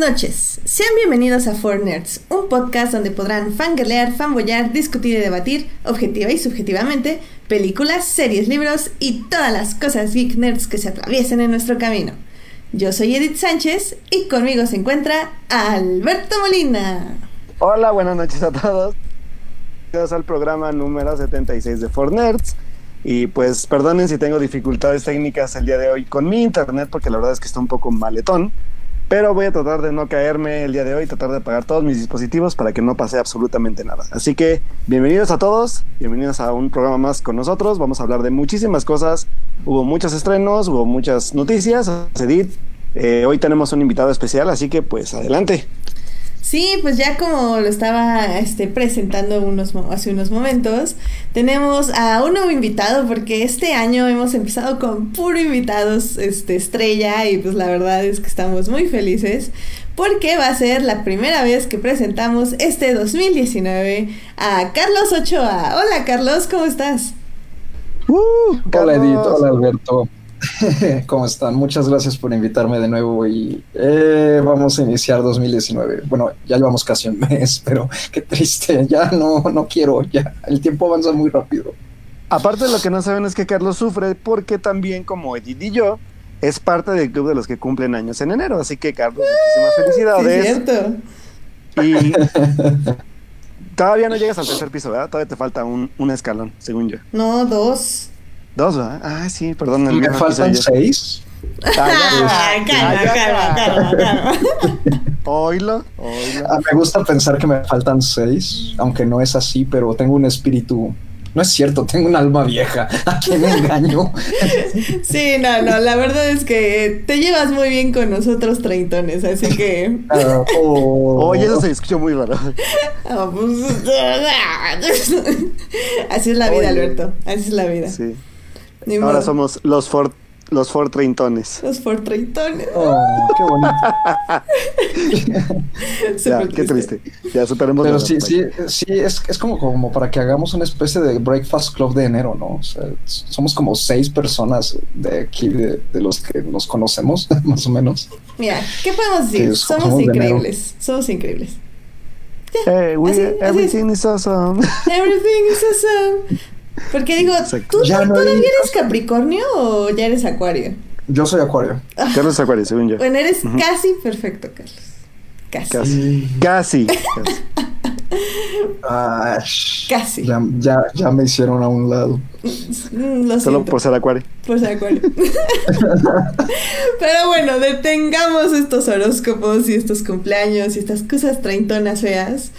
Noches, sean bienvenidos a Four Nerds, un podcast donde podrán fangirlear, fanboyar, discutir y debatir, objetiva y subjetivamente, películas, series, libros y todas las cosas geek nerds que se atraviesen en nuestro camino. Yo soy Edith Sánchez y conmigo se encuentra Alberto Molina. Hola, buenas noches a todos. Bienvenidos al programa número 76 de Four Nerds. Y pues perdonen si tengo dificultades técnicas el día de hoy con mi internet, porque la verdad es que está un poco maletón. Pero voy a tratar de no caerme el día de hoy, tratar de apagar todos mis dispositivos para que no pase absolutamente nada. Así que bienvenidos a todos, bienvenidos a un programa más con nosotros. Vamos a hablar de muchísimas cosas. Hubo muchos estrenos, hubo muchas noticias. Eh, hoy tenemos un invitado especial, así que pues adelante. Sí, pues ya como lo estaba este, presentando unos, hace unos momentos, tenemos a un nuevo invitado porque este año hemos empezado con puro invitados este, estrella y pues la verdad es que estamos muy felices porque va a ser la primera vez que presentamos este 2019 a Carlos Ochoa. Hola Carlos, ¿cómo estás? Uh, hola Edith, hola Alberto. ¿Cómo están? Muchas gracias por invitarme de nuevo y eh, vamos a iniciar 2019. Bueno, ya llevamos casi un mes, pero qué triste, ya no, no quiero, ya el tiempo avanza muy rápido. Aparte de lo que no saben es que Carlos sufre porque también como Edith y yo es parte del club de los que cumplen años en enero, así que Carlos, muchísimas felicidades. Sí. Y todavía no llegas al tercer piso, ¿verdad? Todavía te falta un, un escalón, según yo. No, dos. Dos, ¿verdad? Ah, sí, perdón. El ¿Me faltan seis? Ah, calma, calma, calma, calma. Oilo, oilo. Ah, me gusta pensar que me faltan seis, aunque no es así, pero tengo un espíritu no es cierto, tengo un alma vieja. ¿A quién me engaño? Sí, no, no, la verdad es que te llevas muy bien con nosotros treintones, así que. Uh, oh. Oye, eso se escuchó muy raro. Oh, pues, así es la vida, Alberto. Así es la vida. Sí. Ahora somos los Ford los Ford Treintones. Los Ford Treintones. Oh, qué bonito. ya, qué triste. Ya superemos. Pero sí, sí, sí, es, es como, como para que hagamos una especie de Breakfast Club de enero, ¿no? O sea, somos como seis personas de aquí, de, de los que nos conocemos, más o menos. Mira, ¿qué podemos decir? somos, increíbles. Somos increíbles. Hey, we, everything is awesome. Everything is awesome. Porque digo, ¿tú todavía eres Capricornio o ya eres Acuario? Yo soy Acuario. Ah. Carlos es Acuario, según yo. Bueno, eres casi perfecto, Carlos. Casi. Casi. casi. Ya, ya, ya, me hicieron a un lado. Mm, Solo por ser acuario. Por ser acuario. Pero bueno, detengamos estos horóscopos y estos cumpleaños y estas cosas treintonas feas.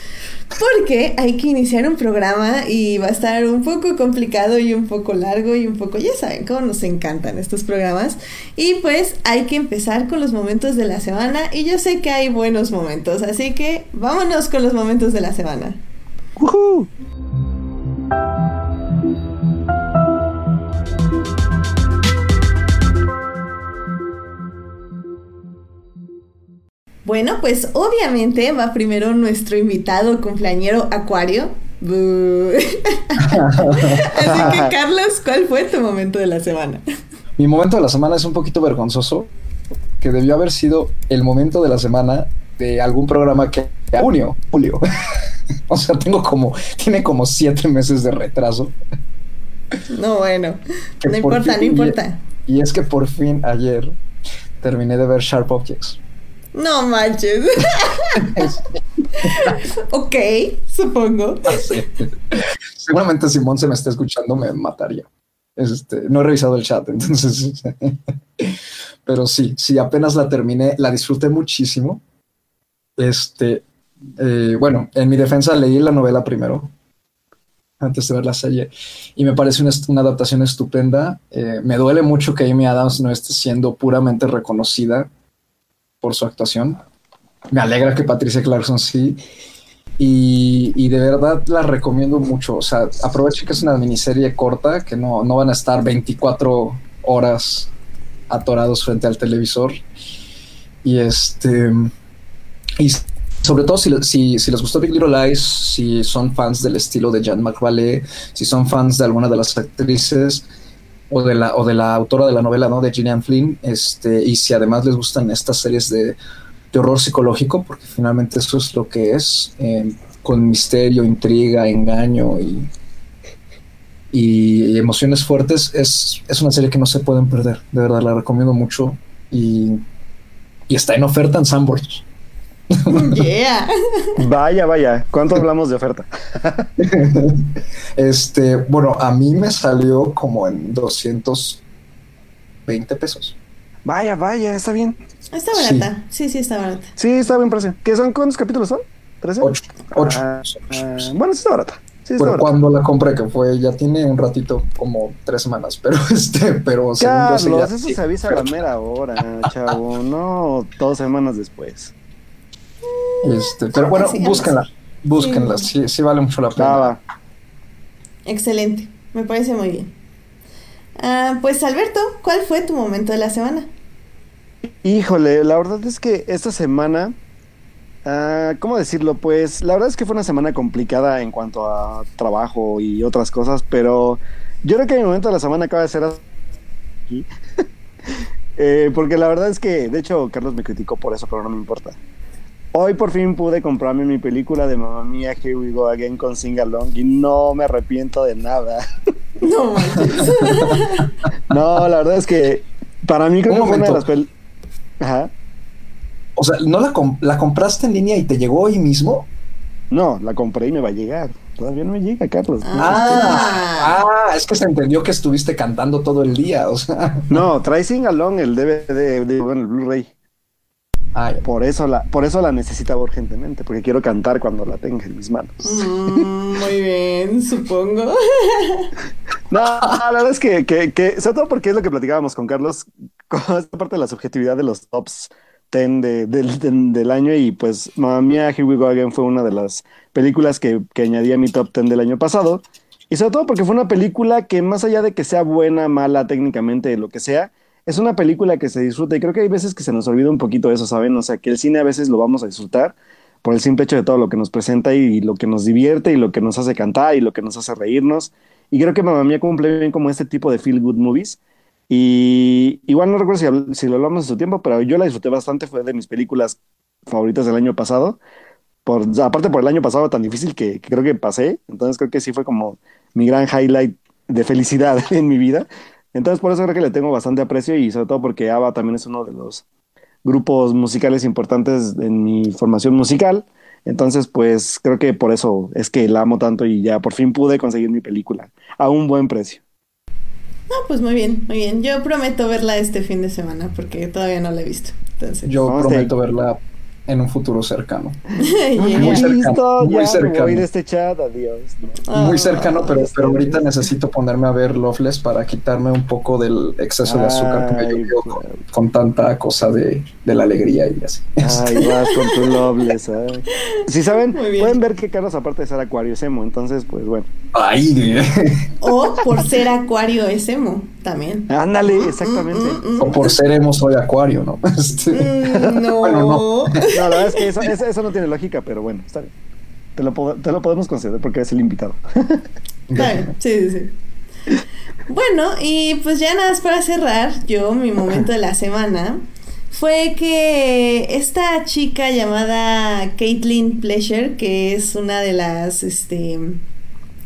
Porque hay que iniciar un programa y va a estar un poco complicado y un poco largo y un poco, ya saben cómo nos encantan estos programas. Y pues hay que empezar con los momentos de la semana y yo sé que hay buenos momentos, así que vámonos con los momentos de la semana. Bueno, pues obviamente va primero nuestro invitado cumpleañero Acuario. Así que Carlos, ¿cuál fue tu momento de la semana? Mi momento de la semana es un poquito vergonzoso, que debió haber sido el momento de la semana de algún programa que junio, julio. o sea, tengo como, tiene como siete meses de retraso. No, bueno, no importa, no importa. y es que por fin ayer terminé de ver Sharp Objects. No manches. ok, supongo. Seguramente Simón se me está escuchando, me mataría. Este, no he revisado el chat, entonces. Pero sí, sí, apenas la terminé, la disfruté muchísimo. Este, eh, bueno, en mi defensa leí la novela primero, antes de ver la serie, y me parece una, adaptación estupenda. Eh, me duele mucho que Amy Adams no esté siendo puramente reconocida por su actuación. Me alegra que Patricia Clarkson sí. Y, de verdad la recomiendo mucho. O sea, aprovechen que es una miniserie corta, que no, no van a estar 24 horas atorados frente al televisor. Y este. Y sobre todo si, si, si, les gustó Big Little Lies, si son fans del estilo de Jan McValé, si son fans de alguna de las actrices, o de la, o de la autora de la novela, ¿no? De Gillian Flynn, este, y si además les gustan estas series de de horror psicológico, porque finalmente eso es lo que es, eh, con misterio, intriga, engaño y, y emociones fuertes, es, es una serie que no se pueden perder. De verdad, la recomiendo mucho y, y está en oferta en Sanborns. Yeah. Vaya, vaya. ¿Cuánto hablamos de oferta? este, bueno, a mí me salió como en 220 pesos. Vaya, vaya, está bien. Está barata. Sí, sí, está barata. Sí, está bien precio. ¿Qué son? ¿Cuántos capítulos son? ¿13? Ocho. Ocho. Ah, ah, bueno, sí está barata. Sí, Bueno, cuando la compré, que fue, ya tiene un ratito, como tres semanas, pero este, pero según yo Carlos, seguía- eso se avisa a la mera hora, chavo. No dos semanas después. Este, pero bueno, sigamos. búsquenla, búsquenla, sí, sí vale mucho la pena. Excelente. Me parece muy bien. Ah, pues Alberto, ¿cuál fue tu momento de la semana? Híjole, la verdad es que esta semana, ah, ¿cómo decirlo? Pues la verdad es que fue una semana complicada en cuanto a trabajo y otras cosas, pero yo creo que mi momento de la semana acaba de ser aquí. Eh, porque la verdad es que, de hecho, Carlos me criticó por eso, pero no me importa. Hoy por fin pude comprarme mi película de Mamma Mía, Here We Go Again con Sing Along y no me arrepiento de nada. No. No, la verdad es que para mí creo Un que fue una de momento. las pel... Ajá. O sea, ¿no la, com- la compraste en línea y te llegó hoy mismo? No, la compré y me va a llegar. Todavía no me llega, Carlos. Ah. ah, es que se entendió que estuviste cantando todo el día, o sea. No, trae Sing Along el DVD, de, bueno, el Blu-ray. Ah. Por eso la, por eso la necesitaba urgentemente, porque quiero cantar cuando la tenga en mis manos. Mm, muy bien, supongo. No, la verdad es que, que, que, sobre todo porque es lo que platicábamos con Carlos, con esta parte de la subjetividad de los tops 10 de- del- del- del año y pues Mamma Mía, Here We Go Again fue una de las películas que, que añadí a mi top 10 del año pasado y sobre todo porque fue una película que más allá de que sea buena, mala, técnicamente, lo que sea, es una película que se disfruta y creo que hay veces que se nos olvida un poquito eso, ¿saben? O sea, que el cine a veces lo vamos a disfrutar por el simple hecho de todo lo que nos presenta y lo que nos divierte y lo que nos hace cantar y lo que nos hace reírnos. Y creo que Mamma Mía cumple bien como este tipo de feel good movies. Y igual no recuerdo si, lo hablamos en su tiempo, pero yo la disfruté bastante, fue de mis películas favoritas del año pasado. Aparte por el año pasado tan difícil que creo que pasé, entonces creo que sí fue como mi gran highlight de felicidad en mi vida. Entonces por eso creo que le tengo bastante aprecio y sobre todo porque ABBA también es uno de los grupos musicales importantes en mi formación musical. Entonces, pues creo que por eso es que la amo tanto y ya por fin pude conseguir mi película a un buen precio. No, pues muy bien, muy bien. Yo prometo verla este fin de semana porque todavía no la he visto. Entonces, Yo prometo verla en un futuro cercano. yeah. muy cercano, Listo, muy ya me cercano. voy de este chat, adiós. Ah, Muy cercano, pero, este, pero ahorita necesito ponerme a ver Loveless para quitarme un poco del exceso de azúcar que Ay, llovió con, con tanta cosa de, de la alegría y así. Ay, vas con tu loveless, ay. Si saben, pueden ver que Carlos aparte de ser acuario es emo, entonces pues bueno. Ay, O por ser acuario es emo también. Ándale, exactamente. Mm, mm, o por ser hemos soy acuario, ¿no? Este, mm, no. Bueno, No, la verdad es que eso, eso- eso no tiene lógica, pero bueno, está bien. Te lo, te lo podemos conceder porque eres el invitado. Está bien, sí, sí, sí. Bueno, y pues ya nada más para cerrar, yo, mi momento de la semana fue que esta chica llamada Caitlin Pleasure, que es una de las este,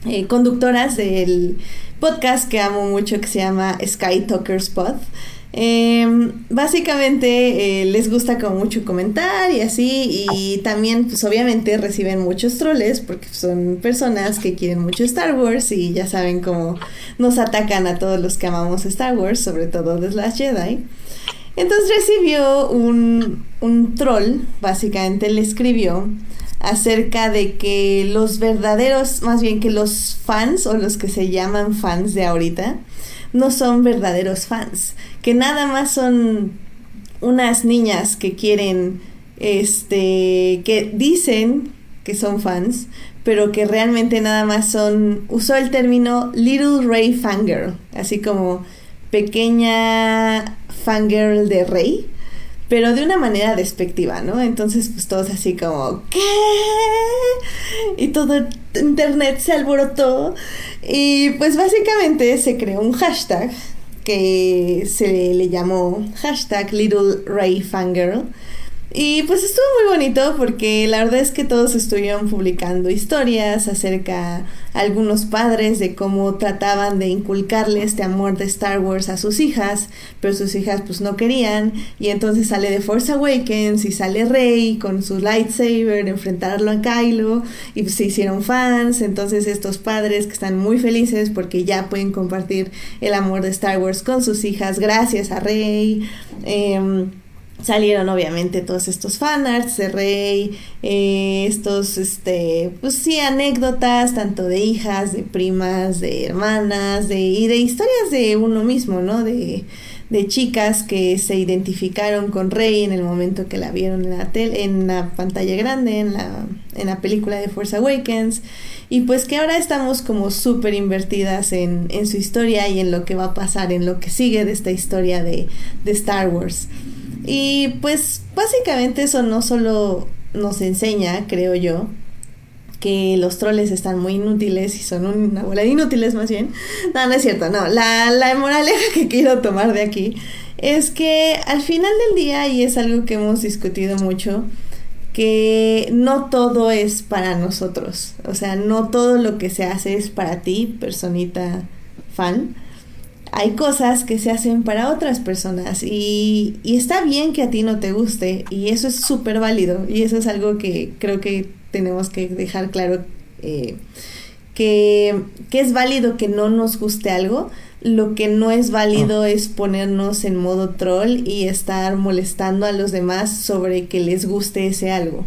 eh, conductoras del podcast que amo mucho que se llama Sky Talkers Pod. Eh, básicamente eh, les gusta como mucho comentar y así y también pues obviamente reciben muchos troles porque son personas que quieren mucho Star Wars y ya saben cómo nos atacan a todos los que amamos Star Wars, sobre todo The Last Jedi. Entonces recibió un, un troll, básicamente le escribió acerca de que los verdaderos, más bien que los fans o los que se llaman fans de ahorita, no son verdaderos fans, que nada más son unas niñas que quieren, este, que dicen que son fans, pero que realmente nada más son, usó el término Little Ray Fangirl, así como pequeña fangirl de Rey, pero de una manera despectiva, ¿no? Entonces, pues todos así como, ¿qué? Y todo internet se alborotó. Y pues básicamente se creó un hashtag que se le llamó hashtag Little Ray Fangirl. Y pues estuvo muy bonito porque la verdad es que todos estuvieron publicando historias acerca algunos padres de cómo trataban de inculcarle este amor de Star Wars a sus hijas, pero sus hijas pues no querían y entonces sale de Force Awakens y sale Rey con su lightsaber enfrentarlo a Kylo y pues se hicieron fans, entonces estos padres que están muy felices porque ya pueden compartir el amor de Star Wars con sus hijas gracias a Rey. Em, salieron obviamente todos estos fanarts de Rey, eh, estos, este, pues sí, anécdotas, tanto de hijas, de primas, de hermanas, de, y de historias de uno mismo, ¿no? De, de chicas que se identificaron con Rey en el momento que la vieron en la tele, en la pantalla grande, en la, en la película de Force Awakens, y pues que ahora estamos como súper invertidas en, en su historia y en lo que va a pasar, en lo que sigue de esta historia de, de Star Wars. Y pues básicamente eso no solo nos enseña, creo yo, que los troles están muy inútiles y son una bola inútiles más bien. No, no es cierto, no. La, la moraleja que quiero tomar de aquí es que al final del día, y es algo que hemos discutido mucho, que no todo es para nosotros. O sea, no todo lo que se hace es para ti, personita fan hay cosas que se hacen para otras personas y, está bien que a ti no te guste y eso es súper válido y eso es algo que creo que tenemos que dejar claro eh, que, es válido que no nos guste algo. Lo que no es válido ah. es ponernos en modo troll y estar molestando a los demás sobre que les guste ese algo.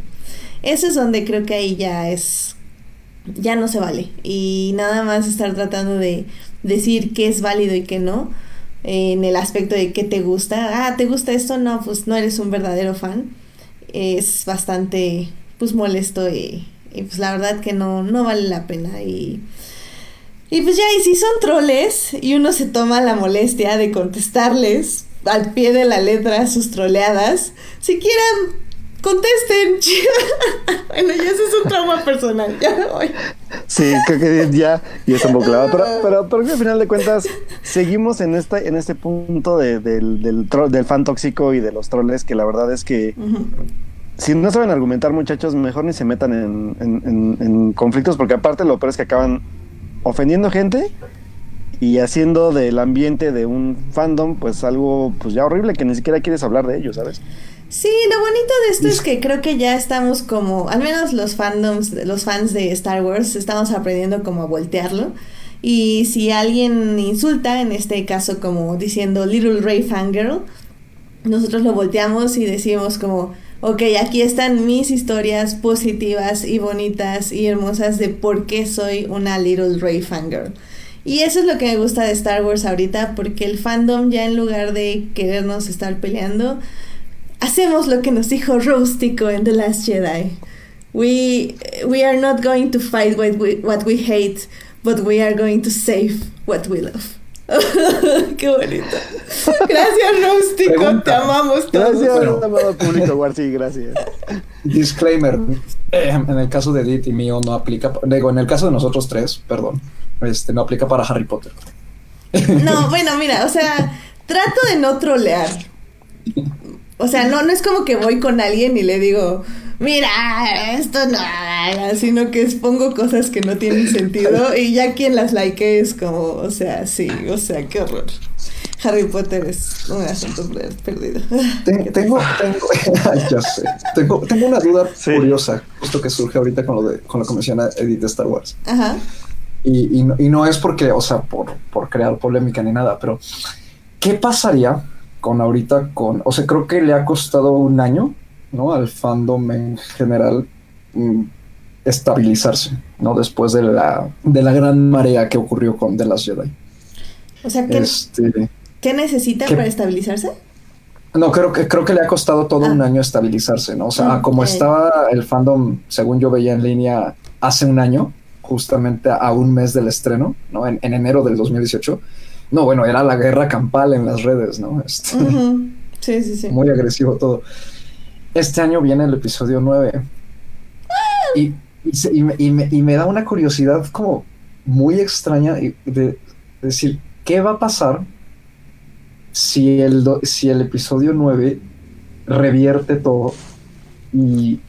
Eso es donde creo que ahí ya es ya no se vale. Y nada más estar tratando de decir qué es válido y qué no, en el aspecto de qué te gusta. Ah, ¿te gusta esto? No, pues no eres un verdadero fan. Es bastante, pues molesto y, pues la verdad que no, no vale la pena. Y, y pues ya, y si son troles y uno se toma la molestia de contestarles al pie de la letra sus troleadas, si quieren contesten. bueno, ya eso es un trauma personal. Ya me voy. Sí, creo que ya, y es un poco claro. Pero, pero, pero al final de cuentas, seguimos en esta, en este punto de, del, del, del, fan tóxico y de los troles, que la verdad es que si no saben argumentar, muchachos, mejor ni se metan en, en, en, conflictos, porque aparte lo peor es que acaban ofendiendo gente y haciendo del ambiente de un fandom, pues algo pues ya horrible que ni siquiera quieres hablar de ellos, ¿sabes? Sí, lo bonito de esto es que creo que ya estamos como, al menos los fandoms, los fans de Star Wars, estamos aprendiendo como a voltearlo. Y si alguien insulta, en este caso como diciendo Little Ray Fangirl, nosotros lo volteamos y decimos como, ok, aquí están mis historias positivas y bonitas y hermosas de por qué soy una Little Ray Fangirl. Y eso es lo que me gusta de Star Wars ahorita, porque el fandom ya en lugar de querernos estar peleando, hacemos lo que nos dijo Rústico en The Last Jedi. We, we are not going to fight what we, what we hate, but we are going to save what we love. Qué bonito. Gracias, Rústico. Te amamos todos. Gracias, amado público, Warsi, gracias. Disclaimer. Eh, en el caso de Edith y mío no aplica. Digo, en el caso de nosotros tres, perdón. Este no aplica para Harry Potter. No, bueno, mira, o sea, trato de no trolear. O sea, no, no es como que voy con alguien y le digo, mira, esto no, sino que pongo cosas que no tienen sentido y ya quien las like es como, o sea, sí, o sea, qué horror. Harry Potter es un asunto perdido. tengo, tengo, ya sé, tengo, tengo una duda curiosa, justo que surge ahorita con lo, de, con lo que menciona Edith de Star Wars. Ajá. Y, y, no, y no es porque, o sea, por, por crear polémica ni nada, pero ¿qué pasaría con ahorita, con, o sea, creo que le ha costado un año, ¿no? Al fandom en general mm, estabilizarse, ¿no? Después de la, de la gran marea que ocurrió con The Last Jedi. O sea, ¿qué, este, ¿qué necesita para estabilizarse? No, creo que, creo que le ha costado todo un ah. año estabilizarse, ¿no? O sea, como estaba el fandom, según yo veía en línea, hace un año, justamente a un mes del estreno, ¿no? En, en enero del 2018 no, bueno, era la guerra campal en las redes, ¿no? Este, sí, sí, sí. Muy agresivo todo. Este año viene el episodio 9. Y, me, da una curiosidad como muy extraña de, decir, ¿qué va a pasar si el, si el episodio 9 revierte todo y,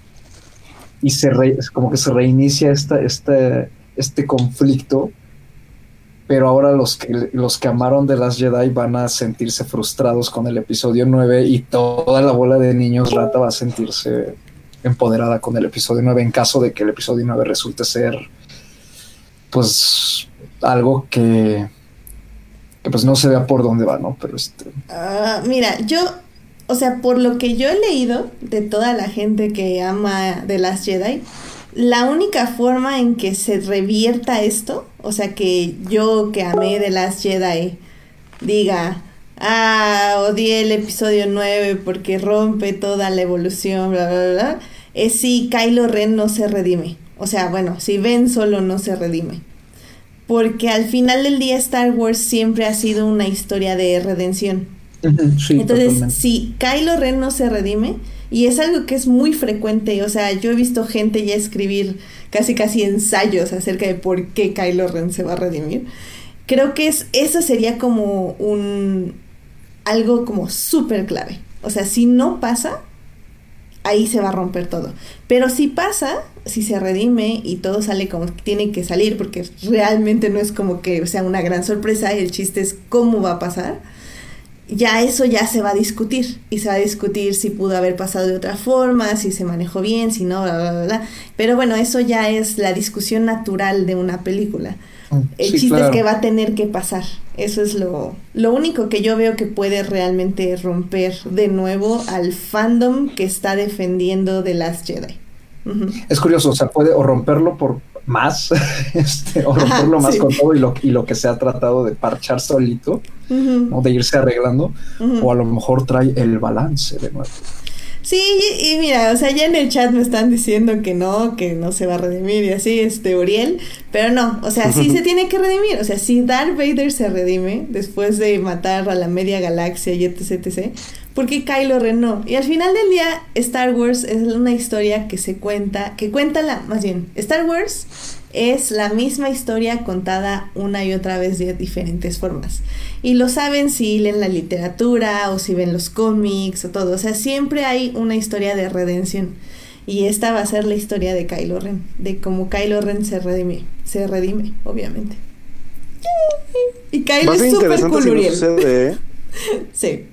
y se como que se reinicia esta, este conflicto, pero ahora los que, los que amaron de las Jedi van a sentirse frustrados con el episodio 9 y toda la bola de niños rata va a sentirse empoderada con el episodio 9 en caso de que el episodio 9 resulte ser pues algo que, pues no se vea por dónde va, ¿no? Pero este... Ah, mira, yo, o sea, por lo que yo he leído de toda la gente que ama de las Jedi, la única forma en que se revierta esto, o sea, que yo que amé de las Jedi diga, ah, odié el episodio 9 porque rompe toda la evolución, bla, bla, bla, es si Kylo Ren no se redime. O sea, bueno, si Ben solo no se redime. Porque al final del día Star Wars siempre ha sido una historia de redención. Entonces, si Kylo Ren no se redime, y es algo que es muy frecuente, o sea, yo he visto gente ya escribir casi casi ensayos acerca de por qué Kylo Ren se va a redimir. Creo que es, eso sería como un algo como súper clave. O sea, si no pasa, ahí se va a romper todo. Pero si pasa, si se redime y todo sale como tiene que salir, porque realmente no es como que sea una gran sorpresa, el chiste es cómo va a pasar, ya eso ya se va a discutir. Y se va a discutir si pudo haber pasado de otra forma, si se manejó bien, si no, bla, bla, bla. Pero bueno, eso ya es la discusión natural de una película. Mm, el chiste es que va a tener que pasar. Eso es lo, lo único que yo veo que puede realmente romper de nuevo al fandom que está defendiendo The Last Jedi. Es curioso, o sea, puede o romperlo por más, este, o romperlo más con todo y lo, y lo que se ha tratado de parchar solito, o de irse arreglando, o a lo mejor trae el balance de nuevo. Sí, y, mira, o sea, ya en el chat me están diciendo que no, que no se va a redimir y así, este Uriel, pero no, o sea, sí se tiene que redimir, o sea, si Darth Vader se redime después de matar a la media galaxia y etc, etc, porque Kylo Ren no. Y al final del día, Star Wars es una historia que se cuenta, que cuenta la, más bien, Star Wars es la misma historia contada una y otra vez de diferentes formas. Y lo saben si leen la literatura o si ven los cómics o todo. O sea, siempre hay una historia de redención. Y esta va a ser la historia de Kylo Ren, de cómo Kylo Ren se redime, se redime, obviamente. Y Kylo es súper cool, ¿eh? sí.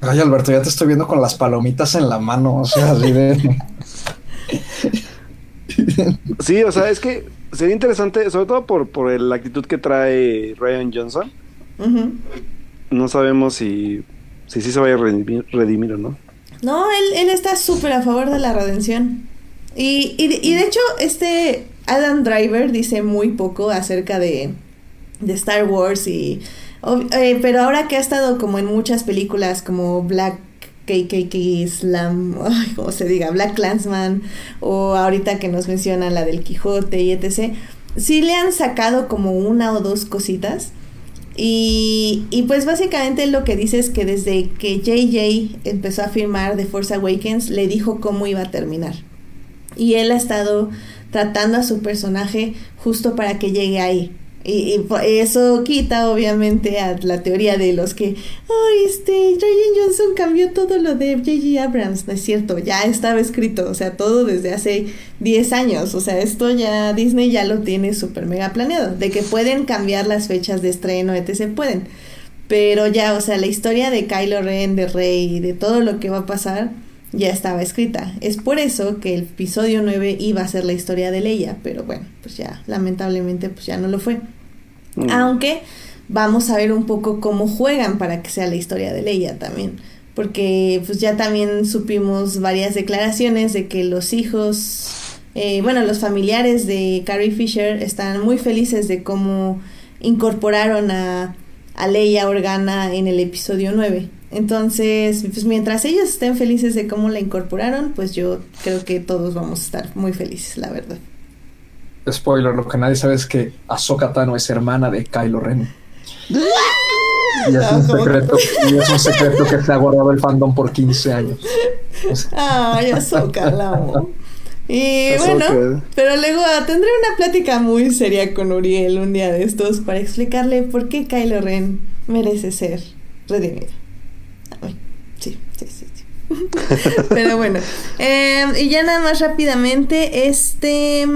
Ay, Alberto, ya te estoy viendo con las palomitas en la mano, o sea, así de... Sí, o sea, es que sería interesante, sobre todo por, por la actitud que trae Ryan Johnson. No sabemos si, si sí se vaya a redimir, o no. No, él, él está súper a favor de la redención. Y, y, de hecho, este Adam Driver dice muy poco acerca de, de Star Wars y... Eh, pero ahora que ha estado como en muchas películas como Black KKK Slam, como se diga, Black Clansman, o ahorita que nos mencionan la del Quijote y etc. Sí le han sacado como una o dos cositas. Y, y pues básicamente lo que dice es que desde que JJ empezó a firmar The Force Awakens, le dijo cómo iba a terminar. Y él ha estado tratando a su personaje justo para que llegue ahí. Y, eso quita obviamente a la teoría de los que, ay, este, Ryan Johnson cambió todo lo de J.J. Abrams. No es cierto, ya estaba escrito, o sea, todo desde hace 10 años. O sea, esto ya Disney ya lo tiene súper mega planeado. De que pueden cambiar las fechas de estreno, etc. Pueden. Pero ya, o sea, la historia de Kylo Ren, de Rey y de todo lo que va a pasar ya estaba escrita. Es por eso que el episodio 9 iba a ser la historia de Leia, pero bueno, pues ya lamentablemente pues ya no lo fue. Mm. Aunque vamos a ver un poco cómo juegan para que sea la historia de Leia también. Porque pues ya también supimos varias declaraciones de que los hijos, eh, bueno, los familiares de Carrie Fisher están muy felices de cómo incorporaron a, a Leia Organa en el episodio 9. Entonces, pues mientras ellos estén felices de cómo la incorporaron, pues yo creo que todos vamos a estar muy felices, la verdad. Spoiler, lo que nadie sabe es que Ahsoka Tano es hermana de Kylo Ren. Y es, un secreto, es un secreto que se ha guardado el fandom por 15 años. Ay, Ahsoka, la amo. Y bueno, pero luego tendré una plática muy seria con Uriel un día de estos para explicarle por qué Kylo Ren merece ser redimido. sí, sí, sí. Pero bueno, em, y ya nada más rápidamente, este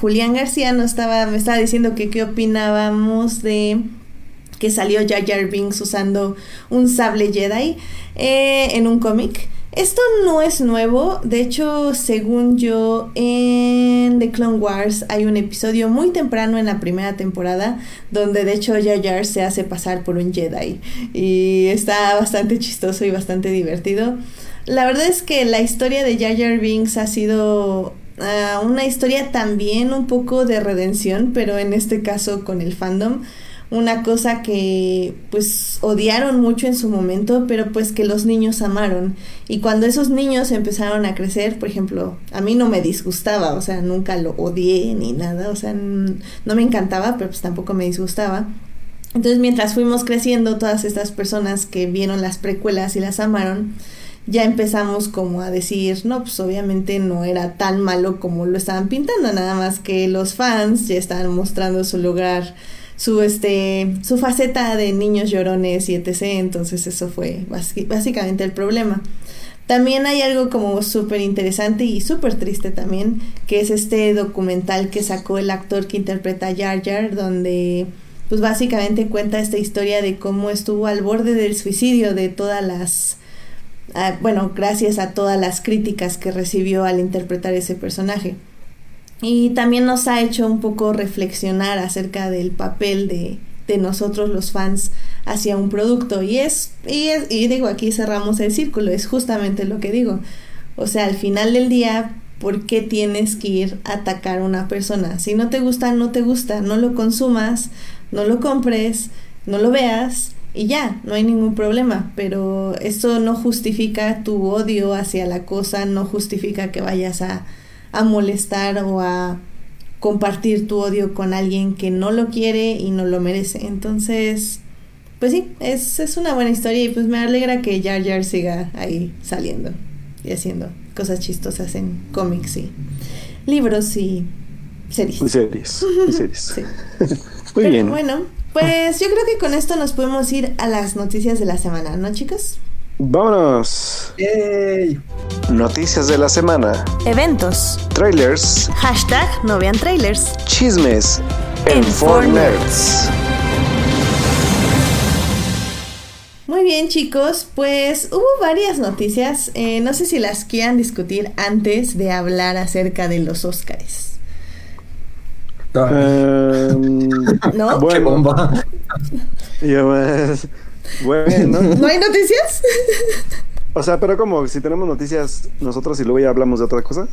Julián García nos estaba, me estaba diciendo que qué opinábamos de que salió Jar Jar Binks usando un sable Jedi eh, en un cómic. Esto no es nuevo, de hecho, según yo, en The Clone Wars hay un episodio muy temprano en la primera temporada donde de hecho Jar se hace pasar por un Jedi y está bastante chistoso y bastante divertido. La verdad es que la historia de Jar Binks ha sido ah, una historia también un poco de redención, pero en este caso con el fandom una cosa que pues odiaron mucho en su momento, pero pues que los niños amaron. Y cuando esos niños empezaron a crecer, por ejemplo, a mí no me disgustaba, o sea, nunca lo odié ni nada, o sea, no me encantaba, pero pues tampoco me disgustaba. Entonces, mientras fuimos creciendo, todas estas personas que vieron las precuelas y las amaron, ya empezamos como a decir, no, pues obviamente no era tan malo como lo estaban pintando, nada más que los fans ya estaban mostrando su lugar su este su faceta de niños llorones y etc. Entonces eso fue básicamente el problema. También hay algo como súper interesante y súper triste también, que es este documental que sacó el actor que interpreta a Jar Jar, donde pues básicamente cuenta esta historia de cómo estuvo al borde del suicidio de todas las ah, bueno, gracias a todas las críticas que recibió al interpretar ese personaje. Y también nos ha hecho un poco reflexionar acerca del papel de, de nosotros los fans hacia un producto. Y es, y es, y digo, aquí cerramos el círculo, es justamente lo que digo. O sea, al final del día, ¿por qué tienes que ir a atacar a una persona? Si no te gusta, no te gusta, no lo consumas, no lo compres, no lo veas y ya, no hay ningún problema. Pero eso no justifica tu odio hacia la cosa, no justifica que vayas a a molestar o a compartir tu odio con alguien que no lo quiere y no lo merece. Entonces, pues sí, es, es una buena historia y pues me alegra que Jar Jar siga ahí saliendo y haciendo cosas chistosas en cómics y libros y series. Y series. Y series. Muy bien. Bueno, pues yo creo que con esto nos podemos ir a las noticias de la semana, ¿no, chicos? Vámonos. Noticias de la semana. Eventos. Trailers. Hashtag no vean trailers. Chismes. En, Muy bien chicos, pues hubo varias noticias. Eh, no sé si las quieran discutir antes de hablar acerca de los Óscares. Um, ¿No? Qué bomba. Bueno. ¿No hay noticias? O sea, pero como si tenemos noticias nosotros y luego ya hablamos de otra cosa.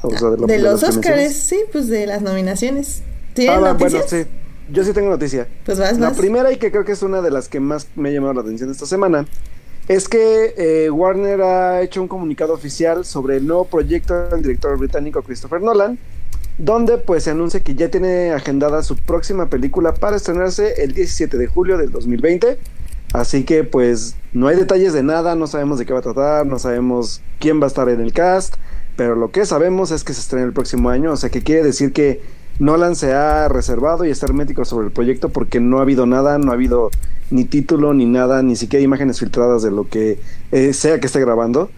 de, los Oscars, sí, pues de las nominaciones. ¿Tienen ah, noticias? Bueno, sí. Yo sí tengo noticia. Pues vas, La primera y que creo que es una de las que más me ha llamado la atención esta semana es que eh, Warner ha hecho un comunicado oficial sobre el nuevo proyecto del director británico Christopher Nolan, donde pues se anuncia que ya tiene agendada su próxima película para estrenarse el 17 de julio del 2020 Así que pues no hay detalles de nada, no sabemos de qué va a tratar, no sabemos quién va a estar en el cast, pero lo que sabemos es que se estrena el próximo año, o sea que quiere decir que Nolan se ha reservado y está hermético sobre el proyecto porque no ha habido nada, no ha habido ni título ni nada, ni siquiera imágenes filtradas de lo que eh, sea que esté grabando.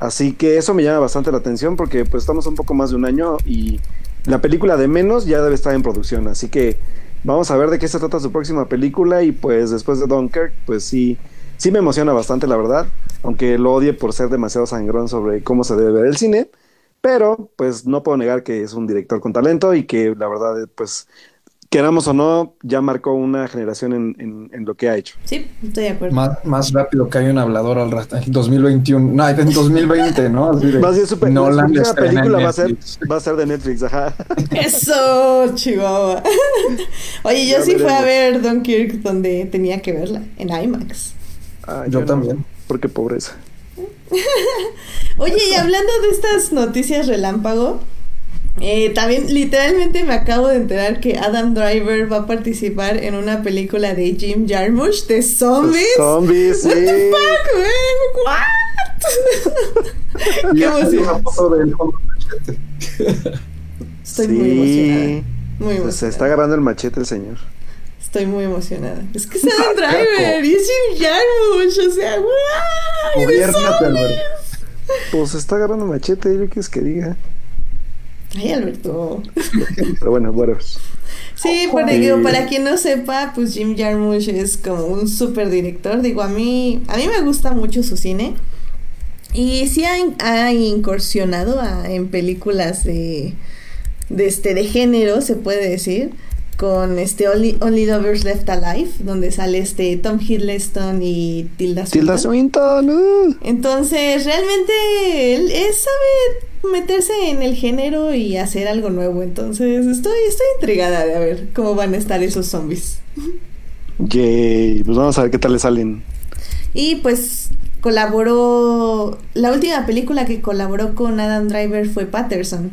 Así que eso me llama bastante la atención porque pues estamos un poco más de un año y la película de menos ya debe estar en producción, así que Vamos a ver de qué se trata su próxima película y pues después de Dunkirk, pues sí, sí me emociona bastante la verdad, aunque lo odie por ser demasiado sangrón sobre cómo se debe ver el cine, pero pues no puedo negar que es un director con talento y que la verdad pues queramos o no, ya marcó una generación en, en, lo que ha hecho. Sí, estoy de acuerdo. Más, más rápido que hay un hablador al rato, en 2021, no, en 2020, ¿no? más bien super, no la película va a, ser, va a ser de Netflix, ajá. Eso, Chihuahua. Oye, yo sí fui a ver Dunkirk donde tenía que verla, en IMAX. Ah, yo, también. porque pobreza. Oye, y hablando de estas noticias relámpago, eh, también literalmente me acabo de enterar que Adam Driver va a participar en una película de Jim Jarmusch de zombies. Zombies, sí. What the fuck, man? What? Qué emoción. Estoy muy emocionada. Muy emocionada. Se está agarrando el machete el señor. Estoy muy emocionada. Es que es Adam Driver y es Jim Jarmusch, o sea, ¡guau! Gobiernate, Pues está agarrando machete, ¿qué quieres que diga? Ay, Alberto. Pero bueno, bueno. Sí, para, digo, para quien no sepa, pues Jim Jarmusch es como un super director. Digo, a mí, a mí me gusta mucho su cine. Y sí ha, ha incursionado a- en películas de, de, este, de género, se puede decir. Con este Only, Only Lovers Left Alive, donde sale este Tom Hiddleston y Tilda Tilda Swinton. Swinton. uh. Entonces, realmente él, él sabe meterse en el género y hacer algo nuevo. Entonces, estoy, estoy intrigada de a ver cómo van a estar esos zombies. Yay, pues vamos a ver qué tal le salen. Y pues colaboró, la última película que colaboró con Adam Driver fue Patterson.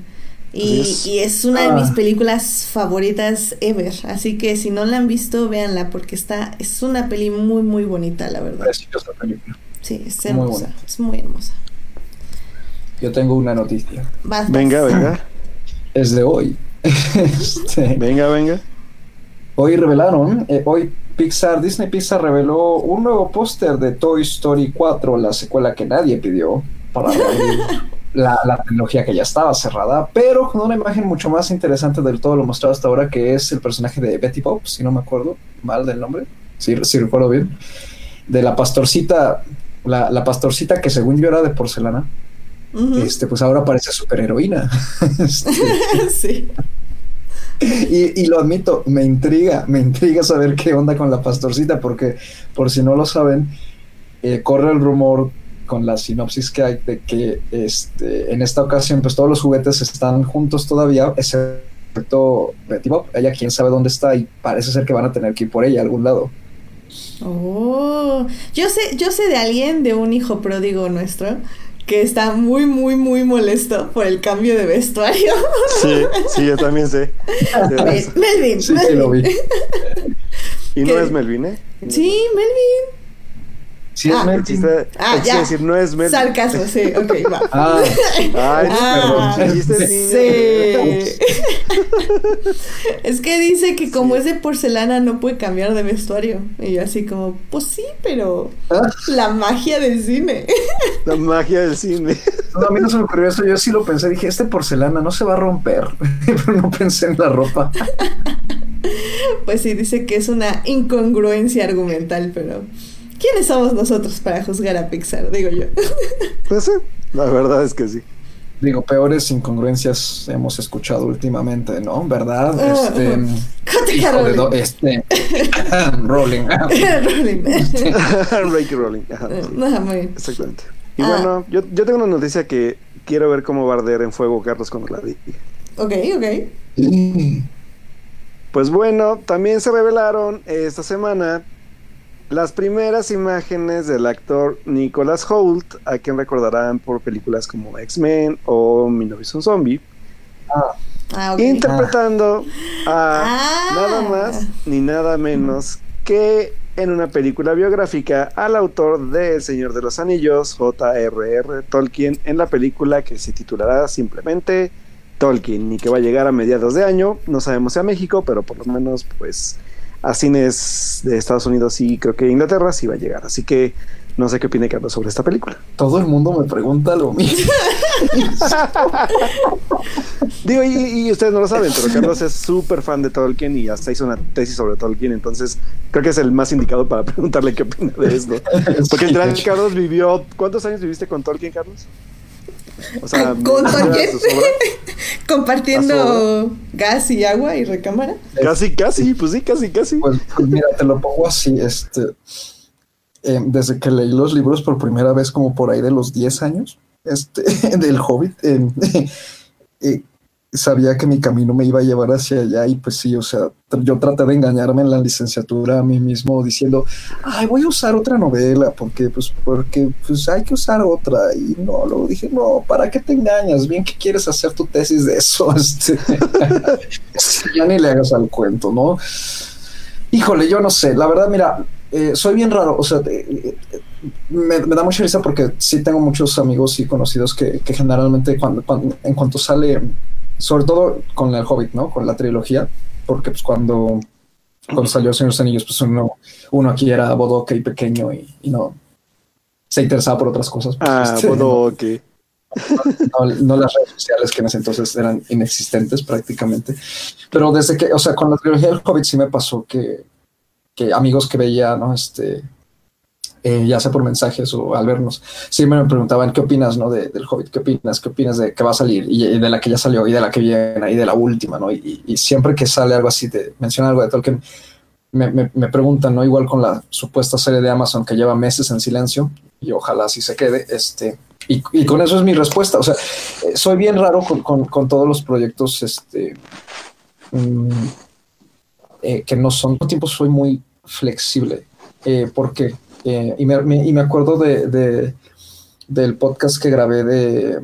Y, es. y es una de Ah. mis películas favoritas ever. Así que si no la han visto, véanla porque está, es una peli muy, muy bonita, la verdad. Preciosa película. Sí, es Muy hermosa. bonita. Es muy hermosa. Yo tengo una noticia. Vas, vas. Venga, venga, Es de hoy. Este, venga, venga. Hoy revelaron, eh, hoy Pixar, Disney Pixar reveló un nuevo póster de Toy Story 4, la secuela que nadie pidió para la, la tecnología que ya estaba cerrada, pero con una imagen mucho más interesante del todo lo mostrado hasta ahora, que es el personaje de Betty Bob, si no me acuerdo mal del nombre, si, si recuerdo bien, de la pastorcita, la, la pastorcita que según yo era de porcelana, Ujú. este, pues ahora parece superheroína. Este, sí. y, y lo admito, me intriga, me intriga saber qué onda con la pastorcita, porque por si no lo saben, eh, corre el rumor con la sinopsis que hay de que este, en esta ocasión pues todos los juguetes están juntos todavía, excepto Betty Bob. Ella quién sabe dónde está y parece ser que van a tener que ir por ella a algún lado. Oh, yo sé, yo sé de alguien, de un hijo pródigo nuestro, que está muy, muy, muy molesto por el cambio de vestuario. Sí, sí, yo también sé. Mel- Melvin, Sí, sí, lo vi. Y no es Melvin, ¿eh? Sí, Melvin. Sí, es Ah, El Melvin. chiste, Ah, ya. decir, no es Melvin. Sarcasmo, sí, ok, va. Ah, Ay, Ah, perdón. Sí. es que dice que como es de porcelana no puede cambiar de vestuario. Y yo así como, pues sí, pero ah, la magia del cine. La magia del cine. no, a mí no se me ocurrió eso, yo sí lo pensé, dije, este porcelana no se va a romper, pero no pensé en la ropa. Pues sí, dice que es una incongruencia argumental, pero ¿quiénes somos nosotros para juzgar a Pixar? Digo yo. Pues sí, la verdad es que sí. Digo, peores incongruencias hemos escuchado últimamente, ¿no? ¿Verdad? Ah, Este, hijo de Rolling. do- este, Rolling. Rolling. Ricky ajá, sí, No, muy bien. exactamente. Y Ah. bueno, yo, yo tengo una noticia que quiero ver cómo va a arder en fuego Carlos cuando la diga. Ok, ok. Mm. Pues bueno, también se revelaron esta semana las primeras imágenes del actor Nicholas Holt, a quien recordarán por películas como X-Men o Mi novio es un zombie, Ah, ok. interpretando a Ah. nada más ni nada menos que en una película biográfica al autor de El Señor de los Anillos, J.R.R. Tolkien, en la película que se titulará simplemente Tolkien y que va a llegar a mediados de año. No sabemos si a México, pero por lo menos pues a cines de Estados Unidos y creo que Inglaterra sí va a llegar. Así que no sé qué opina Carlos sobre esta película. Todo el mundo me pregunta lo mismo. Digo, y, y ustedes no lo saben, pero Carlos es súper fan de Tolkien y hasta hizo una tesis sobre Tolkien, entonces creo que es el más indicado para preguntarle qué opina de esto. Porque Sí. Carlos vivió. ¿Cuántos años viviste con Tolkien, Carlos? O sea. Compartiendo gas y agua y recámara. Casi, casi, pues sí, casi, casi. Pues, pues mira, te lo pongo así, este, eh, desde que leí los libros por primera vez, como por ahí de los 10 años, este, del Hobbit, eh, eh, sabía que mi camino me iba a llevar hacia allá y pues sí, o sea, yo traté de engañarme en la licenciatura a mí mismo diciendo, ay, voy a usar otra novela porque pues, porque pues hay que usar otra y no, luego dije, no, ¿para qué te engañas? Bien que quieres hacer tu tesis de eso, este, ya ni le hagas al cuento, ¿no? Híjole, yo no sé, la verdad, mira, eh, soy bien raro, o sea, eh, eh, me, me da mucha risa porque sí tengo muchos amigos y conocidos que, que generalmente cuando, cuando- en cuanto sale, sobre todo con el Hobbit, ¿no? Con la trilogía, porque pues cuando, cuando salió Señor de los Anillos, pues uno, uno aquí era bodoque y pequeño y, y no se interesaba por otras cosas. pues, Ah, este, bueno, ok. no, las redes sociales que en ese entonces eran inexistentes prácticamente. Pero desde que, o sea, con la trilogía del Hobbit sí me pasó que, que amigos que veía, ¿no? Este, eh, ya sea por mensajes o al vernos, siempre me preguntaban qué opinas, ¿no? De, del Hobbit, qué opinas, qué opinas de que va a salir y, de la que ya salió y de la que viene y de la última, ¿no? Y, siempre que sale algo así, te menciona algo de Tolkien, me, me, me, preguntan, ¿no? Igual con la supuesta serie de Amazon que lleva meses en silencio y ojalá así se quede, este, y, y con eso es mi respuesta, o sea, eh, soy bien raro con, con, todos los proyectos, este, mm, eh, que no son, tiempo soy muy flexible, porque eh, y, me, y, me, acuerdo de, de, del podcast que grabé de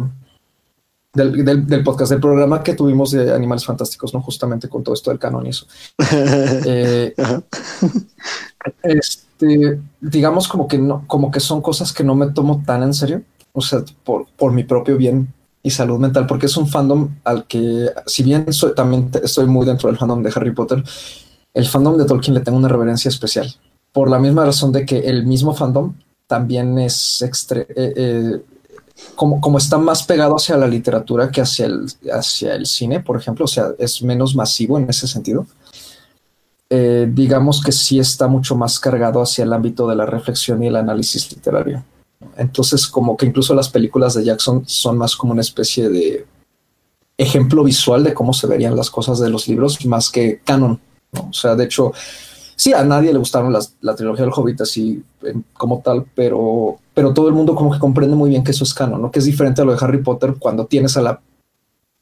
del, del, del, podcast del programa que tuvimos de Animales Fantásticos, ¿no? Justamente con todo esto del canon y eso. eh, este, digamos como que no, como que son cosas que no me tomo tan en serio. O sea, por, por mi propio bien y salud mental, porque es un fandom al que, si bien soy, también estoy muy dentro del fandom de Harry Potter, el fandom de Tolkien le tengo una reverencia especial por la misma razón de que el mismo fandom también es eh, eh, como, como está más pegado hacia la literatura que hacia el, hacia el cine, por ejemplo, o sea, es menos masivo en ese sentido. Eh, digamos que sí está mucho más cargado hacia el ámbito de la reflexión y el análisis literario. Entonces, como que incluso las películas de Jackson son más como una especie de ejemplo visual de cómo se verían las cosas de los libros, más que canon. ¿no? O sea, de hecho, sí, a nadie le gustaron las, la trilogía del Hobbit así como tal, pero, pero todo el mundo como que comprende muy bien que eso es canon, ¿no? Que es diferente a lo de Harry Potter cuando tienes a la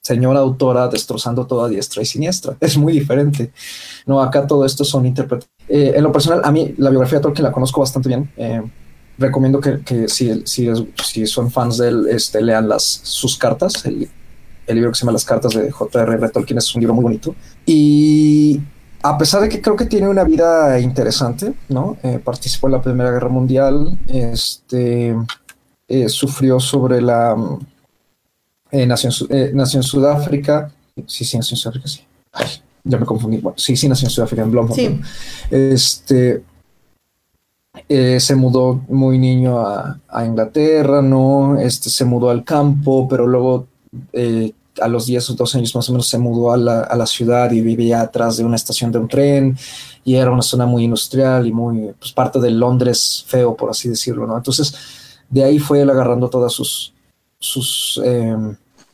señora autora destrozando toda diestra y siniestra. Es muy diferente. No, acá todo esto son interpretaciones. Eh, en lo personal, a mí la biografía de Tolkien la conozco bastante bien. Eh, recomiendo que, que si, si, si, son fans de él, este, lean las, sus cartas. El, el libro que se llama Las cartas de J.R.R. Tolkien es un libro muy bonito. Y a pesar de que creo que tiene una vida interesante, ¿no? Eh, participó en la Primera Guerra Mundial, este, eh, sufrió sobre la... Eh, nació, en, nació, en, Sudáfrica, sí, sí, nació en Sudáfrica, sí. Ay, ya me confundí. Bueno, sí, sí, nació en Sudáfrica, en Blomfontein. Sí. Este, se mudó muy niño a, a, Inglaterra, ¿no? Este, se mudó al campo, pero luego a los 10 o 12 años más o menos se mudó a la, a la, ciudad y vivía atrás de una estación de un tren y era una zona muy industrial y muy, pues parte del Londres feo, por así decirlo, ¿no? Entonces, de ahí fue él agarrando todas sus, sus eh,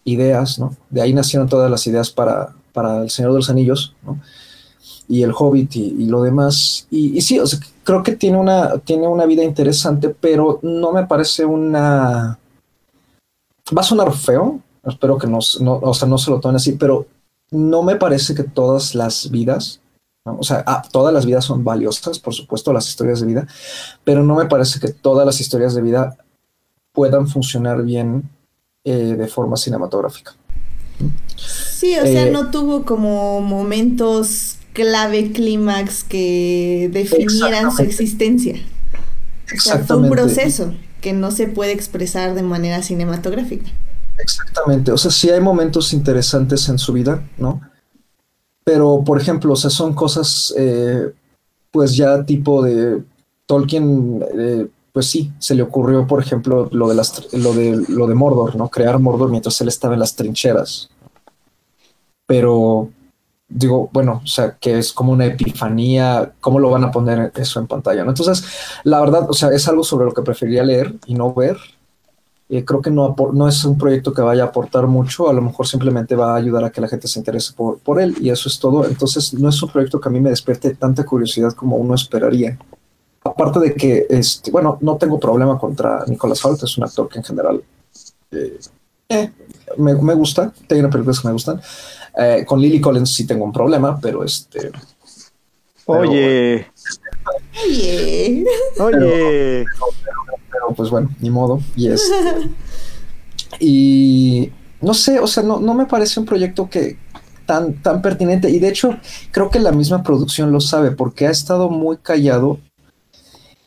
ideas, ¿no? De ahí nacieron todas las ideas para, para El Señor de los Anillos, ¿no? Y El Hobbit y, y lo demás. Y, y sí, o sea, creo que tiene una, tiene una vida interesante, pero no me parece una... Va a sonar feo, espero que no, no, o sea, no se lo tomen así, pero no me parece que todas las vidas, ¿no? o sea, ah, todas las vidas son valiosas, por supuesto, las historias de vida, pero no me parece que todas las historias de vida puedan funcionar bien eh, de forma cinematográfica. Sí, o sea, eh, no tuvo como momentos clave, clímax que definieran su existencia. O sea, fue un proceso que no se puede expresar de manera cinematográfica. Exactamente, o sea, sí hay momentos interesantes en su vida, ¿no? Pero, por ejemplo, o sea, son cosas, eh, pues ya tipo de Tolkien, eh, pues sí, se le ocurrió, por ejemplo, lo de, las, lo, de, lo de Mordor, ¿no? Crear Mordor mientras él estaba en las trincheras. Pero, digo, bueno, o sea, que es como una epifanía, ¿cómo lo van a poner eso en pantalla? ¿no? Entonces, la verdad, o sea, es algo sobre lo que preferiría leer y no ver, eh, creo que no, no es un proyecto que vaya a aportar mucho, a lo mejor simplemente va a ayudar a que la gente se interese por, por él y eso es todo. Entonces no es un proyecto que a mí me despierte tanta curiosidad como uno esperaría. Aparte de que, este, bueno, no tengo problema contra Nicolás Hoult, es un actor que en general eh, eh, me, me, gusta, tiene películas que me gustan. Eh, con Lily Collins sí tengo un problema, pero este... Oye. Oye. Oye. Pero, pues bueno, ni modo. Y este. y no sé, o sea, no, no me parece un proyecto que tan, tan pertinente. Y de hecho, creo que la misma producción lo sabe, porque ha estado muy callado.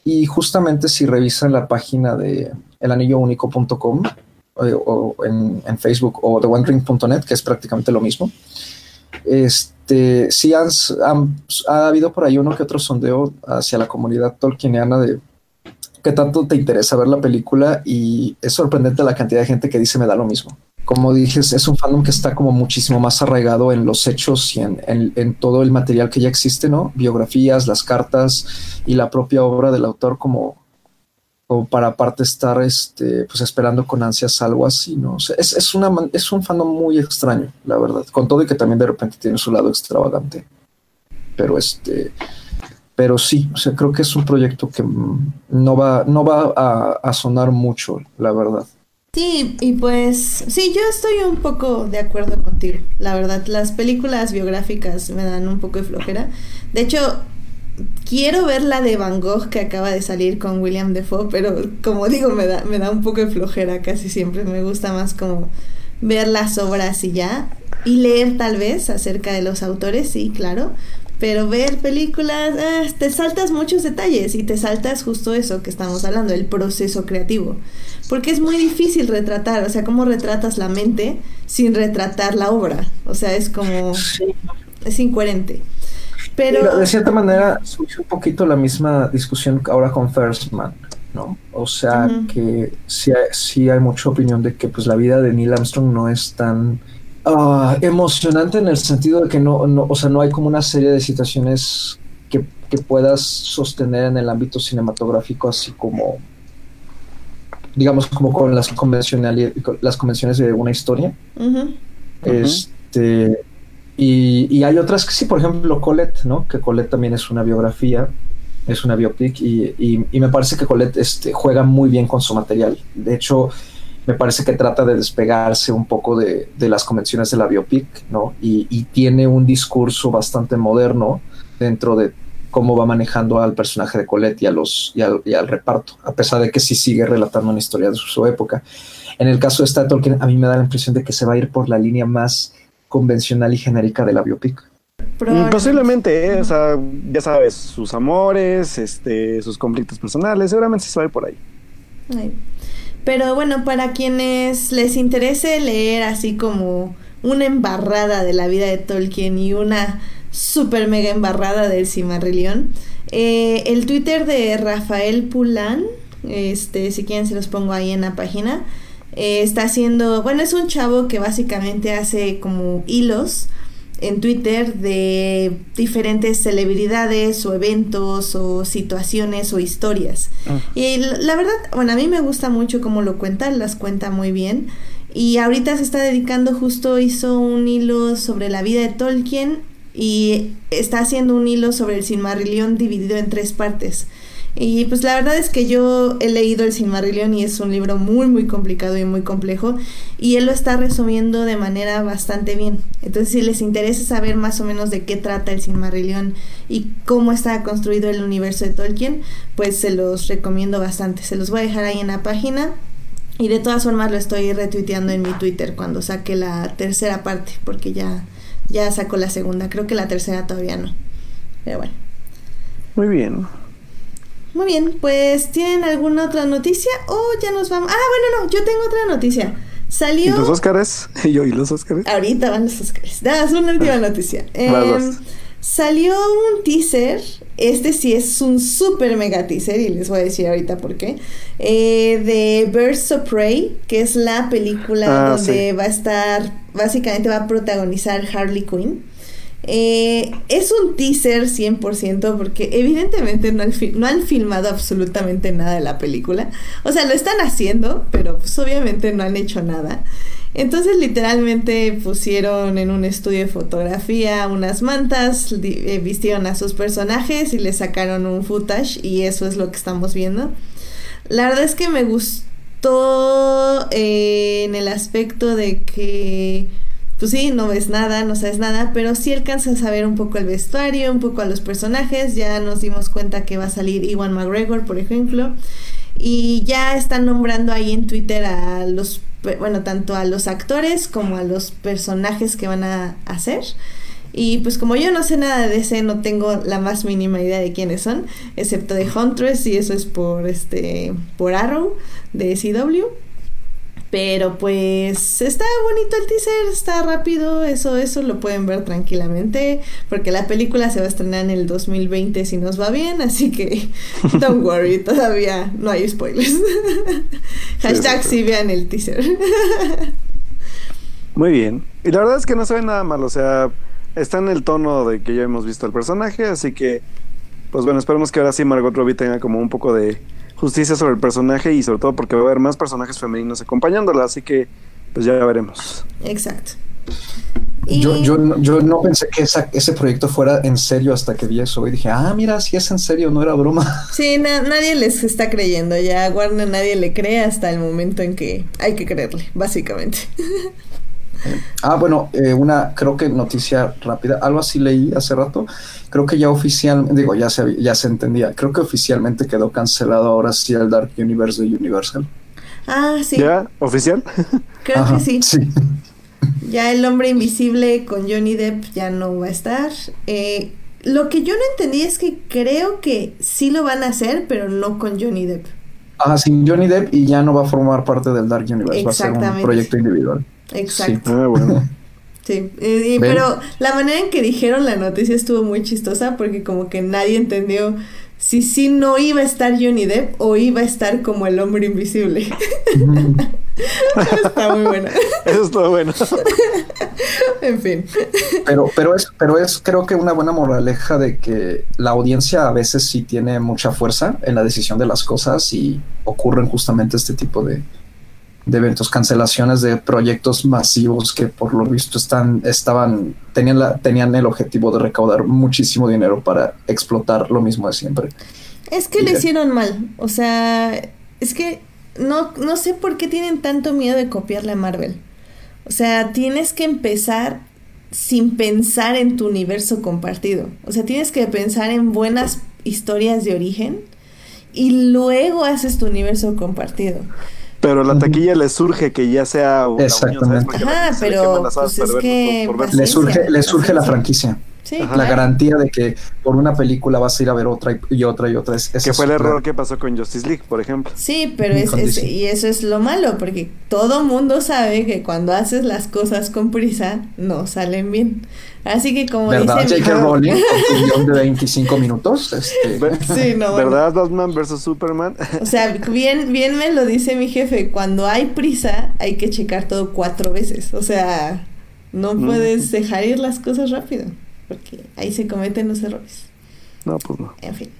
Y justamente si revisan la página de elanillounico.com eh, o en, en, Facebook o theonedream.net, que es prácticamente lo mismo, este, sí han, han, ha habido por ahí uno que otro sondeo hacia la comunidad tolkieniana de qué tanto te interesa ver la película y es sorprendente la cantidad de gente que dice me da lo mismo. Como dices, es un fandom que está como muchísimo más arraigado en los hechos y en, todo el material que ya existe, ¿no? Biografías, las cartas y la propia obra del autor como, como para aparte estar este, pues esperando con ansias algo así, ¿no? es, es, una, es un fandom muy extraño, la verdad, con todo y que también de repente tiene su lado extravagante. Pero este, pero sí, o sea, creo que es un proyecto que no va, no va a, sonar mucho, la verdad. Sí, y pues sí, yo estoy un poco de acuerdo contigo, la verdad. Las películas biográficas me dan un poco de flojera. De hecho, quiero ver la de Van Gogh que acaba de salir con William Defoe, pero como digo, me da, me da un poco de flojera casi siempre. Me gusta más como ver las obras y ya. Y leer tal vez acerca de los autores, sí, claro. Pero ver películas, eh, te saltas muchos detalles y te saltas justo eso que estamos hablando, el proceso creativo. Porque es muy difícil retratar, o sea, cómo retratas la mente sin retratar la obra. O sea, es como... Es incoherente. Pero... de cierta manera, surge un poquito la misma discusión ahora con First Man, ¿no? O sea, que sí hay, sí hay mucha opinión de que pues la vida de Neil Armstrong no es tan Ah, emocionante en el sentido de que no, no, o sea, no hay como una serie de situaciones que, puedas sostener en el ámbito cinematográfico, así como, digamos, como con las, las convenciones de una historia. Este. Y, hay otras que sí, por ejemplo, Colette, ¿no? Que Colette también es una biografía, es una biopic, y, y me parece que Colette este, juega muy bien con su material. De hecho, me parece que trata de despegarse un poco de, las convenciones de la biopic, ¿no? Y, tiene un discurso bastante moderno dentro de cómo va manejando al personaje de Colette y, a los, y al, reparto, a pesar de que sí sigue relatando una historia de su, época. En el caso de esta Tolkien, a mí me da la impresión de que se va a ir por la línea más convencional y genérica de la biopic. Posiblemente, ¿eh? o sea, ya sabes, sus amores, este, sus conflictos personales, seguramente se va a ir por ahí. Pero bueno, para quienes les interese leer así como una embarrada de la vida de Tolkien y una super mega embarrada del Cimarrillion, eh, el Twitter de Rafael Pulán, este, si quieren se los pongo ahí en la página, eh, está haciendo, bueno, es un chavo que básicamente hace como hilos en Twitter de diferentes celebridades o eventos o situaciones o historias. Ah. Y la verdad, bueno, a mí me gusta mucho cómo lo cuenta, las cuenta muy bien. Y ahorita se está dedicando, justo hizo un hilo sobre la vida de Tolkien y está haciendo un hilo sobre el Silmarillion dividido en tres partes. Y pues la verdad es que yo he leído el Silmarillion y es un libro muy muy complicado y muy complejo y él lo está resumiendo de manera bastante bien. Entonces si les interesa saber más o menos de qué trata el Silmarillion y cómo está construido el universo de Tolkien, pues se los recomiendo bastante. Se los voy a dejar ahí en la página y de todas formas lo estoy retuiteando en mi Twitter cuando saque la tercera parte porque ya ya sacó la segunda. Creo que la tercera todavía no. Pero bueno. Muy bien. Muy bien, pues ¿tienen alguna otra noticia o ya nos vamos? Ah, bueno, no, yo tengo otra noticia. Salió. ¿Y los Óscares? ¿Y yo y los Óscares? Ahorita van los Óscares. Nada, es una última noticia. Em, salió un teaser. Este sí es un super mega teaser y les voy a decir ahorita por qué. Eh, de Birds of Prey, que es la película ah, donde va a estar, básicamente va a protagonizar Harley Quinn. Eh, es un teaser 100% porque evidentemente no, han filmado absolutamente nada de la película. O sea, lo están haciendo, pero pues obviamente no han hecho nada. Entonces literalmente pusieron en un estudio de fotografía unas mantas, eh, vistieron a sus personajes y le sacaron un footage y eso es lo que estamos viendo. La verdad es que me gustó eh, en el aspecto de que pues sí, no ves nada, no sabes nada, pero sí alcanzas a saber un poco el vestuario, un poco a los personajes, ya nos dimos cuenta que va a salir Iwan McGregor, por ejemplo, y ya están nombrando ahí en Twitter a los, bueno, tanto a los actores como a los personajes que van a hacer. Y pues como yo no sé nada de ese, no tengo la más mínima idea de quiénes son, excepto de Huntress y eso es por este por Arrow de CW. Pero pues está bonito el teaser, está rápido, eso, eso lo pueden ver tranquilamente, porque la película se va a estrenar en el 2020 si nos va bien, así que don't worry, todavía no hay spoilers. Hashtag sí, vean el teaser. Muy bien. Y la verdad es que no se ve nada mal, o sea, está en el tono de que ya hemos visto el personaje, así que, pues bueno, esperemos que ahora sí Margot Robbie tenga como un poco de justicia sobre el personaje y sobre todo porque va a haber más personajes femeninos acompañándola, así que pues ya veremos. Exacto. Yo, yo, yo no pensé que ese proyecto fuera en serio hasta que vi eso y dije, ah, mira, si es en serio, no era broma. Sí, nadie les está creyendo, ya Warner nadie le cree hasta el momento en que hay que creerle, básicamente. Ah, bueno, eh, una creo que noticia rápida, algo así leí hace rato. Creo que ya oficialmente, digo, ya se, ya se entendía, creo que oficialmente quedó cancelado ahora sí el Dark Universe de Universal. Ah, sí. ¿Ya? ¿Oficial? Creo que sí. Ya el hombre invisible con Johnny Depp ya no va a estar. Eh, lo que yo no entendí es que creo que sí lo van a hacer, pero no con Johnny Depp. Ah, sin Johnny Depp y ya no va a formar parte del Dark Universe, va a ser un proyecto individual. Exacto. Sí, ah, bueno. sí. pero la manera en que dijeron la noticia estuvo muy chistosa porque como que nadie entendió si sí no iba a estar Johnny Depp o iba a estar como el hombre invisible. Está muy buena. Eso está bueno. en fin. Pero, pero es, pero es creo que una buena moraleja de que la audiencia a veces sí tiene mucha fuerza en la decisión de las cosas y ocurren justamente este tipo de, de eventos, cancelaciones de proyectos masivos que por lo visto están, estaban, tenían, la, tenían el objetivo de recaudar muchísimo dinero para explotar lo mismo de siempre. Es que le hicieron mal, o sea, es que no, no sé por qué tienen tanto miedo de copiarle a Marvel. O sea, tienes que empezar sin pensar en tu universo compartido. O sea, tienes que pensar en buenas historias de origen y luego haces tu universo compartido. Pero la taquilla le surge que ya sea una Exactamente. Ajá, pero pues es que le surge, le surge la franquicia. La garantía de que por una película vas a ir a ver otra y, otra y otra. Es, que fue el error que pasó con Justice League, por ejemplo. Sí, pero es, y eso es lo malo, porque todo mundo sabe que cuando haces las cosas con prisa, no salen bien. Así que como ¿verdad, dice J.K. Rowling, un de 25 minutos. Este. Sí, no, ¿Verdad, Batman versus Superman? O sea, bien, bien me lo dice mi jefe, cuando hay prisa hay que checar todo cuatro veces. O sea, no puedes dejar ir las cosas rápido porque ahí se cometen los errores. No, pues no. En fin.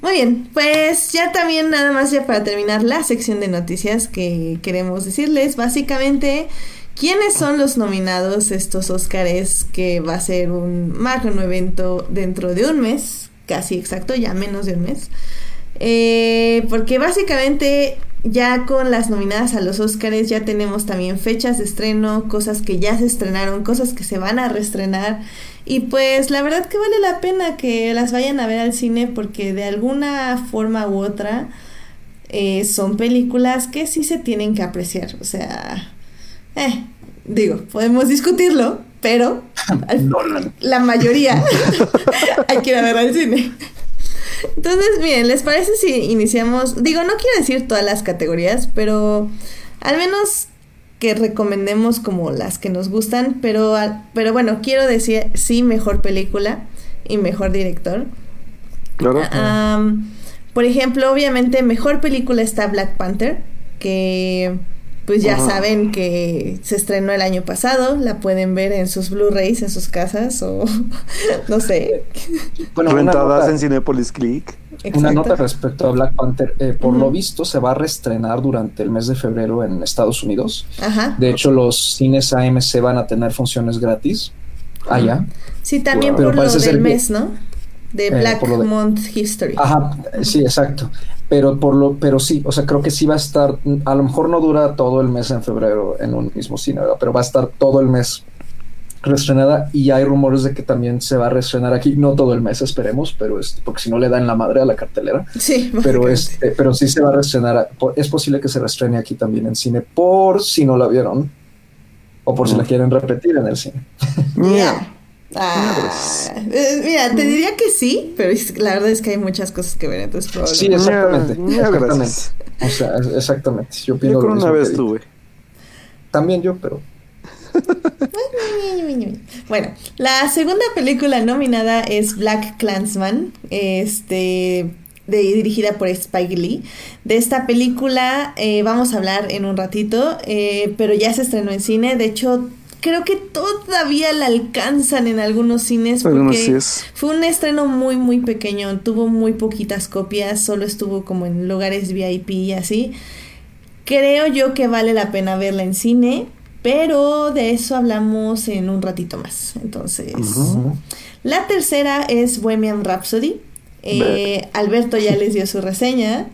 Muy bien, pues ya también nada más ya para terminar la sección de noticias que queremos decirles, básicamente, ¿quiénes son los nominados estos Óscares que va a ser un magno evento dentro de un mes, casi exacto, ya menos de un mes? Eh, porque básicamente ya con las nominadas a los Óscares ya tenemos también fechas de estreno, cosas que ya se estrenaron, cosas que se van a reestrenar y pues la verdad que vale la pena que las vayan a ver al cine porque de alguna forma u otra eh, son películas que sí se tienen que apreciar. O sea, eh, digo, podemos discutirlo, pero la mayoría hay que ir a ver al cine. Entonces, bien, ¿les parece si iniciamos? Digo, no quiero decir todas las categorías, pero al menos que recomendemos como las que nos gustan, pero, pero bueno, quiero decir sí, mejor película y mejor director. Claro. por ejemplo, obviamente, mejor película está Black Panther, que pues ya saben que se estrenó el año pasado, la pueden ver en sus Blu-rays, en sus casas o no sé. Bueno, Rentadas en Cinepolis Click. Una nota respecto a Black Panther. Eh, por lo visto, se va a reestrenar durante el mes de febrero en Estados Unidos. Ajá. De hecho, los cines AMC van a tener funciones gratis allá. Sí, también por lo del mes, ¿no? De eh, Black Month History. Ajá, sí, exacto. Pero por lo, pero sí, o sea, creo que sí va a estar, a lo mejor no dura todo el mes en febrero en un mismo cine, pero va a estar todo el mes reestrenada y hay rumores de que también se va a reestrenar aquí, no todo el mes, esperemos, pero es porque si no le dan la madre a la cartelera. Sí, pero este, pero sí se va a reestrenar, es posible que se reestrene aquí también en cine por si no la vieron o por si la mm. quieren repetir en el cine. Ah, eh, mira, te diría que sí, pero la verdad es que hay muchas cosas que ver, entonces Sí, exactamente. exactamente. O sea, exactamente. Yo, Yo una vez tuve. también yo, pero bueno, la segunda película nominada es Black Clansman, este, dirigida por Spike Lee. De esta película eh, vamos a hablar en un ratito, eh, pero ya se estrenó en cine. De hecho, creo que todavía la alcanzan en algunos cines porque fue un estreno muy muy pequeño, tuvo muy poquitas copias, solo estuvo como en lugares VIP y así. Creo yo que vale la pena verla en cine. Pero de eso hablamos en un ratito más. Entonces, la tercera es Bohemian Rhapsody. Eh, Alberto ya les dio su reseña.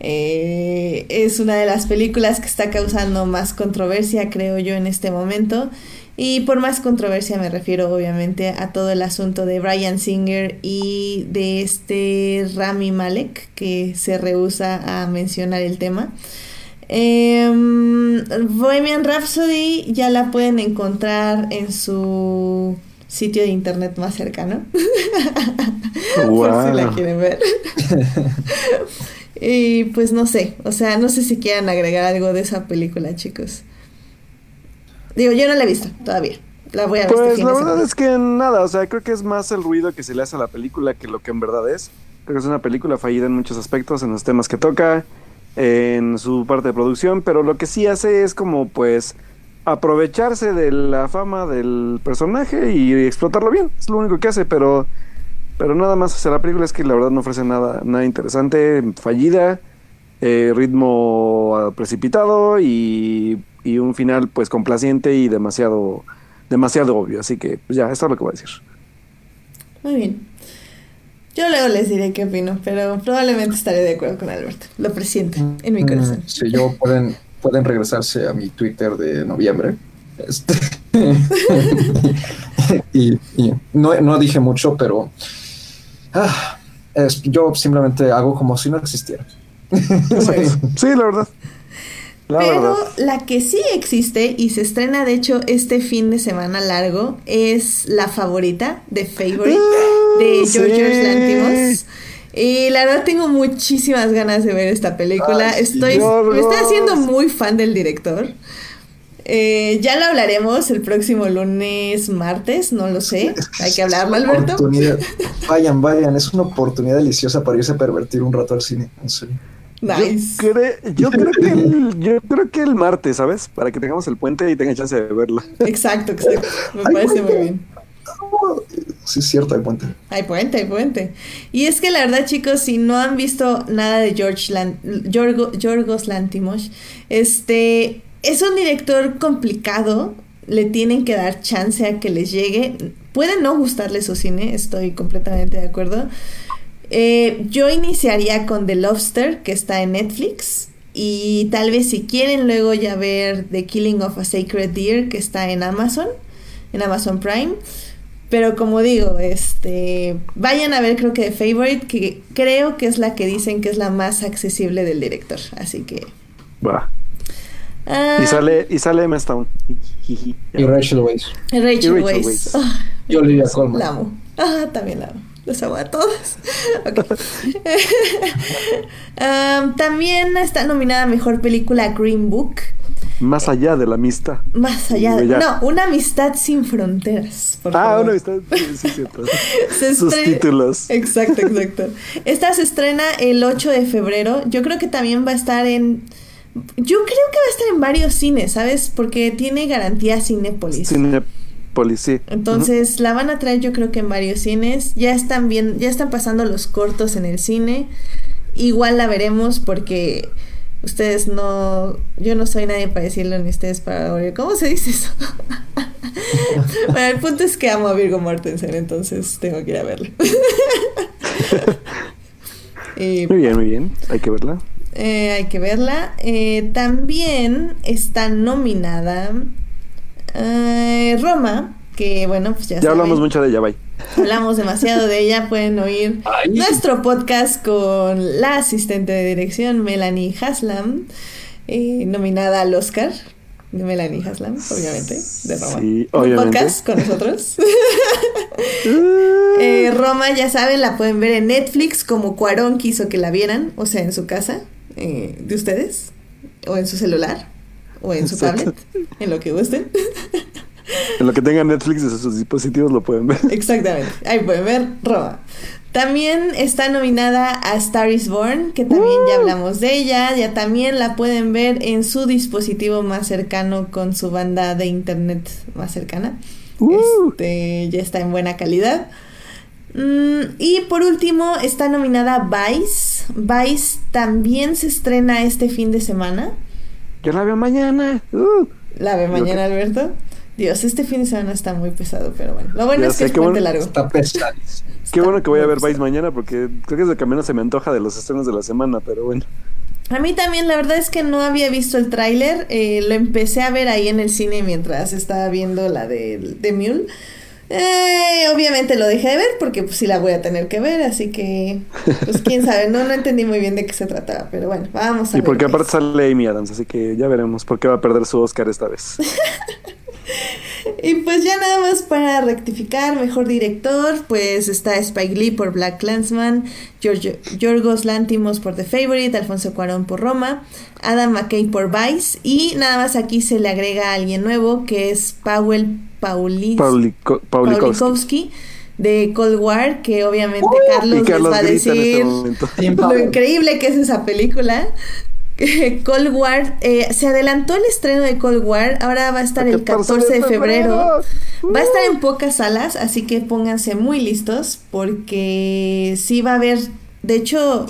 Eh, es una de las películas que está causando más controversia, creo yo, en este momento. Y por más controversia me refiero obviamente a todo el asunto de Brian Singer y de este Rami Malek que se rehúsa a mencionar el tema. Eh, Bohemian Rhapsody ya la pueden encontrar en su sitio de internet más cercano. Por si la quieren ver. y pues no sé, o sea, no sé si quieran agregar algo de esa película, chicos. Digo, yo no la he visto todavía. La voy a ver. Este pues la verdad es que nada, o sea, creo que es más el ruido que se le hace a la película que lo que en verdad es. Creo que es una película fallida en muchos aspectos, en los temas que toca en su parte de producción, pero lo que sí hace es como pues aprovecharse de la fama del personaje y explotarlo bien, es lo único que hace, pero pero nada más, o sea, la película es que la verdad no ofrece nada nada interesante, fallida, eh, ritmo precipitado y, y un final pues complaciente y demasiado demasiado obvio, así que pues, ya, esto es lo que voy a decir. Muy bien. Yo luego les diré qué opino, pero probablemente estaré de acuerdo con Alberto. Lo presiento en mi mm, corazón. Si yo pueden, pueden regresarse a mi Twitter de noviembre. Este, y, no, no, dije mucho, pero ah, yo simplemente hago como si no existiera. sí, la verdad. Pero la que sí existe y se estrena de hecho este fin de semana largo es La Favorita de Favorite de ah, George Lantimos. Y la verdad tengo muchísimas ganas de ver esta película. estoy, me estoy haciendo muy fan del director. Eh, ya lo hablaremos el próximo lunes, martes, no lo sé. Hay que hablarlo, Alberto. Vayan, vayan, es una oportunidad deliciosa para irse a pervertir un rato al cine, en serio. Yo, creo que el, yo creo que el martes, ¿sabes? Para que tengamos el puente y tenga chance de verla. Exacto, exacto. Me parece muy bien. Sí, es cierto, hay puente. Hay puente, hay puente. Y es que la verdad, chicos, si no han visto nada de George Yorgos Lantimos, este es un director complicado. Le tienen que dar chance a que les llegue. Puede no gustarle su cine, estoy completamente de acuerdo. Eh, yo iniciaría con The Lobster, que está en Netflix. Y tal vez si quieren luego ya ver The Killing of a Sacred Deer, que está en Amazon, en Amazon Prime. Pero como digo, este, vayan a ver creo que The Favorite, que creo que es la que dicen que es la más accesible del director. Así que... Va. Ah. y sale, y sale Emma Stone. y Rachel Weisz. Y Rachel, Weisz. y Olivia Colman. La amo. Ah, también la amo. Los amo a todos. también está nominada Mejor Película Green Book. Más allá de la amistad. Más allá de... No, una amistad sin fronteras. ah, una amistad... Sí, cierto. Sus títulos. Exacto, exacto. Esta se estrena el 8 de febrero. Yo creo que también va a estar en... Yo creo que va a estar en varios cines, ¿sabes? Porque tiene garantía Cinepolis. Cinepolis policía. Entonces la van a traer yo creo que en varios cines. Ya están bien, ya están pasando los cortos en el cine. Igual la veremos porque ustedes no, yo no soy nadie para decirlo ni ustedes para oír. ¿Cómo se dice eso? bueno, el punto es que amo a Virgo Mortensen, entonces tengo que ir a verla. muy bien, muy bien. Hay que verla. Eh, hay que verla. Eh, también está nominada eh, Roma, que bueno, pues ya. Ya hablamos mucho de ella, bye. Hablamos demasiado de ella, pueden oír nuestro podcast con la asistente de dirección Melanie Haslam, eh, nominada al Oscar. De Melanie Haslam, obviamente, de Roma. Sí, obviamente. podcast con nosotros. Eh, Roma, ya saben, la pueden ver en Netflix como Cuarón quiso que la vieran, o sea, en su casa, de ustedes, o en su celular o en su tablet, en lo que gusten. En lo que tengan Netflix de sus dispositivos lo pueden ver. Exactamente, ahí pueden ver Roma. También está nominada a Star is Born, que también ya hablamos de ella. Ya también la pueden ver en su dispositivo más cercano con su banda de internet más cercana. Este, ya está en buena calidad. Mm, y por último está nominada Vice. Vice también se estrena este fin de semana. Yo la veo mañana. Uh. ¿La veo mañana, Alberto? Dios, este fin de semana está muy pesado, pero bueno. Lo bueno es que es puente largo. Está pesado. Qué bueno que voy a ver Vice mañana porque creo que es que menos se me antoja de los estrenos de la semana, pero bueno. A mí también, la verdad es que no había visto el tráiler. Eh, lo empecé a ver ahí en el cine mientras estaba viendo la de, de Mule. Eh, obviamente lo dejé de ver porque pues sí la voy a tener que ver, así que pues quién sabe, no, no entendí muy bien de qué se trataba, pero bueno, vamos a ver. Y porque aparte sale Amy Adams, así que ya veremos por qué va a perder su Oscar esta vez. y pues ya nada más para rectificar, mejor director, pues está Spike Lee por Black Clansman, Yorgos Lantimos por The Favorite, Alfonso Cuarón por Roma, Adam McKay por Vice y nada más aquí se le agrega a alguien nuevo que es Powell Paulis, Paulikowski de Cold War, que obviamente Carlos, les va a este decir lo increíble que es esa película. Cold War, eh, se adelantó el estreno de Cold War, ahora va a estar el 14 de febrero. Va a estar en pocas salas, así que pónganse muy listos porque sí va a haber, de hecho,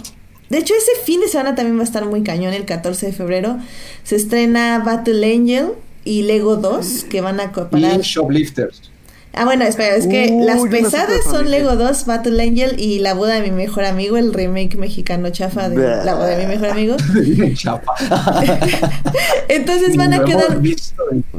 de hecho ese fin de semana también va a estar muy cañón el 14 de febrero. Se estrena Battle Angel y Lego 2 que van a comparar. Y Shoplifters. Ah, bueno, espera, es que las pesadas son Lego 2, Battle Angel y La boda de mi mejor amigo, el remake mexicano chafa de La boda de mi mejor amigo. chafa. Entonces van a quedar.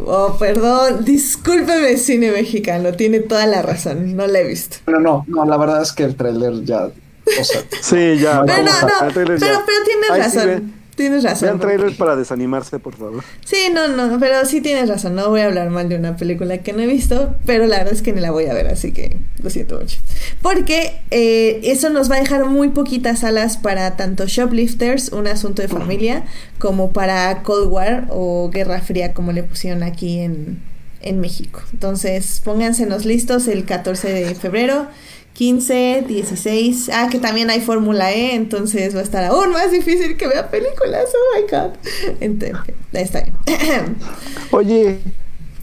Oh, perdón, discúlpeme, cine mexicano, tiene toda la razón, no la he visto. Pero no, no, la verdad es que el trailer ya. O sea, sí, ya. Pero no, no, pero, pero tienes razón. Tienes razón. Vean trailers para desanimarse, por favor. Sí, no, no, pero sí tienes razón. No voy a hablar mal de una película que no he visto, pero la verdad es que ni la voy a ver, así que lo siento mucho. Porque eh, eso nos va a dejar muy poquitas salas para tanto Shoplifters, un asunto de familia, como para Cold War o Guerra Fría, como le pusieron aquí en, en México. Entonces, póngansenos listos el 14 de febrero. 15, 16. Ah, que también hay Fórmula E, entonces va a estar aún más difícil que vea películas. Oh my god. Entonces, ahí está bien. Oye,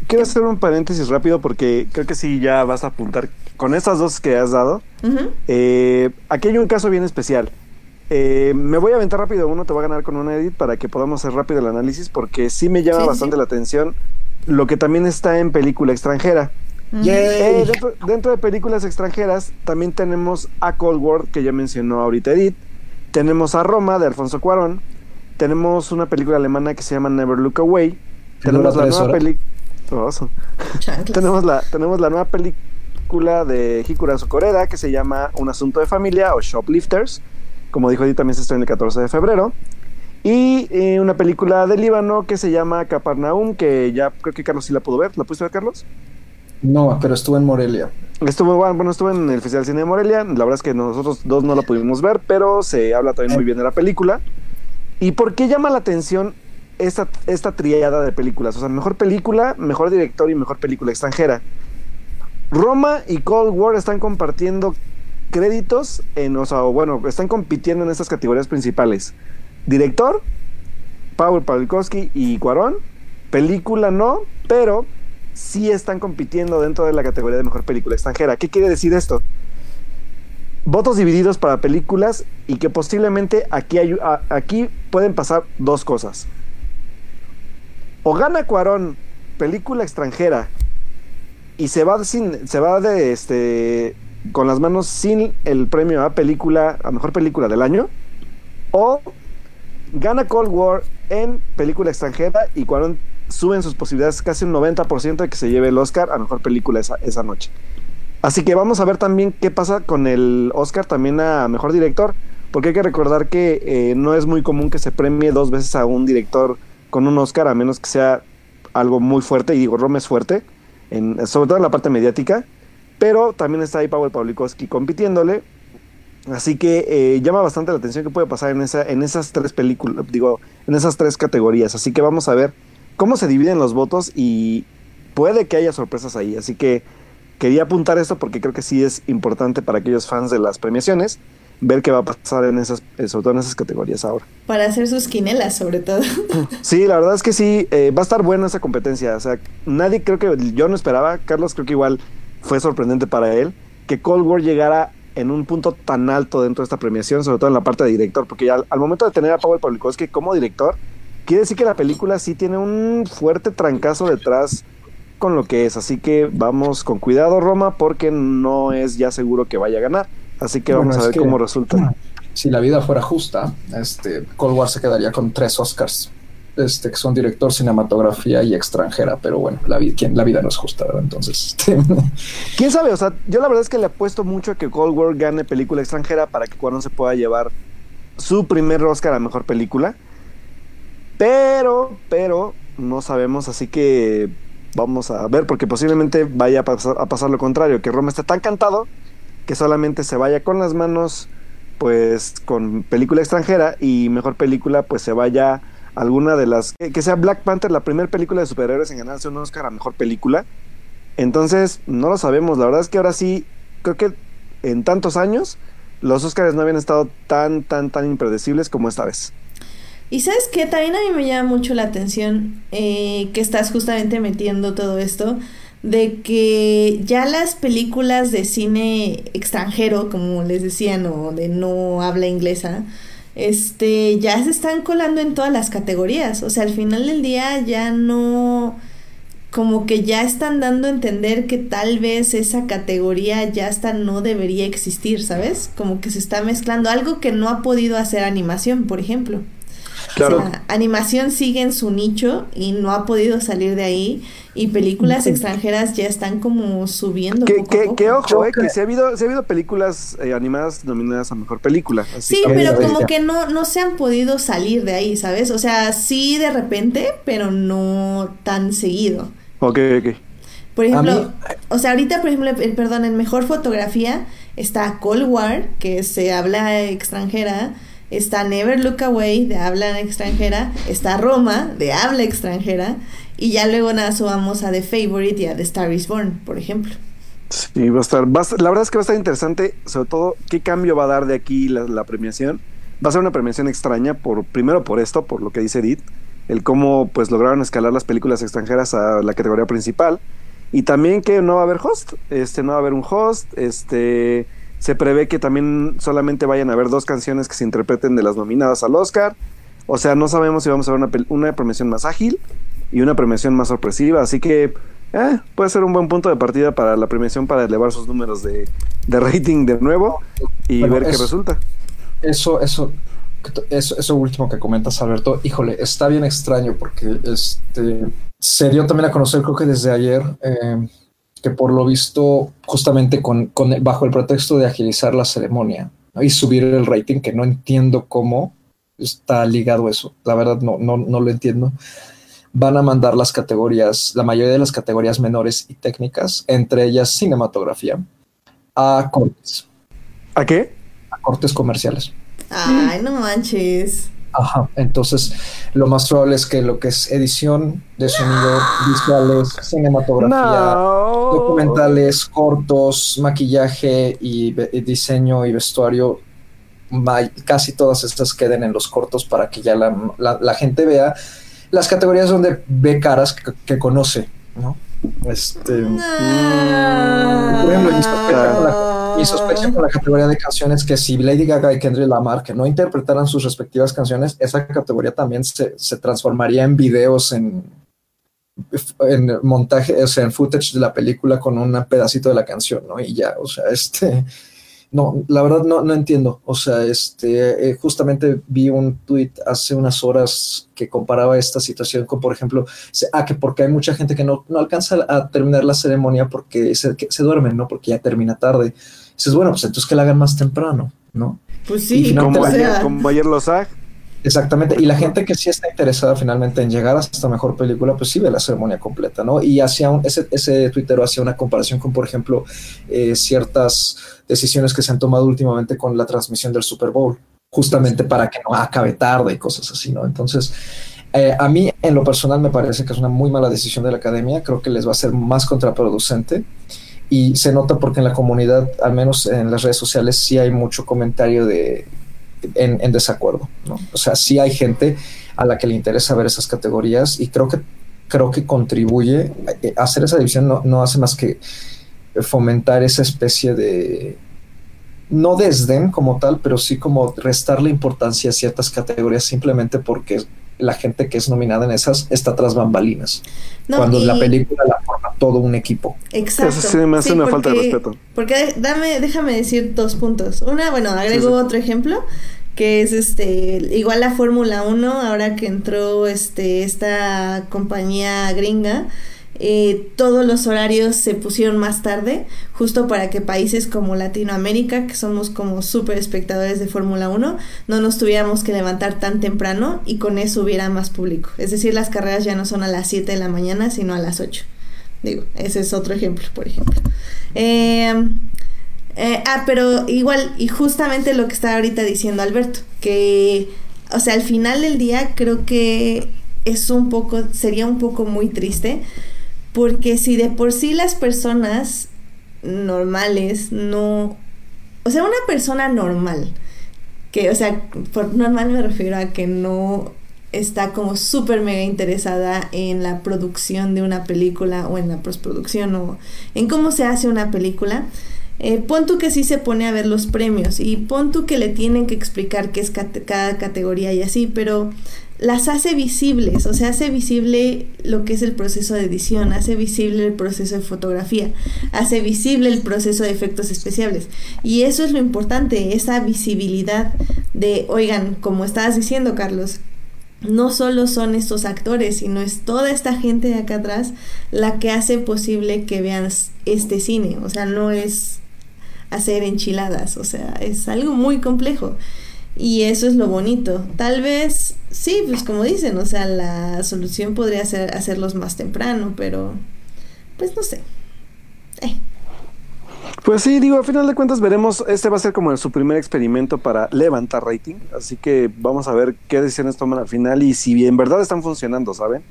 quiero hacer un paréntesis rápido porque creo que sí ya vas a apuntar con estas dos que has dado. Eh, aquí hay un caso bien especial. Eh, me voy a aventar rápido uno, te voy a ganar con una edit para que podamos hacer rápido el análisis porque sí me llama bastante la atención lo que también está en película extranjera. Eh, dentro, de películas extranjeras también tenemos a Cold War, que ya mencionó ahorita Edith. Tenemos a Roma, de Alfonso Cuarón. Tenemos una película alemana que se llama Never Look Away. Tenemos la, nueva película... tenemos, la, tenemos la nueva película de Hikurazo Koreda que se llama Un Asunto de Familia o Shoplifters. Como dijo Edith, también se estrena el 14 de febrero. Y eh, una película de Líbano que se llama Capernaum, que ya creo que Carlos sí la pudo ver. ¿La pudiste ver, Carlos? No, pero estuvo en Morelia. Estuvo, bueno, estuvo en el Festival de Cine de Morelia. La verdad es que nosotros dos no la pudimos ver, pero se habla también muy bien de la película. ¿Y por qué llama la atención esta, esta triada de películas? O sea, mejor película, mejor director y mejor película extranjera. Roma y Cold War están compartiendo créditos en, o sea, bueno, están compitiendo en estas categorías principales. Director, Paul Pawlikowski y Cuarón. Película no, pero sí están compitiendo dentro de la categoría de mejor película extranjera. ¿Qué quiere decir esto? Votos divididos para películas y que posiblemente aquí, aquí pueden pasar dos cosas. O gana Cuarón película extranjera y se va sin se va de este con las manos sin el premio a película a mejor película del año o gana Cold War en película extranjera y Cuarón suben sus posibilidades casi un 90% de que se lleve el Oscar a mejor película esa, esa noche. Así que vamos a ver también qué pasa con el Oscar también a mejor director, porque hay que recordar que eh, no es muy común que se premie dos veces a un director con un Oscar, a menos que sea algo muy fuerte, y digo, Rome es fuerte, en, sobre todo en la parte mediática, pero también está ahí Pavel Pawlikowski compitiéndole, así que eh, llama bastante la atención que puede pasar en, esa, en esas tres películas, digo, en esas tres categorías, así que vamos a ver cómo se dividen los votos y puede que haya sorpresas ahí. Así que quería apuntar esto porque creo que sí es importante para aquellos fans de las premiaciones ver qué va a pasar en esas, eh, sobre todo en esas categorías ahora. Para hacer sus quinelas, sobre todo. Sí, la verdad es que sí, eh, va a estar buena esa competencia. O sea, nadie creo que, yo no esperaba, Carlos creo que igual fue sorprendente para él, que Cold War llegara en un punto tan alto dentro de esta premiación, sobre todo en la parte de director, porque ya al, momento de tener a Pavel Pawlikowski como director, quiere decir que la película sí tiene un fuerte trancazo detrás con lo que es. Así que vamos con cuidado, Roma, porque no es ya seguro que vaya a ganar. Así que vamos a ver cómo resulta. Si la vida fuera justa, este Cold War se quedaría con tres Oscars. Este, que son director, cinematografía y extranjera, pero bueno, la, vida, la vida no es justa, ¿verdad? Entonces, este, quién sabe, o sea, yo la verdad es que le apuesto mucho a que Cold War gane película extranjera para que Cuarón se pueda llevar su primer Oscar a mejor película. Pero, pero, no sabemos, así que vamos a ver, porque posiblemente vaya a pasar, a pasar lo contrario, que Roma esté tan cantado que solamente se vaya con las manos pues con película extranjera y mejor película pues se vaya alguna de las que, sea Black Panther la primera película de superhéroes en ganarse un Oscar a mejor película. Entonces no lo sabemos. La verdad es que ahora sí creo que en tantos años los Oscars no habían estado tan tan tan impredecibles como esta vez y sabes que también a mí me llama mucho la atención eh, que estás justamente metiendo todo esto de que ya las películas de cine extranjero, como les decían, o de no habla inglesa, este, ya se están colando en todas las categorías. O sea, al final del día ya no, como que ya están dando a entender que tal vez esa categoría ya hasta no debería existir, ¿sabes? Como que se está mezclando algo que no ha podido hacer animación, por ejemplo. Claro. animación sigue en su nicho y no ha podido salir de ahí. Y películas extranjeras ya están como subiendo. Que, que, ojo, eh, que se ha habido, se ha habido películas eh, animadas nominadas a mejor película. sí, pero como que no, no se han podido salir de ahí, ¿sabes? O sea, sí de repente, pero no tan seguido. Ok, ok. Por ejemplo, o sea, ahorita, por ejemplo, perdón, en mejor fotografía está Cold War, que se habla extranjera está Never Look Away, de habla extranjera, está Roma, de habla extranjera, y ya luego nada subamos a The Favorite y a The Star is Born, por ejemplo. Sí, va a estar, la verdad es que va a estar interesante, sobre todo qué cambio va a dar de aquí la, premiación. Va a ser una premiación extraña, por primero por esto, por lo que dice Edith, el cómo pues lograron escalar las películas extranjeras a la categoría principal, y también que no va a haber host, este no va a haber un host, este se prevé que también solamente vayan a haber dos canciones que se interpreten de las nominadas al Oscar. O sea, no sabemos si vamos a ver una, una premiación más ágil y una premiación más sorpresiva. Así que eh, puede ser un buen punto de partida para la premiación para elevar sus números de, rating de nuevo y ver qué resulta. Eso, eso, eso, eso último que comentas, Alberto, híjole, está bien extraño porque este se dio también a conocer, creo que desde ayer, eh, que por lo visto, justamente con, bajo el pretexto de agilizar la ceremonia y subir el rating, que no entiendo cómo está ligado eso, la verdad no, no, no lo entiendo, van a mandar las categorías, la mayoría de las categorías menores y técnicas, entre ellas cinematografía, a cortes. ¿A qué? A cortes comerciales. Ay, no manches. Ajá, entonces lo más probable es que lo que es edición de sonido, visuales, cinematografía, documentales, cortos, maquillaje y diseño y vestuario, casi todas estas queden en los cortos para que ya la, gente vea. Las categorías donde ve caras que, conoce, ¿no? Este, por ejemplo, mi sospecha con la categoría de canciones que si Lady Gaga y Kendrick Lamar que no interpretaran sus respectivas canciones, esa categoría también se, se transformaría en videos, en, en montaje, o sea, en footage de la película con un pedacito de la canción, ¿no? Y ya, o sea, este, no, la verdad no, no entiendo. O sea, este, eh, justamente vi un tweet hace unas horas que comparaba esta situación con, por ejemplo, ah, que porque hay mucha gente que no, no alcanza a terminar la ceremonia porque se, se duermen, ¿no? Porque ya termina tarde dices, bueno, pues entonces que la hagan más temprano, ¿no? Pues sí, como, ayer, como ayer los Exactamente, y la gente que sí está interesada finalmente en llegar a esta mejor película, pues sí ve la ceremonia completa, ¿no? Y hacía un, ese, ese tuitero hacía una comparación con, por ejemplo, eh, ciertas decisiones que se han tomado últimamente con la transmisión del Super Bowl, justamente para que no acabe tarde y cosas así, ¿no? Entonces, Eh, a mí, en lo personal, me parece que es una muy mala decisión de la academia. Creo que les va a ser más contraproducente. Y se nota porque en la comunidad, al menos en las redes sociales, sí hay mucho comentario de, en, desacuerdo. ¿no? O sea, sí hay gente a la que le interesa ver esas categorías y creo que, creo que contribuye. Eh, hacer esa división no, no hace más que fomentar esa especie de no desdén como tal, pero sí como restarle importancia a ciertas categorías simplemente porque la gente que es nominada en esas está tras bambalinas. cuando la película la todo un equipo. Exacto. Eso sí me hace una falta de respeto. Porque dame, déjame decir dos puntos. Una, bueno, agrego otro ejemplo que es este igual la Fórmula 1 ahora que entró este esta compañía gringa eh, todos los horarios se pusieron más tarde, justo para que países como Latinoamérica, que somos como súper espectadores de Fórmula 1, no nos tuviéramos que levantar tan temprano y con eso hubiera más público. Es decir, las carreras ya no son a las 7 de la mañana, sino a las 8. Digo, ese es otro ejemplo, por ejemplo. Eh, eh, ah, pero igual, y justamente lo que está ahorita diciendo Alberto, que, o sea, al final del día creo que es un poco, sería un poco muy triste porque si de por sí las personas normales no... O sea, una persona normal, que, o sea, normal me refiero a que no está como súper mega interesada en la producción de una película o en la postproducción o en cómo se hace una película. Eh, pon tú que sí se pone a ver los premios y pon tú que le tienen que explicar qué es cada categoría y así, pero las hace visibles, o sea, hace visible lo que es el proceso de edición, hace visible el proceso de fotografía, hace visible el proceso de efectos especiales. Y eso es lo importante, esa visibilidad de, oigan, como estabas diciendo, Carlos, no solo son estos actores, sino es toda esta gente de acá atrás la que hace posible que vean este cine. O sea, no es hacer enchiladas, o sea, es algo muy complejo. Y eso es lo bonito. Tal vez, sí, pues como dicen, o sea, la solución podría ser hacerlos más temprano, pero pues no sé. Eh. Pues sí, digo, a final de cuentas veremos, este va a ser como su primer experimento para levantar rating, así que vamos a ver qué decisiones toman al final y si en verdad están funcionando, ¿saben?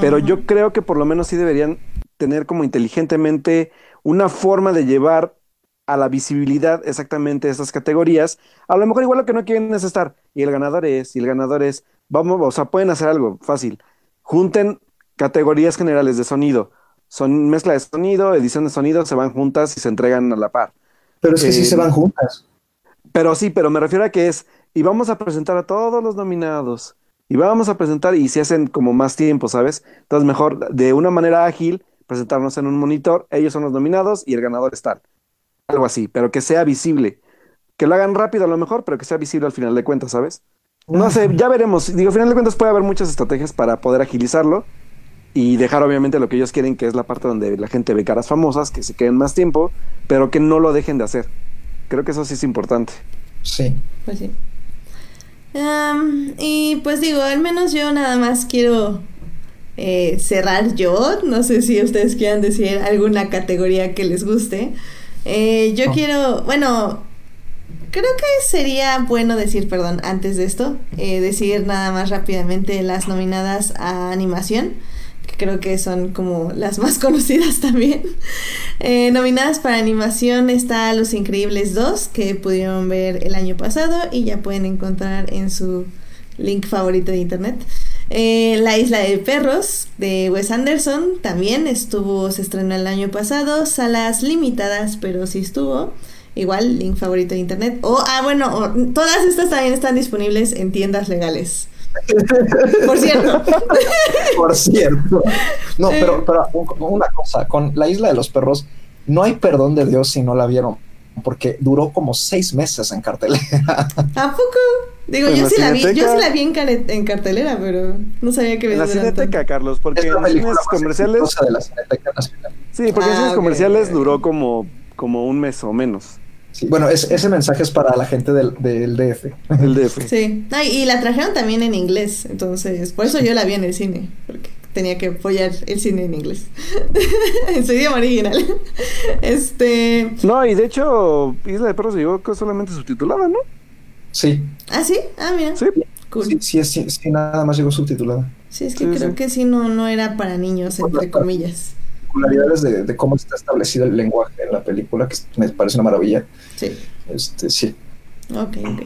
Pero yo creo que por lo menos sí deberían tener como inteligentemente una forma de llevar a la visibilidad exactamente esas categorías, a lo mejor igual lo que no quieren es estar, y el ganador es, y el ganador es, vamos, o sea, pueden hacer algo fácil, junten categorías generales de sonido, son mezcla de sonido, edición de sonido, se van juntas y se entregan a la par. Pero es que sí se eh, van juntas. Pero sí, pero me refiero a que es, y vamos a presentar a todos los nominados, y vamos a presentar, y se hacen como más tiempo, ¿sabes? Entonces, mejor de una manera ágil, presentarnos en un monitor, ellos son los nominados y el ganador es tal algo así, pero que sea visible. Que lo hagan rápido a lo mejor, pero que sea visible al final de cuentas, ¿sabes? No sé, ya veremos. Digo, al final de cuentas puede haber muchas estrategias para poder agilizarlo y dejar obviamente lo que ellos quieren, que es la parte donde la gente ve caras famosas, que se queden más tiempo, pero que no lo dejen de hacer. Creo que eso sí es importante. Sí. Pues sí. y pues digo, al menos yo nada más quiero eh, cerrar yo. No sé si ustedes quieran decir alguna categoría que les guste. Eh, yo quiero, bueno, creo que sería bueno decir, perdón, antes de esto, eh, decir nada más rápidamente las nominadas a animación, creo que son como las más conocidas también. Eh, nominadas para animación está Los Increíbles 2, que pudieron ver el año pasado y ya pueden encontrar en su link favorito de internet. Eh, la isla de perros de Wes Anderson también estuvo, se estrenó el año pasado, salas limitadas, pero sí estuvo. Igual, link favorito de internet. O, ah, bueno, todas estas también están disponibles en tiendas legales. Por cierto. Por cierto. No, pero, pero una cosa, con la isla de los perros, no hay perdón de Dios si no la vieron porque duró como seis meses en cartelera. ¿A poco? Digo, yo sí, la vi, yo sí la vi en, en, cartelera, pero no sabía que venía. En la Cineteca, Carlos, porque en cines comerciales. De la Cineteca Nacional. Sí, porque en cines ah, comerciales duró como, como un mes o menos. Sí, bueno, ese mensaje es para la gente del, del DF. El DF. Sí. y la trajeron también en inglés, entonces, por eso yo la vi en el cine, porque tenía que apoyar el cine en inglés. en su idioma original. este. No, y de hecho, Isla de Perros se llevó solamente subtitulada, ¿no? Sí. ¿Ah, sí? Ah, mira. Sí. Cool. Sí, sí, es- sí, sí, nada más llegó subtitulada. Sí, es que Sí, creo sí. que sí, no, no era para niños, entre comillas. Particularidades de, de cómo está establecido el lenguaje en la película, que me parece una maravilla. Sí. Este, sí. Ok, ok.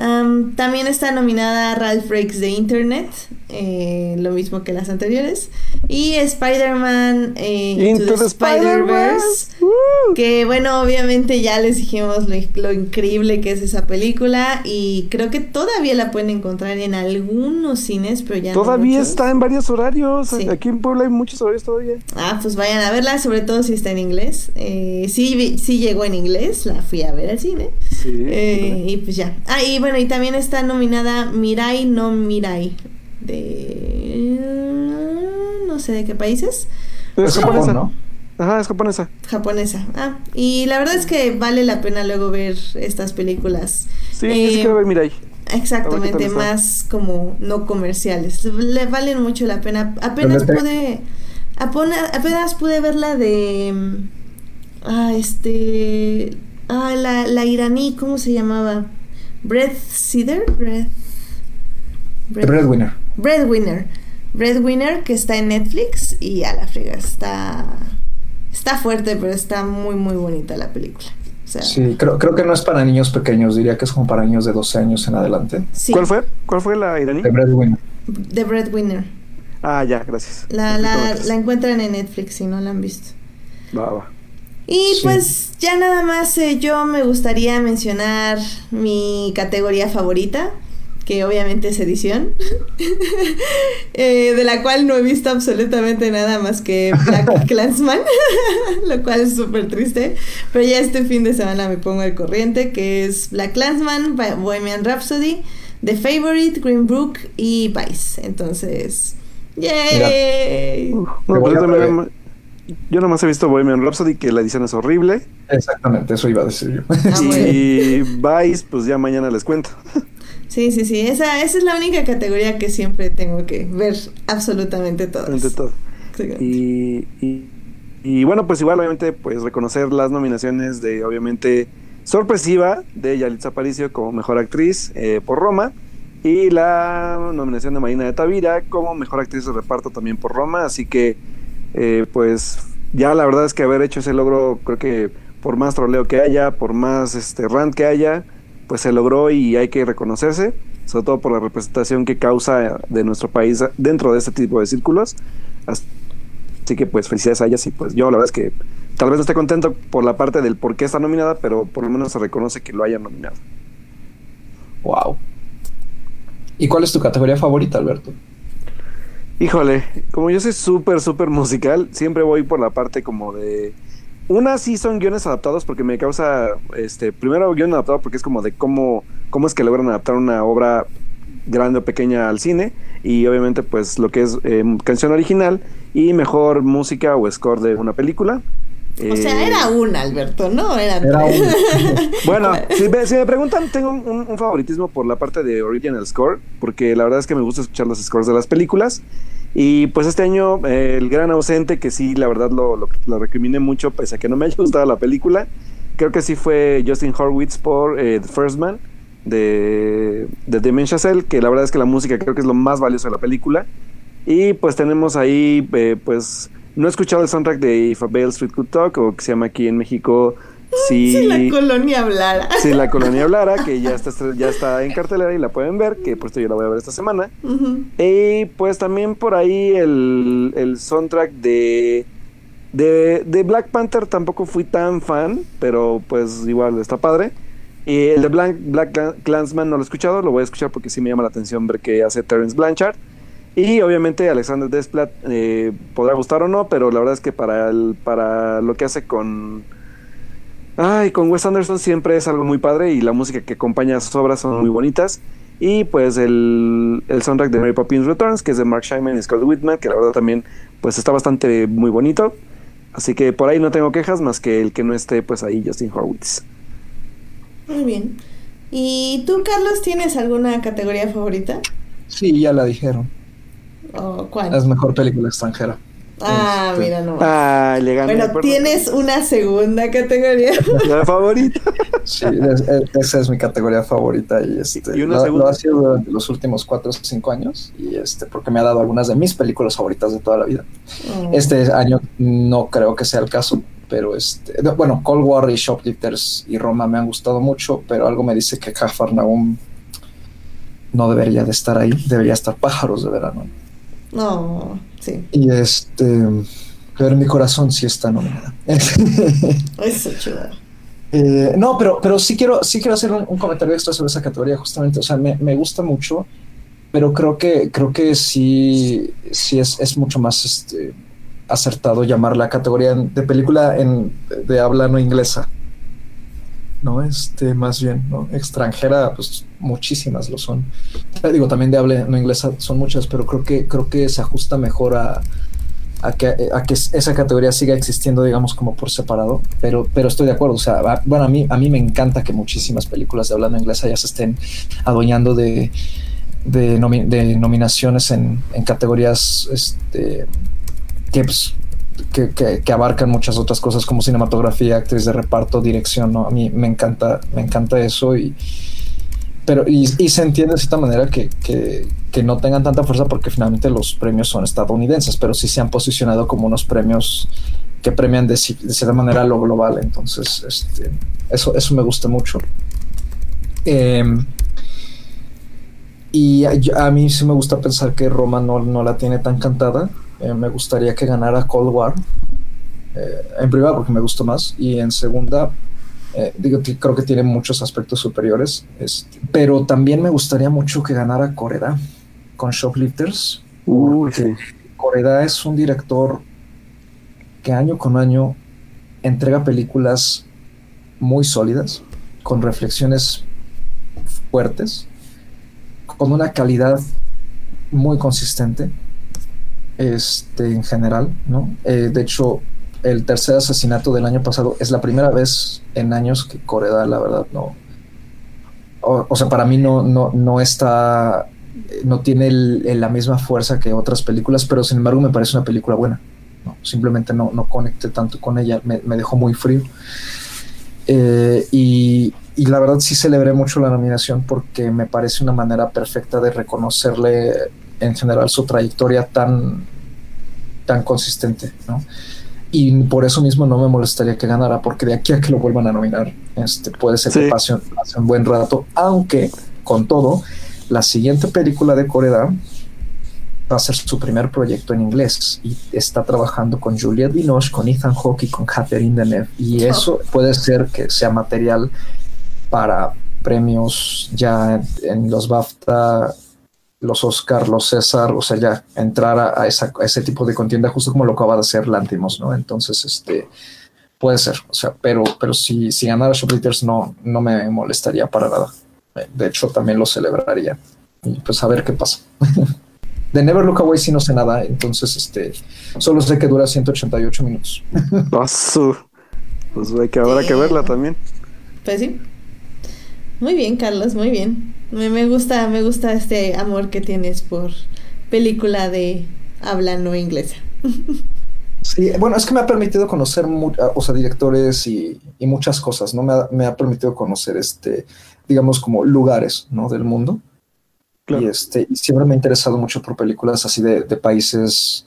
Am, también está nominada Ralph Breaks the Internet, eh, lo mismo que las anteriores. Y Spider-Man eh, Into, the, Spider-Verse. Uh, Que bueno, obviamente ya les dijimos lo, lo increíble que es esa película. Y creo que todavía la pueden encontrar en algunos cines, pero ya Todavía está en varios horarios. Sí. Aquí en Puebla hay muchos horarios todavía. Ah, pues vayan a verla, sobre todo si está en inglés. Eh, sí, sí llegó en inglés, la fui a ver al cine. Sí. Eh, y pues ya. Ah, y bueno, y también está nominada Mirai no Mirai. De. No sé de qué países. es Es japonesa. ¿no? Ajá, es japonesa. Japonesa. Ah, y la verdad es que vale la pena luego ver estas películas. Sí, Eh, yo sí quiero ver Mirai. Exactamente, más como no comerciales. Le valen mucho la pena. Apenas pude. Apenas pude ver la de. mm, Ah, este. Ah, la, la iraní, ¿cómo se llamaba? Bread Cider? Bread. The Breadwinner. Breadwinner. Breadwinner, que está en Netflix y a la friga. Está. Está fuerte, pero está muy, muy bonita la película. O sea, Sí, creo, creo que no es para niños pequeños, diría que es como para niños de 12 años en adelante. sí, ¿Cuál fue? ¿Cuál fue la iraní? The Breadwinner. The Breadwinner. Ah, ya, gracias. La, la, la encuentran en Netflix si no la han visto. Va, va. Y Sí. pues ya nada más eh, yo me gustaría mencionar mi categoría favorita, que obviamente es edición, eh, de la cual no he visto absolutamente nada más que Black Clansman, lo cual es súper triste, pero ya este fin de semana me pongo al corriente, que es Black Clansman, Bo- Bohemian Rhapsody, The Favorite, Green Book y Vice. Entonces, ¡yay! Uf, yo, nomás he visto Bohemian Rhapsody, que la edición es horrible. Exactamente, eso iba a decir yo. Ah, bueno. y Vice, pues ya mañana les cuento. Sí, sí, sí. Esa, esa es la única categoría que siempre tengo que ver absolutamente todas. Todo. Y, y bueno, pues igual, obviamente, pues reconocer las nominaciones de, obviamente, sorpresiva de Yalitza Aparicio como mejor actriz eh, por Roma. Y la nominación de Marina de Tavira como mejor actriz de reparto también por Roma. Así que, eh, pues, ya la verdad es que haber hecho ese logro, creo que por más troleo que haya, por más este rant que haya, pues se logró y hay que reconocerse, sobre todo por la representación que causa de nuestro país dentro de este tipo de círculos. Así que pues felicidades a ellas y pues yo la verdad es que tal vez no esté contento por la parte del por qué está nominada, pero por lo menos se reconoce que lo hayan nominado. Wow. ¿Y cuál es tu categoría favorita, Alberto? Híjole, como yo soy súper, súper musical, siempre voy por la parte como de... Una sí son guiones adaptados porque me causa, este, primero guion adaptado porque es como de cómo, cómo es que logran adaptar una obra grande o pequeña al cine y obviamente pues lo que es eh, canción original y mejor música o score de una película. O sea, Eh, era una, Alberto, ¿no? Eran Era tres. Bueno, si me, si me preguntan, tengo un, un favoritismo por la parte de original score, porque la verdad es que me gusta escuchar los scores de las películas. Y pues este año, eh, el gran ausente, que sí, la verdad lo, lo, lo recriminé mucho, pese a que no me haya gustado la película, creo que sí fue Justin Horwitz por eh, The First Man de, de Damien Chazelle, que la verdad es que la música creo que es lo más valioso de la película. Y pues tenemos ahí, eh, pues, no he escuchado el soundtrack de If a Bale Street Could Talk, o que se llama aquí en México. Si la colonia hablara. Sí, la colonia Blara, que ya está, ya está en cartelera y la pueden ver, que por esto yo la voy a ver esta semana. Y pues también por ahí el, el soundtrack de, de, de Black Panther tampoco fui tan fan, pero pues igual está padre. Y el de Black, Black Clan- Clansman no lo he escuchado, lo voy a escuchar porque sí me llama la atención ver qué hace Terence Blanchard. Y obviamente Alexander Desplat eh, podrá gustar o no, pero la verdad es que para, el, para lo que hace con... Ay, con Wes Anderson siempre es algo muy padre y la música que acompaña a sus obras son muy bonitas. Y pues el, el soundtrack de Mary Poppins Returns, que es de Mark Shyman y Scott Whitman, que la verdad también pues está bastante muy bonito. Así que por ahí no tengo quejas más que el que no esté pues ahí Justin Horwitz. Muy bien. ¿Y tú, Carlos, tienes alguna categoría favorita? Sí, ya la dijeron. ¿O cuál? Es mejor película extranjera. Ah, Este, mira, no. Ah, le gané. bueno, perdón. tienes una segunda categoría. La favorita. Sí, es- es- esa es mi categoría favorita y este, ¿Y una lo, segunda? lo ha sido durante los últimos 4 o 5 años y este porque me ha dado algunas de mis películas favoritas de toda la vida. Oh. Este año no creo que sea el caso, pero este, no, bueno, Cold War y Shoplifters y Roma me han gustado mucho, pero algo me dice que Cafarnaum no debería de estar ahí, debería estar Pájaros de Verano. No, sí. Y este, pero en mi corazón sí está nominada. Eso chido. Eh, no, pero, pero sí quiero, sí quiero hacer un, un comentario extra sobre esa categoría, justamente. O sea, me, me gusta mucho, pero creo que, creo que sí, sí es, es mucho más este, acertado llamar la categoría de película en, de habla no inglesa. No, este, más bien, ¿no? Extranjera, pues muchísimas lo son. Digo, también de habla no inglesa son muchas, pero creo que, creo que se ajusta mejor a, a que, a que esa categoría siga existiendo, digamos, como por separado, pero, pero estoy de acuerdo. O sea, a- bueno, a mí, a mí me encanta que muchísimas películas de hablando inglesa ya se estén adueñando de, de, nomi- de nominaciones en, en categorías este, que, que, abarcan muchas otras cosas como cinematografía, actriz de reparto, dirección. ¿no? A mí me encanta, me encanta eso y. Pero, y, se entiende de cierta manera que, que, no tengan tanta fuerza porque finalmente los premios son estadounidenses, pero sí se han posicionado como unos premios que premian de, de cierta manera lo global. Entonces, este, eso, eso me gusta mucho. Em, y a, a mí sí me gusta pensar que Roma no, no la tiene tan cantada. Eh, me gustaría que ganara Cold War. eh, en primera porque me gustó más y en segunda eh, digo creo que tiene muchos aspectos superiores este, pero también me gustaría mucho que ganara Coreda con Shoplifters sí. Coreda es un director que año con año entrega películas muy sólidas, con reflexiones fuertes, con una calidad muy consistente, este, en general, ¿no? Eh, de hecho, el tercer asesinato del año pasado es la primera vez en años que Coreda, la verdad, no. O, sea, para mí no, no, no está no tiene la misma fuerza que otras películas, pero sin embargo me parece una película buena. Simplemente no, no conecté tanto con ella, me, me dejó muy frío. Eh, y, y la verdad sí celebré mucho la nominación porque me parece una manera perfecta de reconocerle en general su trayectoria tan, tan consistente. ¿no? Y por eso mismo no me molestaría que ganara, porque de aquí a que lo vuelvan a nominar, este, puede ser que Sí. pase, un- pase un buen rato, aunque con todo, la siguiente película de Coreda va a ser su primer proyecto en inglés y está trabajando con Juliette Binoche, con Ethan Hawke y con Catherine Deneuve y eso puede ser que sea material para premios ya en los BAFTA, los Oscar, los César, o sea, ya entrar a, a esa- a ese tipo de contienda justo como lo acaba de hacer Lantimos, ¿no? Entonces, este puede ser, o sea, pero, pero si, si ganara Shoplifters no, no me molestaría para nada. Eh, De hecho, también lo celebraría. Y pues a ver qué pasa. De Never Look Away sí no sé nada, entonces este solo sé que dura 188 minutos. Paso. Pues hay que habrá que verla también. Pues sí. Muy bien, Carlos, muy bien. Me, me gusta, me gusta este amor que tienes por película de habla no inglesa. Sí, bueno, es que me ha permitido conocer, ah, o sea, directores y, y muchas cosas, ¿no? Me ha, me ha permitido conocer, este, digamos, como lugares, ¿no? Del mundo. Claro. Y este, y siempre me ha interesado mucho por películas así de, de países,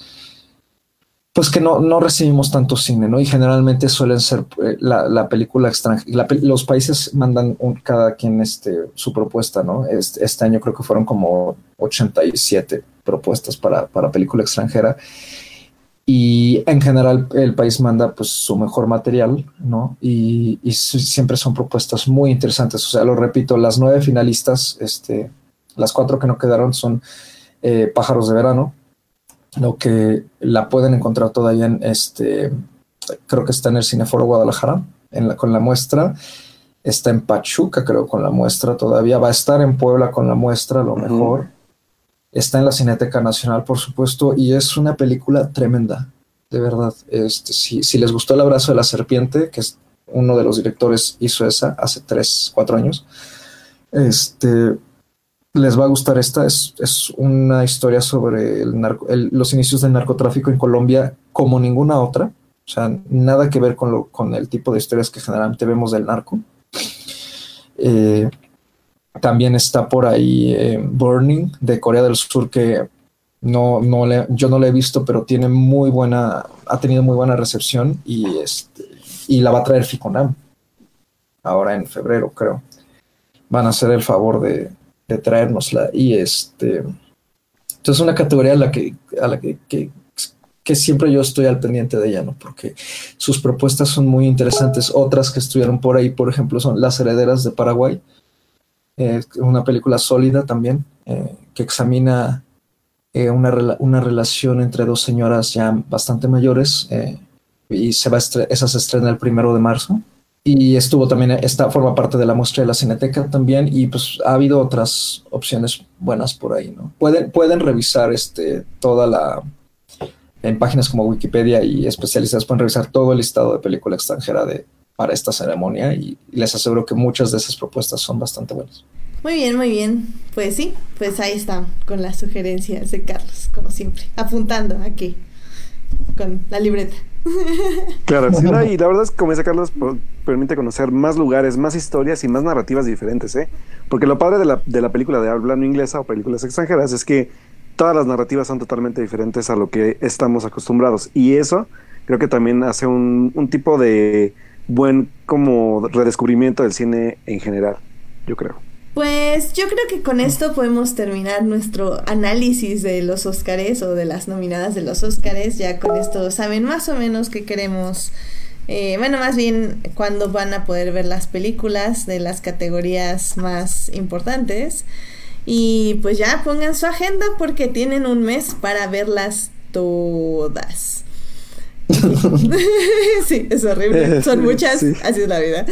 pues que no, no recibimos tanto cine, ¿no? Y generalmente suelen ser eh, la, la película extranjera. los países mandan cada quien este, su propuesta, ¿no? Este, año creo que fueron como 87 propuestas para, para película extranjera. Y en general el país manda pues su mejor material, ¿no? Y, y si- siempre son propuestas muy interesantes. O sea, lo repito, las nueve finalistas, este, las cuatro que no quedaron son eh, Pájaros de Verano, lo que la pueden encontrar todavía en este, creo que está en el Cineforo Guadalajara, en la, con la muestra. Está en Pachuca, creo, con la muestra todavía. Va a estar en Puebla con la muestra, a lo mejor. Está en la Cineteca Nacional, por supuesto, y es una película tremenda, de verdad. Este, si, si les gustó El abrazo de la serpiente, que es uno de los directores hizo esa hace tres, cuatro años, este, les va a gustar esta. Es, es una historia sobre el narco- los inicios del narcotráfico en Colombia como ninguna otra. O sea, nada que ver con, lo, con el tipo de historias que generalmente vemos del narco. Eh, también está por ahí eh, Burning de Corea del Sur, que no, no le, yo no la he visto, pero tiene muy buena, ha tenido muy buena recepción y, este, y la va a traer Ficonam ahora en febrero, creo. Van a hacer el favor de, de traérnosla. Y este, entonces es una categoría a la que, a la que, que, siempre yo estoy al pendiente de ella, ¿no? Porque sus propuestas son muy interesantes. Otras que estuvieron por ahí, por ejemplo, son Las Herederas de Paraguay, eh, una película sólida también, eh, que examina eh, una, una, relación entre dos señoras ya bastante mayores y se va esa se estrena el primero de marzo y estuvo también, esta forma parte de la muestra de la Cineteca también, y pues ha habido otras opciones buenas por ahí, ¿no? Pueden, pueden revisar este, toda la, en páginas como Wikipedia y especialistas pueden revisar todo el listado de película extranjera de, para esta ceremonia y, les aseguro que muchas de esas propuestas son bastante buenas. Muy bien, muy bien. Pues sí, pues ahí está, con las sugerencias de Carlos, como siempre, apuntando aquí, con la libreta. Claro, sí, y la verdad es que, como dice Carlos, permite conocer más lugares, más historias y más narrativas diferentes, ¿eh? Porque lo padre de la, de la película de hablando inglesa o películas extranjeras es que todas las narrativas son totalmente diferentes a lo que estamos acostumbrados. Y eso creo que también hace un, un tipo de buen como redescubrimiento del cine en general, yo creo. Pues yo creo que con esto podemos terminar nuestro análisis de los Óscares o de las nominadas de los Óscares. Ya con esto saben más o menos qué queremos. Eh, bueno, más bien cuándo van a poder ver las películas de las categorías más importantes. Y pues ya pongan su agenda porque tienen un mes para verlas todas. sí, es horrible. Son muchas. Así es la vida.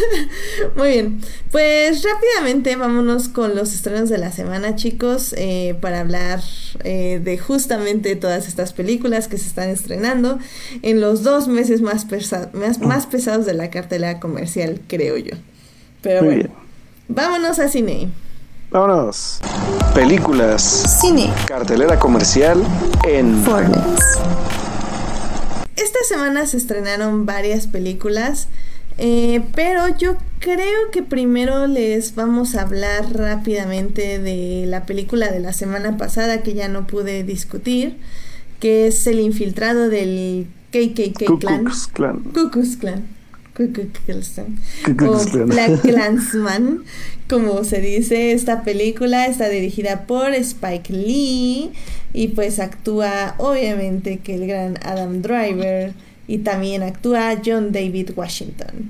Muy bien. Pues rápidamente vámonos con los estrenos de la semana, chicos, eh, para hablar eh, de justamente todas estas películas que se están estrenando en los dos meses más, más, pesados de la cartelera comercial, creo yo. Pero bueno, vámonos a cine. Vámonos. Películas. Cine. Cartelera comercial en Fortnite. Esta semana se estrenaron varias películas, eh, pero yo creo que primero les vamos a hablar rápidamente de la película de la semana pasada que ya no pude discutir, que es El infiltrado del KKK Clan. Clan. Clan. O Black Clansman, como se dice, esta película está dirigida por Spike Lee y pues actúa obviamente que el gran Adam Driver y también actúa John David Washington.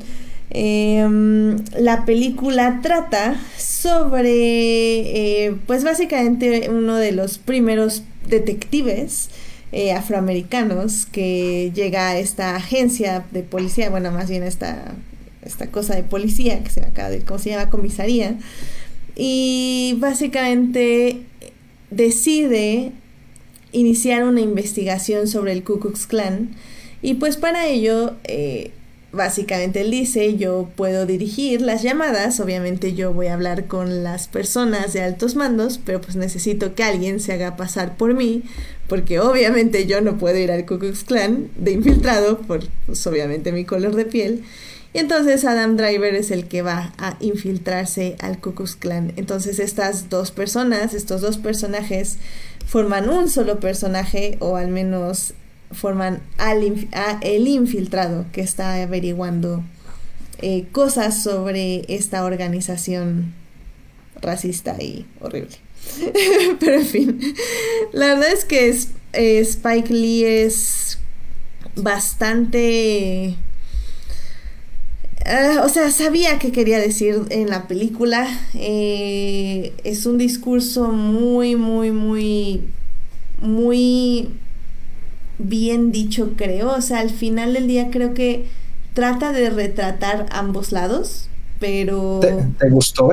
Em, la película trata sobre, eh, pues básicamente uno de los primeros detectives eh, afroamericanos que llega a esta agencia de policía, bueno, más bien esta, esta cosa de policía que se acaba de, ¿cómo se llama? Comisaría. Y básicamente decide iniciar una investigación sobre el Ku Klux Klan. Y pues para ello, eh, básicamente él dice, yo puedo dirigir las llamadas, obviamente yo voy a hablar con las personas de altos mandos, pero pues necesito que alguien se haga pasar por mí porque obviamente yo no puedo ir al Ku Klux Klan de infiltrado por pues, obviamente mi color de piel. Y entonces Adam Driver es el que va a infiltrarse al Ku Klux Klan. Entonces estas dos personas, estos dos personajes forman un solo personaje o al menos forman al el infiltrado que está averiguando eh, cosas sobre esta organización racista y horrible. Pero en fin, la verdad es que eh, Spike Lee es bastante... Ah, o sea, sabía qué quería decir en la película. Eh, es un discurso muy, muy, muy, muy bien dicho, creo. O sea, al final del día creo que trata de retratar ambos lados, pero... ¿Te, gustó?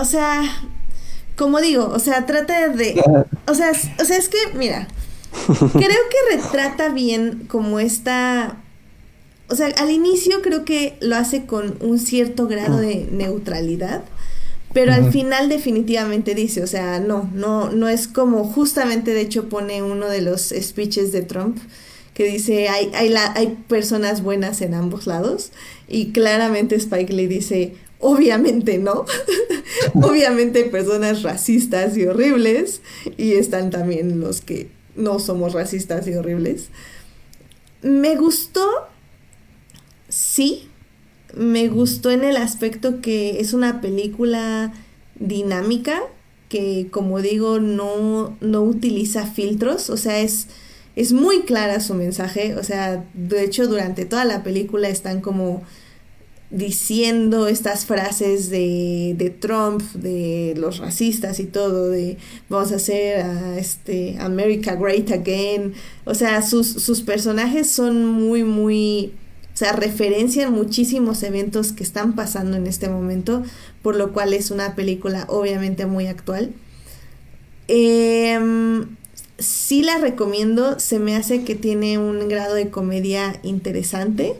O sea, como digo, o sea, trata de... O sea, o sea, es que, mira, creo que retrata bien como esta... O sea, al inicio creo que lo hace con un cierto grado de neutralidad, Pero al final definitivamente dice, o sea, no, no, no es como justamente de hecho pone uno de los speeches de Trump que dice hay, hay, la, hay personas buenas en ambos lados y claramente Spike le dice, obviamente no, obviamente hay personas racistas y horribles y están también los que no somos racistas y horribles. Me gustó, sí, me gustó en el aspecto que es una película dinámica, que como digo, no, no utiliza filtros, o sea, es, es muy clara su mensaje, o sea, de hecho durante toda la película están como diciendo estas frases de, de, Trump, de los racistas y todo, de vamos a hacer a este America Great Again. O sea, sus, sus personajes son muy, muy sea, referencian muchísimos eventos que están pasando en este momento, por lo cual es una película obviamente muy actual. Em, sí la recomiendo, se me hace que tiene un grado de comedia interesante,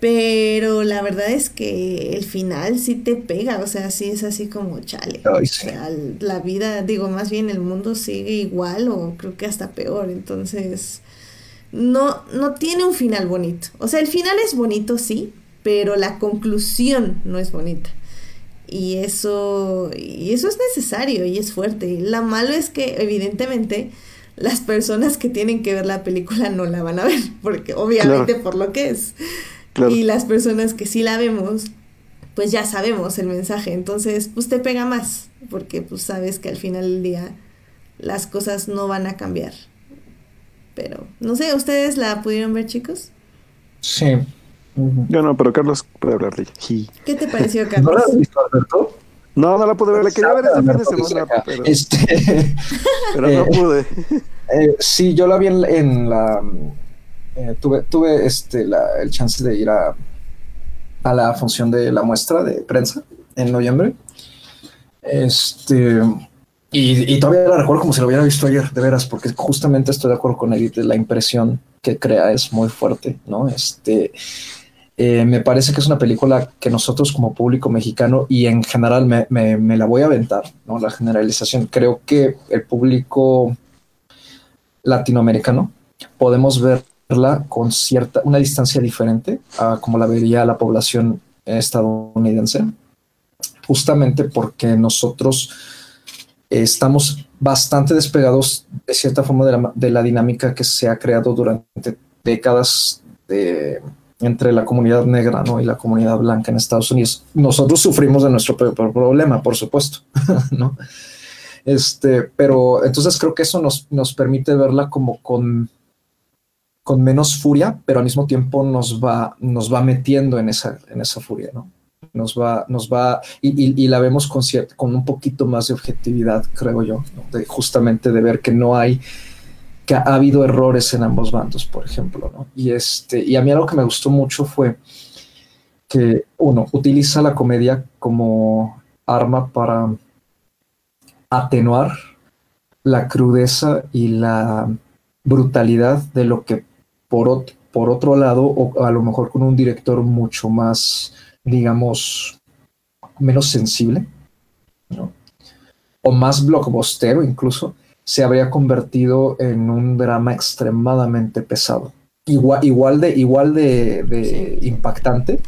pero la verdad es que el final sí te pega, o sea, sí es así como chale. O sea, la vida, digo, más bien el mundo sigue igual o creo que hasta peor, entonces no, no tiene un final bonito. O sea, el final es bonito, sí, pero la conclusión no es bonita. Y eso, y eso es necesario y es fuerte. La malo es que, evidentemente, las personas que tienen que ver la película no la van a ver, porque obviamente por lo que es. Y las personas que sí la vemos, pues ya sabemos el mensaje. Entonces, pues te pega más, porque pues sabes que al final del día las cosas no van a cambiar. Pero, no sé, ¿ustedes la pudieron ver, chicos? Sí. Yo no, pero Carlos puede hablar de ella. ¿Qué te pareció, Carlos? ¿No la has visto, Alberto? No, no la pude ver. La quería ver este fin de semana, pero, este, pero no pude. Eh, sí, yo la vi en, la... Eh, tuve tuve este, la, el chance de ir a, a la función de la muestra de prensa en noviembre. Este y, todavía la recuerdo como si lo hubiera visto ayer, de veras, porque justamente estoy de acuerdo con Edith, la impresión que crea es muy fuerte, ¿no? Este, eh, me parece que es una película que nosotros como público mexicano y en general me, me, la voy a aventar, ¿no? La generalización. Creo que el público latinoamericano podemos verla con cierta, una distancia diferente a como la vería la población estadounidense, justamente porque nosotros estamos bastante despegados de cierta forma de la, dinámica que se ha creado durante décadas entre la comunidad negra y la comunidad blanca en Estados Unidos. Nosotros sufrimos de nuestro problema, por supuesto, ¿no? Este, pero entonces creo que eso nos, nos permite verla como con, con menos furia, pero al mismo tiempo nos va, nos va metiendo en esa, en esa furia, ¿no? Nos va, nos va, y, la vemos con, con un poquito más de objetividad, creo yo, de, justamente de ver que no hay, que ha habido errores en ambos bandos, por ejemplo, ¿no? Y, este, y a mí algo que me gustó mucho fue que, uno, utiliza la comedia como arma para atenuar la crudeza y la brutalidad de lo que por otro lado, o a lo mejor con un director mucho más digamos, menos sensible, o más blockbustero incluso, se habría convertido en un drama extremadamente pesado. Igual, igual de, igual de, impactante,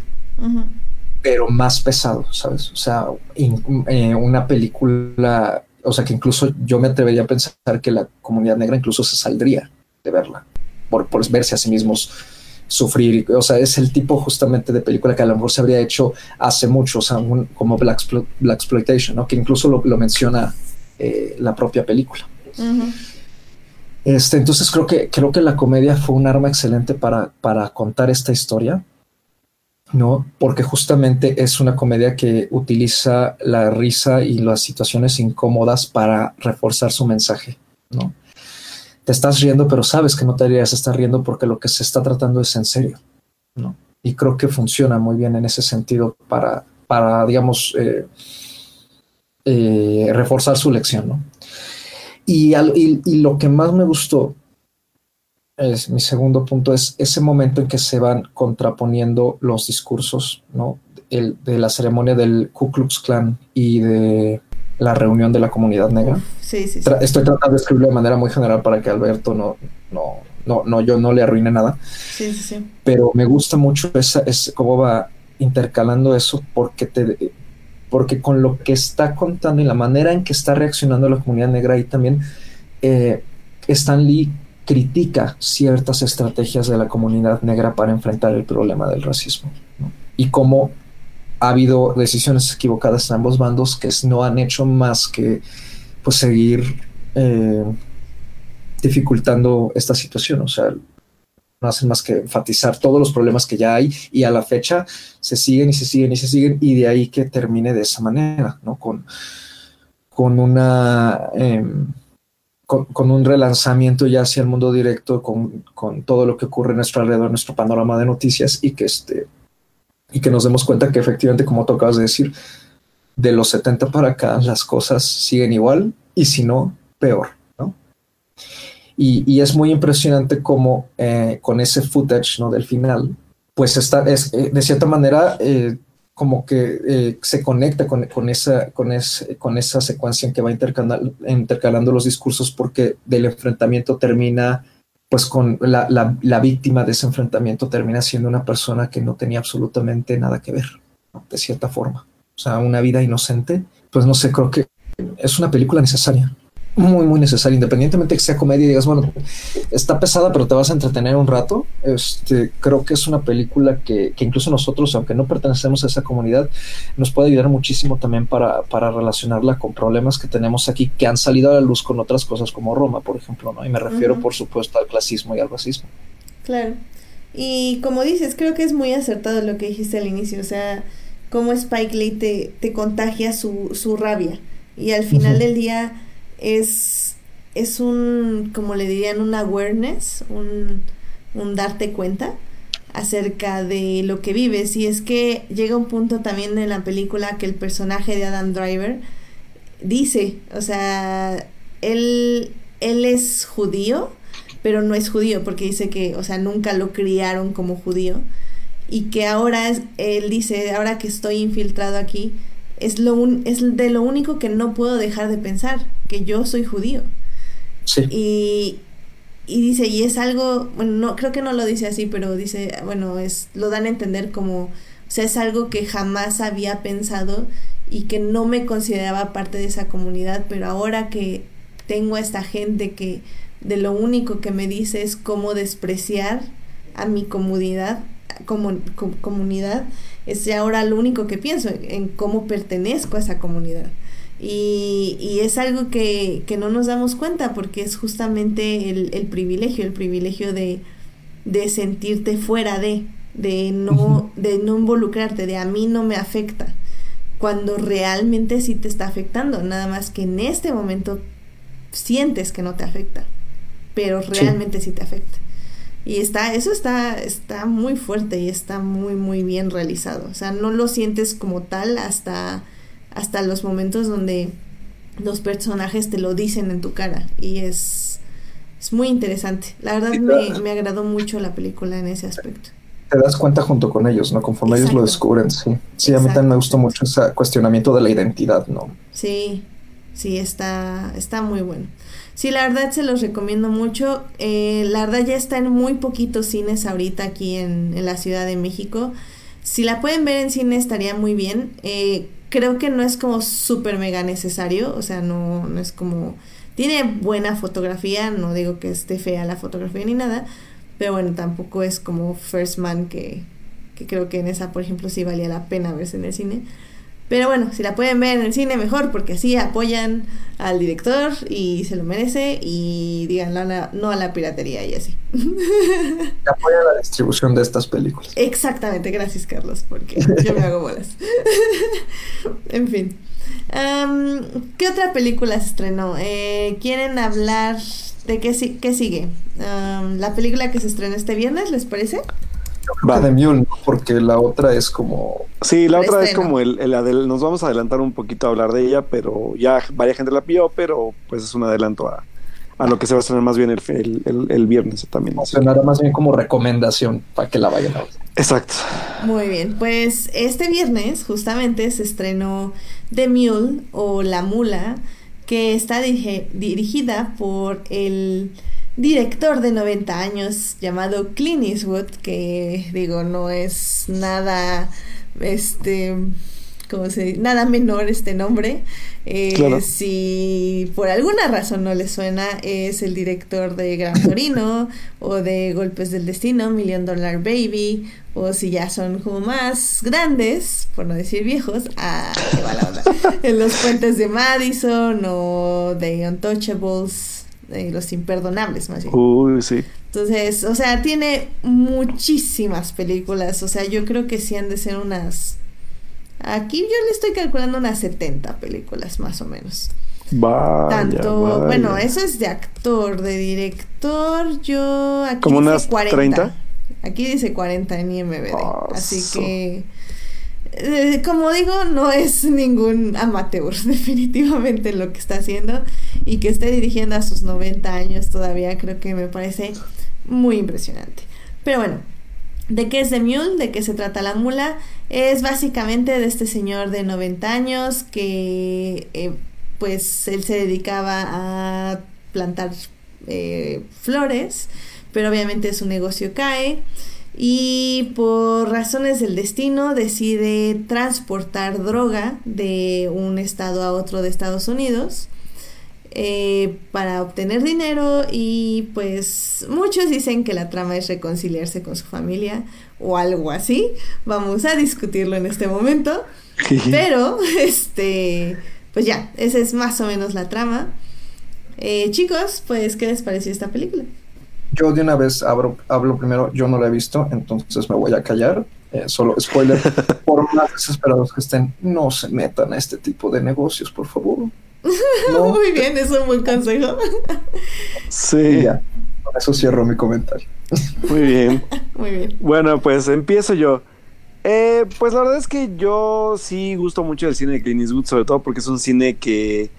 pero más pesado, ¿sabes? O sea, eh, una película, o sea, que incluso yo me atrevería a pensar que la comunidad negra incluso se saldría de verla, por, por verse a sí mismos sufrir. O sea, es el tipo justamente de película que a lo mejor se habría hecho hace mucho, o sea, como Black, Exploitation, ¿no? que incluso lo, menciona eh, la propia película. este, entonces creo que, creo que la comedia fue un arma excelente para, para contar esta historia. ¿no? Porque justamente es una comedia que utiliza la risa y las situaciones incómodas para reforzar su mensaje, ¿no? Te estás riendo, pero sabes que no te deberías estar riendo porque lo que se está tratando es en serio, ¿no? Y creo que funciona muy bien en ese sentido para, para digamos, eh, eh, reforzar su lección, ¿no? Y, y, lo que más me gustó, es mi segundo punto, es ese momento en que se van contraponiendo los discursos, ¿no? el, de la ceremonia del Ku Klux Klan y de la reunión de la comunidad negra. Sí, sí, sí. Tra- estoy tratando de escribirlo de manera muy general para que Alberto no, no, no, no, yo no le arruine nada. Sí, sí, sí. pero me gusta mucho esa, es cómo va intercalando eso porque te porque con lo que está contando y la manera en que está reaccionando la comunidad negra y también eh, Stan Lee critica ciertas estrategias de la comunidad negra para enfrentar el problema del racismo ¿no? y cómo ha habido decisiones equivocadas en ambos bandos que no han hecho más que pues seguir eh, dificultando esta situación o sea no hacen más que enfatizar todos los problemas que ya hay y a la fecha se siguen y se siguen y se siguen y de ahí que termine de esa manera, ¿no? Con, con una... eh, con, un relanzamiento ya hacia el mundo directo, con, con, todo lo que ocurre a nuestro alrededor, nuestro panorama de noticias y que, este, y que nos demos cuenta que efectivamente, como tú acabas de decir, de los 70 para acá las cosas siguen igual y si no, peor. Y, y, es muy impresionante cómo eh, con ese footage ¿no? del final, pues está, es, eh, de cierta manera eh, como que eh, se conecta con, con, esa, con, ese, con esa secuencia en que va intercalando, intercalando los discursos porque del enfrentamiento termina pues con la, la, la, víctima de ese enfrentamiento termina siendo una persona que no tenía absolutamente nada que ver, de cierta forma. O sea, una vida inocente, pues no sé, creo que es una película necesaria muy, muy necesaria, independientemente que sea comedia y digas, bueno, está pesada, pero te vas a entretener un rato. Este, creo que es una película que, que, incluso nosotros, aunque no pertenecemos a esa comunidad, nos puede ayudar muchísimo también para, para relacionarla con problemas que tenemos aquí que han salido a la luz con otras cosas como Roma, por ejemplo, ¿no? Y me refiero, uh -huh. por supuesto, al clasismo y al racismo. Claro. Y como dices, creo que es muy acertado lo que dijiste al inicio, o sea, cómo Spike Lee te, te contagia su, su rabia. Y al final uh -huh. del día es, es un, como le dirían, un awareness, un, un, darte cuenta acerca de lo que vives. Y es que llega un punto también en la película que el personaje de Adam Driver dice, o sea, él, él es judío, pero no es judío, porque dice que, o sea, nunca lo criaron como judío. Y que ahora, es, él dice, ahora que estoy infiltrado aquí, es, lo un, es de lo único que no puedo dejar de pensar, que yo soy judío. Sí. Y, y dice, y es algo, bueno, no, creo que no lo dice así, pero dice, bueno, es, lo dan a entender como, o sea, es algo que jamás había pensado y que no me consideraba parte de esa comunidad, pero ahora que tengo a esta gente que de lo único que me dice es cómo despreciar a mi comunidad, como, comunidad, es ahora lo único que pienso, en cómo pertenezco a esa comunidad. Y, y es algo que, que, no nos damos cuenta porque es justamente el, el privilegio, el privilegio de, de, sentirte fuera de, de no, de no involucrarte, de a mí no me afecta, cuando realmente sí te está afectando, nada más que en este momento sientes que no te afecta, pero realmente sí, sí te afecta. Y está, eso está, está muy fuerte y está muy, muy bien realizado. O sea, no lo sientes como tal hasta, hasta los momentos donde los personajes te lo dicen en tu cara. Y es, es muy interesante. La verdad me, me, agradó mucho la película en ese aspecto. Te das cuenta junto con ellos, ¿no? Conforme Exacto. ellos lo descubren, sí. Sí, Exacto. a mí también me gustó mucho ese cuestionamiento de la identidad, ¿no? Sí, sí, está, está muy bueno. Sí, la verdad se los recomiendo mucho. Eh, la verdad ya está en muy poquitos cines ahorita aquí en, en, la Ciudad de México. Si la pueden ver en cine estaría muy bien. Eh, creo que no es como súper mega necesario. O sea, no, no es como... Tiene buena fotografía. No digo que esté fea la fotografía ni nada. Pero bueno, tampoco es como First Man que, que creo que en esa, por ejemplo, sí valía la pena verse en el cine. Pero bueno, si la pueden ver en el cine, mejor, porque así apoyan al director y se lo merece y digan no a la piratería y así. Apoya la distribución de estas películas. Exactamente, gracias Carlos, porque yo me hago bolas. en fin. Um, ¿Qué otra película se estrenó? Eh, ¿Quieren hablar de qué, qué sigue? Um, la película que se estrenó este viernes, ¿les parece? Va de Mule, porque la otra es como. Sí, la otra es como el, el adel nos vamos a adelantar un poquito a hablar de ella, pero ya varias gente la vio, pero pues es un adelanto a, a lo que se va a estrenar más bien el, el, el, viernes también. Sonará más bien como recomendación para que la vayan a ver. Exacto. Muy bien, pues este viernes justamente se estrenó The Mule o La Mula, que está dirigida por el director de 90 años llamado Clint Eastwood, que digo, no es nada, este, ¿cómo se dice? Nada menor este nombre. Eh, si por alguna razón no le suena, es el director de Gran Torino o de Golpes del Destino, Million Dollar Baby, o si ya son como más grandes, por no decir viejos, ah, qué onda. en los puentes de Madison o de Untouchables los imperdonables más bien. Uy, sí. Entonces, o sea, tiene muchísimas películas. O sea, yo creo que sí han de ser unas. Aquí yo le estoy calculando unas 70 películas más o menos. Vaya, Tanto, bueno, eso es de actor, de director, yo aquí ¿Como unas 40. 30? Aquí dice 40 en IMBD. así que eh, como digo, no es ningún amateur, definitivamente lo que está haciendo y que esté dirigiendo a sus 90 años todavía creo que me parece muy impresionante. Pero bueno, ¿de qué es The Mule? ¿De qué se trata la mula? Es básicamente de este señor de 90 años que eh, pues él se dedicaba a plantar eh, flores, pero obviamente su negocio cae y por razones del destino decide transportar droga de un estado a otro de Estados Unidos eh, para obtener dinero y pues muchos dicen que la trama es reconciliarse con su familia o algo así. Vamos a discutirlo en este momento. Pero, este, pues ya, esa es más o menos la trama. Eh, chicos, pues, ¿qué les pareció esta película? Yo de una vez abro, hablo primero, yo no la he visto, entonces me voy a callar. Eh, solo spoiler, por más desesperados que estén, no se metan a este tipo de negocios, por favor. Muy bien, es un buen consejo. Sí. Ya, con eso cierro mi comentario. Muy bien. Muy bien. Bueno, pues empiezo yo. Eh, pues la verdad es que yo sí gusto mucho del cine de Clint Eastwood, sobre todo porque es un cine que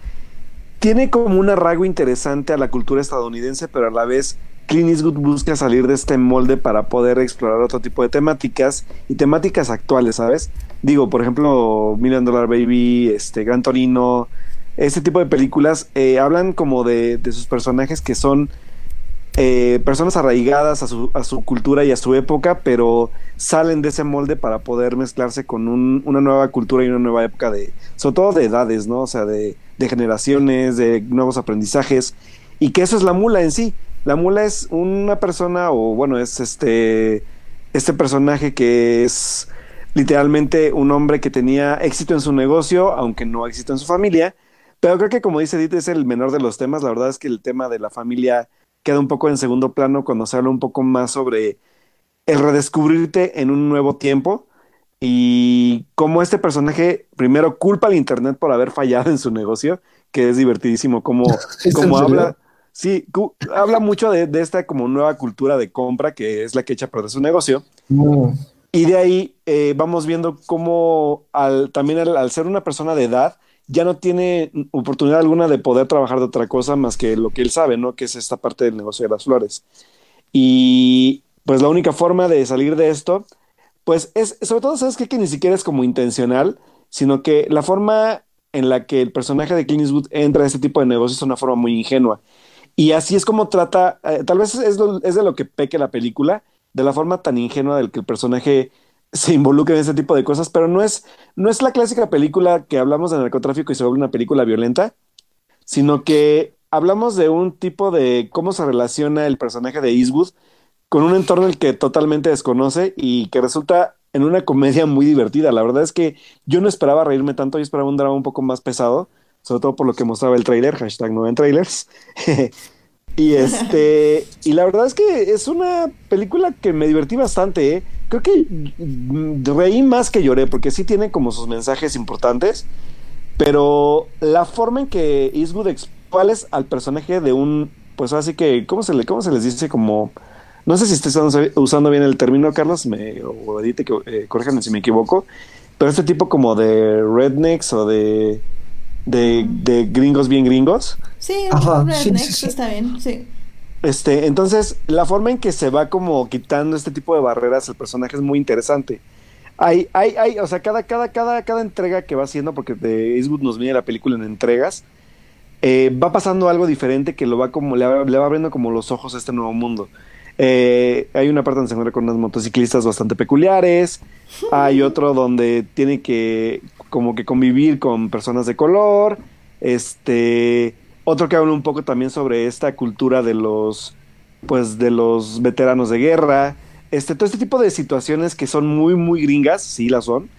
tiene como un arraigo interesante a la cultura estadounidense, pero a la vez Clint Eastwood busca salir de este molde para poder explorar otro tipo de temáticas y temáticas actuales, ¿sabes? Digo, por ejemplo, Million Dollar Baby, este, Gran Torino, este tipo de películas eh, hablan como de, sus personajes que son eh, personas arraigadas a su, a su, cultura y a su época, pero salen de ese molde para poder mezclarse con una nueva cultura y una nueva época de, sobre todo de edades, ¿no? O sea, de, de generaciones, de nuevos aprendizajes, y que eso es la mula en sí la mula es una persona, o bueno, es este, este personaje que es literalmente un hombre que tenía éxito en su negocio, aunque no éxito en su familia. Pero creo que como dice Edith, es el menor de los temas. La verdad es que el tema de la familia queda un poco en segundo plano cuando se habla un poco más sobre el redescubrirte en un nuevo tiempo y cómo este personaje primero culpa al internet por haber fallado en su negocio, que es divertidísimo, como, como habla, Sí, habla mucho de, esta como nueva cultura de compra que es la que echa a perder su negocio. Mm. Y de ahí eh, vamos viendo cómo al, también al, ser una persona de edad ya no tiene oportunidad alguna de poder trabajar de otra cosa más que lo que él sabe, ¿no? Que es esta parte del negocio de las flores. Y pues la única forma de salir de esto, pues es, sobre todo, ¿sabes qué? Que ni siquiera es como intencional, sino que la forma en la que el personaje de Clint Eastwood entra a este tipo de negocios es una forma muy ingenua. Y así es como trata, eh, tal vez es, de lo que peque la película, de la forma tan ingenua del que el personaje se involucra en ese tipo de cosas, pero no es, no es la clásica película que hablamos de narcotráfico y se vuelve una película violenta, sino que hablamos de un tipo de cómo se relaciona el personaje de Eastwood con un entorno el que totalmente desconoce y que resulta en una comedia muy divertida. La verdad es que yo no esperaba reírme tanto, yo esperaba un drama un poco más pesado, sobre todo por lo que mostraba el trailer, hashtag no trailers. y este, y la verdad es que es una película que me divertí bastante, ¿eh? Creo que reí más que lloré, porque sí tiene como sus mensajes importantes, pero la forma en que Eastwood es al personaje de un, pues así que, ¿cómo se, le, cómo se les dice? Como, no sé si estoy usando, bien el término, Carlos, me, o edite, que, eh, si me equivoco, pero este tipo como de rednecks o de de, de gringos bien gringos. Sí, Ajá, sí, redneck, sí, sí. está bien, sí. Este, entonces, la forma en que se va como quitando este tipo de barreras el personaje es muy interesante. Hay, hay, hay, o sea, cada, cada, cada, cada entrega que va haciendo, porque de Eastwood nos viene la película en entregas, eh, va pasando algo diferente que lo va como, le va, le va abriendo como los ojos a este nuevo mundo. Eh, hay una parte donde se encuentra con unas motociclistas bastante peculiares. Hay otro donde tiene que como que convivir con personas de color. Este, otro que habla un poco también sobre esta cultura de los, pues, de los veteranos de guerra. Este, todo este tipo de situaciones que son muy, muy gringas, sí las son,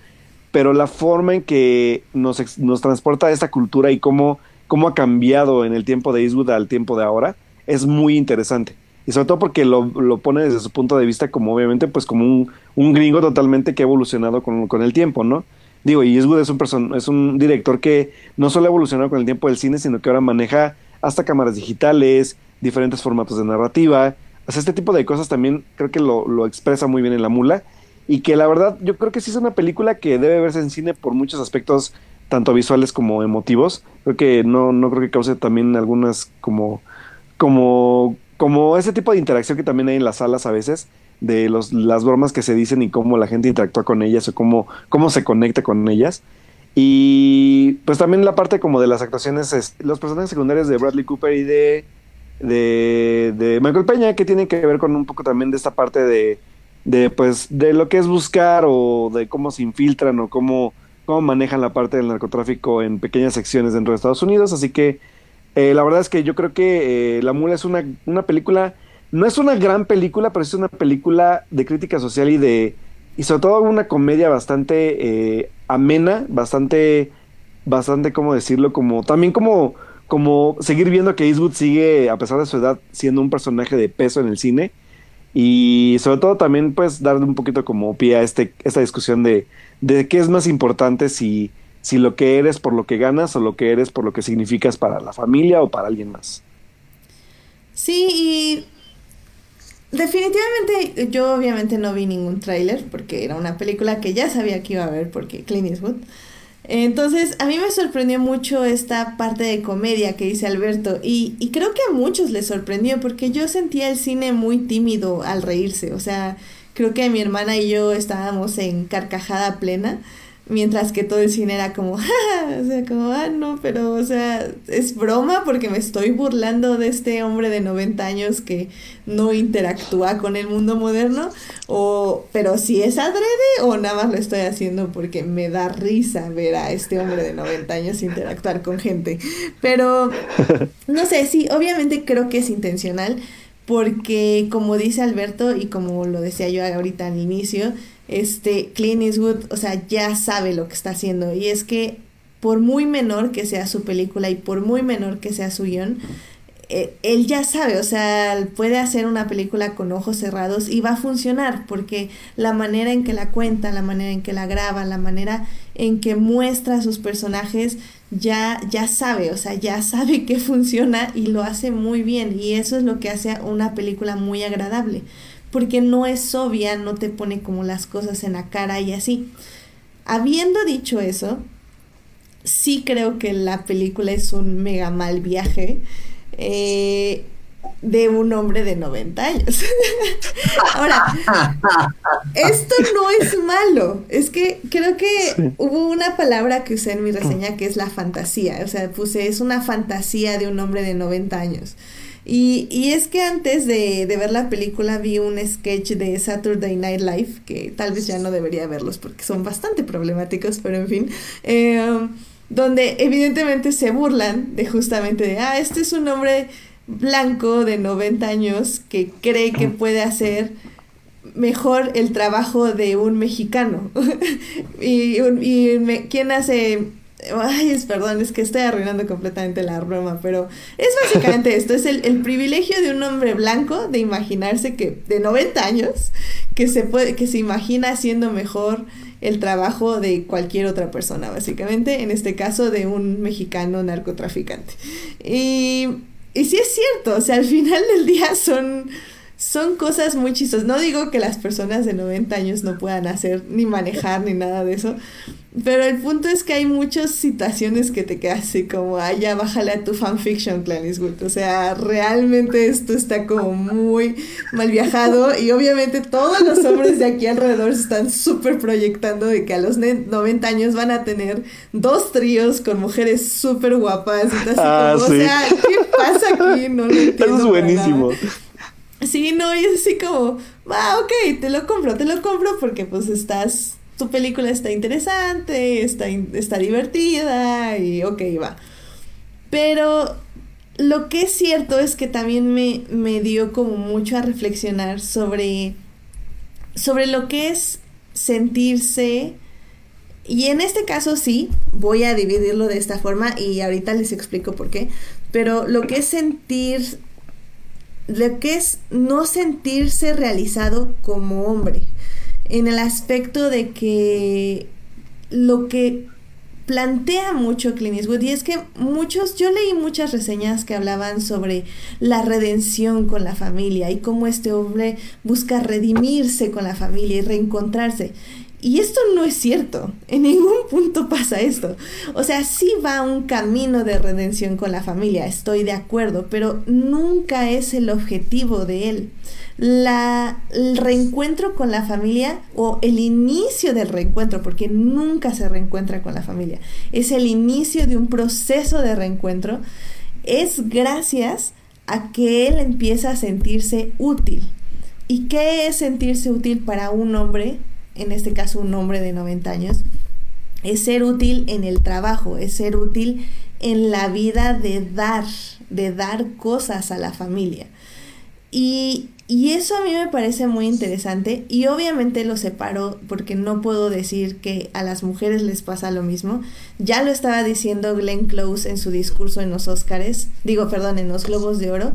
pero la forma en que nos, nos transporta esta cultura y cómo, cómo ha cambiado en el tiempo de Eastwood al tiempo de ahora es muy interesante. Y sobre todo porque lo, lo pone desde su punto de vista como obviamente pues como un, un gringo totalmente que ha evolucionado con, con el tiempo, ¿no? Digo, y Eastwood es un, person es un director que no solo ha evolucionado con el tiempo del cine, sino que ahora maneja hasta cámaras digitales, diferentes formatos de narrativa. O sea, este tipo de cosas también creo que lo, expresa muy bien en La Mula. Y que la verdad yo creo que sí es una película que debe verse en cine por muchos aspectos, tanto visuales como emotivos. Creo que no, no creo que cause también algunas como, como, como ese tipo de interacción que también hay en las salas a veces, de los, las bromas que se dicen y cómo la gente interactúa con ellas o cómo, cómo se conecta con ellas. Y pues también la parte como de las actuaciones, es- los personajes secundarios de Bradley Cooper y de, de, de Michael Peña, que tienen que ver con un poco también de esta parte de, de pues de lo que es buscar o de cómo se infiltran o cómo, cómo manejan la parte del narcotráfico en pequeñas secciones dentro de Estados Unidos. Así que eh, la verdad es que yo creo que eh, La Mula es una, una película, no es una gran película, pero es una película de crítica social y de y sobre todo una comedia bastante eh, amena, bastante, bastante, ¿cómo decirlo? Como también como, como seguir viendo que Eastwood sigue, a pesar de su edad, siendo un personaje de peso en el cine. Y sobre todo también pues darle un poquito como pie a este, esta discusión de, de qué es más importante si, si lo que eres por lo que ganas o lo que eres por lo que significas para la familia o para alguien más. Sí, definitivamente yo obviamente no vi ningún tráiler porque era una película que ya sabía que iba a ver porque Clint Eastwood. Entonces, a mí me sorprendió mucho esta parte de comedia que dice Alberto y, y creo que a muchos les sorprendió porque yo sentía el cine muy tímido al reírse, o sea, creo que mi hermana y yo estábamos en carcajada plena, mientras que todo el cine era como, "Ja, ja", o sea, como, ah, no, pero, o sea, es broma porque me estoy burlando de este hombre de 90 años que no interactúa con el mundo moderno, o, pero si es adrede o nada más lo estoy haciendo porque me da risa ver a este hombre de 90 años interactuar con gente. Pero, no sé, sí, obviamente creo que es intencional porque como dice Alberto y como lo decía yo ahorita al inicio, este Clint Eastwood, o sea, ya sabe lo que está haciendo. Y es que por muy menor que sea su película y por muy menor que sea su guion, eh, él ya sabe, o sea, puede hacer una película con ojos cerrados y va a funcionar porque la manera en que la cuenta, la manera en que la graba, la manera en que muestra a sus personajes, ya, ya sabe, o sea, ya sabe que funciona y lo hace muy bien. Y eso es lo que hace una película muy agradable porque no es obvia, no te pone como las cosas en la cara y así. Habiendo dicho eso, sí creo que la película es un mega mal viaje eh, de un hombre de 90 años. Ahora, esto no es malo, es que creo que Sí. hubo una palabra que usé en mi reseña que es la fantasía, o sea, puse es una fantasía de un hombre de 90 años. Y, es que antes de, ver la película vi un sketch de Saturday Night Live, que tal vez ya no debería verlos porque son bastante problemáticos, pero en fin, eh, donde evidentemente se burlan de justamente de, ah, este es un hombre blanco de 90 años que cree que puede hacer mejor el trabajo de un mexicano. y ¿quién hace Ay, es, perdón, es que estoy arruinando completamente la broma, pero es básicamente esto, es el, el privilegio de un hombre blanco de imaginarse que, de 90 años, que se puede, que se imagina haciendo mejor el trabajo de cualquier otra persona, básicamente, en este caso de un mexicano narcotraficante. Y, y sí es cierto, o sea, al final del día son, son cosas muy chistosas. No digo que las personas de 90 años no puedan hacer ni manejar ni nada de eso, pero el punto es que hay muchas situaciones que te quedas así como, ay, ya bájale a tu fanfiction, Clan Eastwood. O sea, realmente esto está como muy mal viajado y obviamente todos los hombres de aquí alrededor se están súper proyectando de que a los 90 años van a tener dos tríos con mujeres súper guapas. Y así Ah, como, sí. O sea, ¿qué pasa aquí? No lo entiendo. Eso es buenísimo. nada. Sí, no, y es así como, va, ok, te lo compro, te lo compro porque pues estás, tu película está interesante, está, está divertida y ok, va. Pero lo que es cierto es que también me, me dio como mucho a reflexionar sobre, sobre lo que es sentirse, y en este caso sí, voy a dividirlo de esta forma y ahorita les explico por qué, pero lo que es sentir lo que es no sentirse realizado como hombre, en el aspecto de que lo que plantea mucho Clint Eastwood y es que muchos, yo leí muchas reseñas que hablaban sobre la redención con la familia y cómo este hombre busca redimirse con la familia y reencontrarse. Y esto no es cierto, en ningún punto pasa esto. O sea, sí va un camino de redención con la familia, estoy de acuerdo, pero nunca es el objetivo de él. La, el reencuentro con la familia o el inicio del reencuentro, porque nunca se reencuentra con la familia, es el inicio de un proceso de reencuentro, es gracias a que él empieza a sentirse útil. ¿Y qué es sentirse útil para un hombre en este caso un hombre de 90 años, es ser útil en el trabajo, es ser útil en la vida de dar, de dar cosas a la familia. Y, y eso a mí me parece muy interesante y obviamente lo separo porque no puedo decir que a las mujeres les pasa lo mismo. Ya lo estaba diciendo Glenn Close en su discurso en los Óscares, digo, perdón, en los Globos de Oro,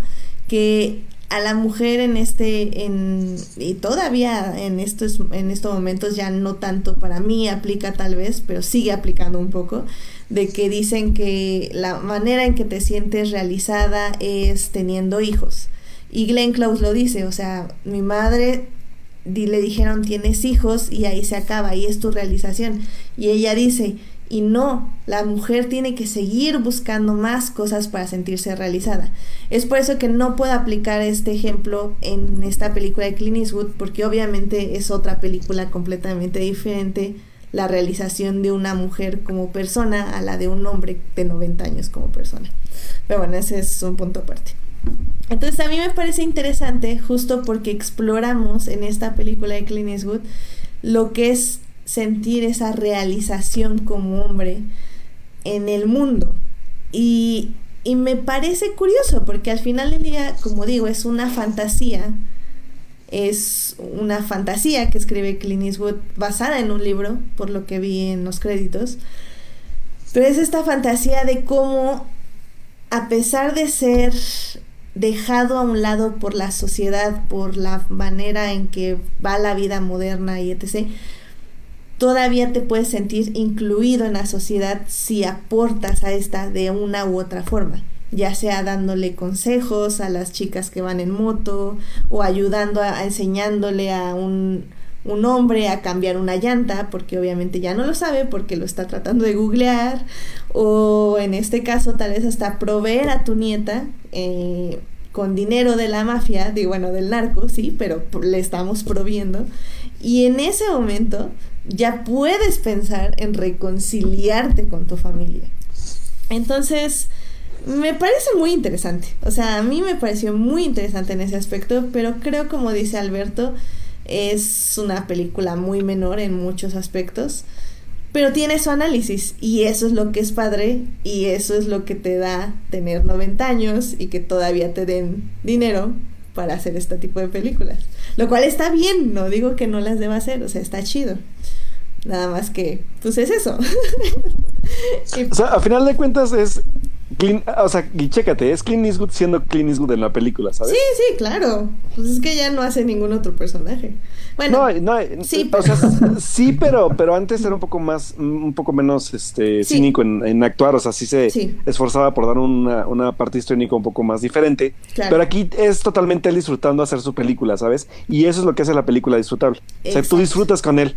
que a la mujer en este en y todavía en estos en estos momentos ya no tanto para mí aplica tal vez pero sigue aplicando un poco de que dicen que la manera en que te sientes realizada es teniendo hijos. Y Glenn Close lo dice o sea mi madre di- le dijeron tienes hijos y ahí se acaba y es tu realización y ella dice y no, la mujer tiene que seguir buscando más cosas para sentirse realizada. Es por eso que no puedo aplicar este ejemplo en esta película de Clint Eastwood, porque obviamente es otra película completamente diferente la realización de una mujer como persona a la de un hombre de 90 años como persona. Pero bueno, ese es un punto aparte. Entonces a mí me parece interesante justo porque exploramos en esta película de Clint Eastwood lo que es sentir esa realización como hombre en el mundo. Y, y me parece curioso porque al final del día, como digo, es una fantasía. Es una fantasía que escribe Clint Eastwood basada en un libro, por lo que vi en los créditos. Pero es esta fantasía de cómo, a pesar de ser dejado a un lado por la sociedad, por la manera en que va la vida moderna y etc., todavía te puedes sentir incluido en la sociedad si aportas a esta de una u otra forma, ya sea dándole consejos a las chicas que van en moto o ayudando a, enseñándole a un, un hombre a cambiar una llanta, porque obviamente ya no lo sabe porque lo está tratando de googlear, o en este caso tal vez hasta proveer a tu nieta eh, con dinero de la mafia, digo, bueno, del narco, sí, pero le estamos proviendo. Y en ese momento ya puedes pensar en reconciliarte con tu familia. Entonces, me parece muy interesante. O sea, a mí me pareció muy interesante en ese aspecto, pero creo, como dice Alberto, es una película muy menor en muchos aspectos, pero tiene su análisis y eso es lo que es padre y eso es lo que te da tener 90 años y que todavía te den dinero para hacer este tipo de películas. Lo cual está bien, no digo que no las deba hacer, o sea, está chido. Nada más que, pues es eso. O sea, a final de cuentas es o sea, y chécate, es Clint Eastwood siendo Clint Eastwood en la película, ¿sabes? Sí, sí, claro. Pues es que ya no hace ningún otro personaje. Bueno, no, no, sí, o sea, sí, pero, pero antes era un poco más, un poco menos este, cínico en, actuar, o sea, sí se esforzaba por dar una, una parte histórica un poco más diferente. Pero aquí es totalmente él disfrutando hacer su película, ¿sabes? Y eso es lo que hace la película disfrutable. O sea, tú disfrutas con él.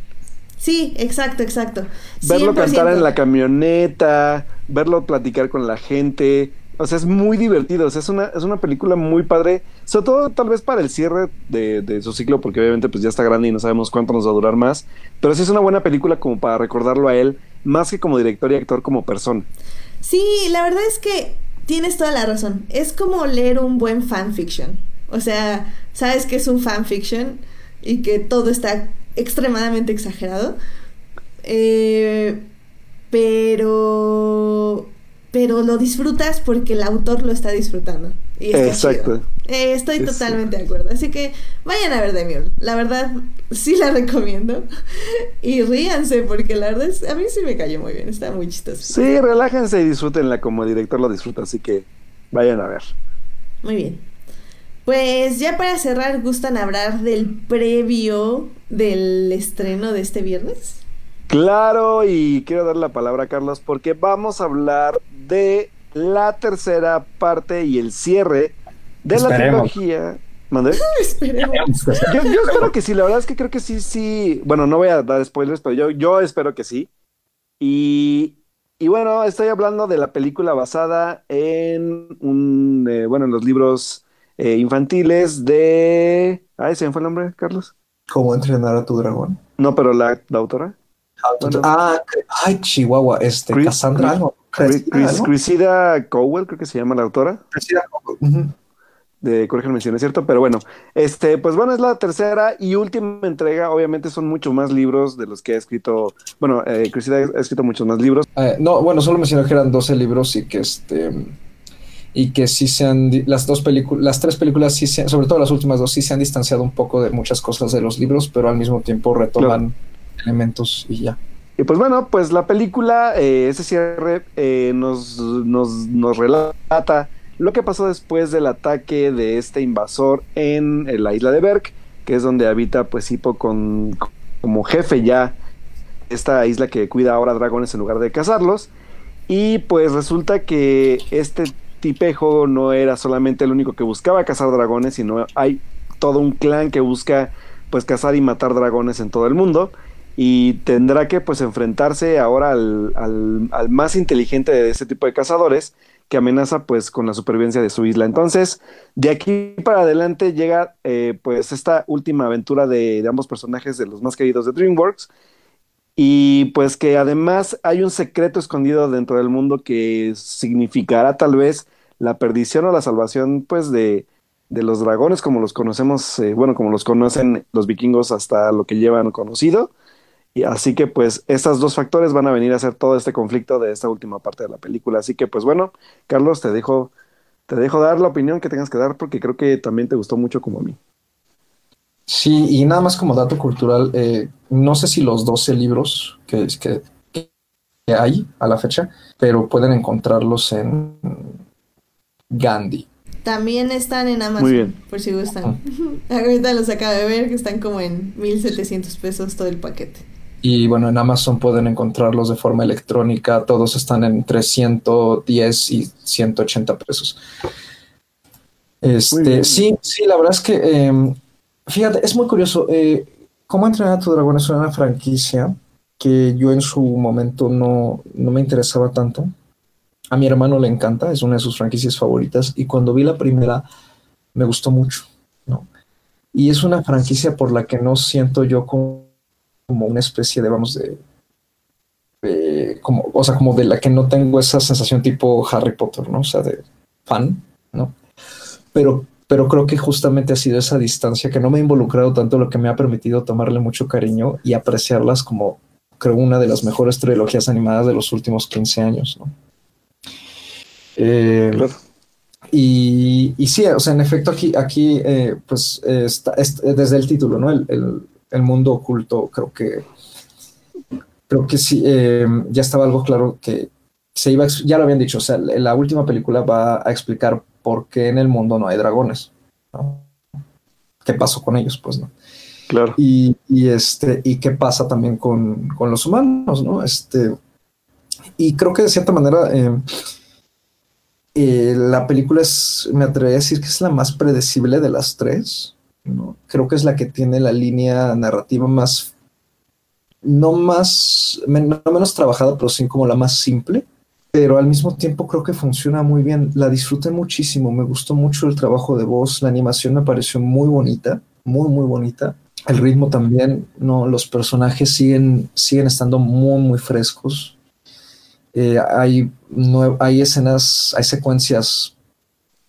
Sí, exacto, exacto. Verlo cantar en la camioneta, verlo platicar con la gente. O sea, es muy divertido. O sea, es una, es una película muy padre. Sobre todo, tal vez para el cierre de, de, su ciclo, porque obviamente pues ya está grande y no sabemos cuánto nos va a durar más. Pero sí es una buena película como para recordarlo a él, más que como director y actor, como persona. Sí, la verdad es que tienes toda la razón. Es como leer un buen fanfiction. O sea, sabes que es un fanfiction y que todo está extremadamente exagerado. Eh, pero pero lo disfrutas porque el autor lo está disfrutando. Exacto. Eh, estoy totalmente de acuerdo. Así que vayan a ver Demiurge. La verdad, sí la recomiendo. Y ríanse, porque la verdad es, a mí sí me cayó muy bien. Está muy chistoso. Sí, relájense y disfrútenla como director lo disfruta. Así que vayan a ver. Muy bien. Pues ya para cerrar, ¿gustan hablar del previo del estreno de este viernes? Claro, y quiero dar la palabra a Carlos porque vamos a hablar de la tercera parte y el cierre de la trilogía. ¿Mandé? Yo, yo, espero que sí, la verdad es que creo que sí, sí. Bueno, no voy a dar spoilers, pero yo, yo espero que sí. Y, y bueno, estoy hablando de la película basada en un, eh, bueno, en los libros eh, infantiles de... Ay, ¿se me fue el nombre, Carlos? ¿Cómo entrenar a tu dragón? No, pero la, autora. Ah, ay, Chihuahua, este, Cassandra Crisida Cowell, creo que se llama la autora. Crisida Cowell. De Colegio Mención, es cierto, pero bueno, este, pues bueno, es la tercera y última entrega. Obviamente son muchos más libros de los que ha escrito. Bueno, eh, Crisida ha escrito muchos más libros. Eh, no, bueno, solo mencionó que eran 12 libros y que este y que sí se han, las dos películas, las tres películas, sí sobre todo las últimas dos, sí se han distanciado un poco de muchas cosas de los libros, pero al mismo tiempo retoman elementos y ya. Y pues bueno, pues la película, eh, ese cierre eh, nos, nos, nos, relata lo que pasó después del ataque de este invasor en, la isla de Berk, que es donde habita pues Hippo con, como jefe ya esta isla que cuida ahora dragones en lugar de cazarlos. Y pues resulta que este Tipejo no era solamente el único que buscaba cazar dragones, sino hay todo un clan que busca pues cazar y matar dragones en todo el mundo y tendrá que pues enfrentarse ahora al, al, más inteligente de ese tipo de cazadores que amenaza pues con la supervivencia de su isla. Entonces, de aquí para adelante llega eh, pues esta última aventura de, de, ambos personajes de los más queridos de DreamWorks y pues que además hay un secreto escondido dentro del mundo que significará tal vez la perdición o la salvación pues de, de los dragones como los conocemos, eh, bueno, como los conocen los vikingos hasta lo que llevan conocido. Y así que pues estos dos factores van a venir a hacer todo este conflicto de esta última parte de la película. Así que pues bueno, Carlos, te dejo, te dejo dar la opinión que tengas que dar porque creo que también te gustó mucho como a mí. Sí, y nada más como dato cultural, eh, no sé si los 12 libros que, que, que, hay a la fecha, pero pueden encontrarlos en Gandhi. También están en Amazon, por si gustan. Ahorita los acabo de ver que están como en 1700 pesos todo el paquete. Y bueno, en Amazon pueden encontrarlos de forma electrónica. Todos están en 310 y 180 pesos. Este, sí, sí, la verdad es que, em, fíjate, es muy curioso. Eh, ¿Cómo entrenar a tu dragón? Es una franquicia que yo en su momento no, no me interesaba tanto. A mi hermano le encanta, es una de sus franquicias favoritas. Y cuando vi la primera, me gustó mucho. ¿no? Y es una franquicia por la que no siento yo como como una especie de, vamos, de, como, o sea, como de la que no tengo esa sensación tipo Harry Potter, ¿no? O sea, de fan, ¿no? Pero, pero creo que justamente ha sido esa distancia que no me ha involucrado tanto, lo que me ha permitido tomarle mucho cariño y apreciarlas como, creo, una de las mejores trilogías animadas de los últimos 15 años, ¿no? Eh, y, y, sí, o sea, en efecto, aquí, aquí eh, pues, está, desde el título, ¿no? el, el mundo oculto, creo que creo que sí, eh, ya estaba algo claro que, se iba, ya lo habían dicho, o sea, la última película va a explicar por qué en el mundo no hay dragones. ¿Qué pasó con ellos? Pues no. Claro. Y, este, y qué pasa también con, los humanos, ¿no? Este, y creo que de cierta manera eh, eh, la película es, me atrevería a decir que es la más predecible de las tres. Creo que es la que tiene la línea narrativa más, no más, no menos trabajada, pero sí como la más simple pero al mismo tiempo creo que funciona muy bien. La disfruté muchísimo, me gustó mucho el trabajo de voz, la animación me pareció muy bonita, muy, muy bonita. El ritmo también, no, los personajes siguen, siguen estando muy, muy frescos. Eh, hay, hay escenas, hay secuencias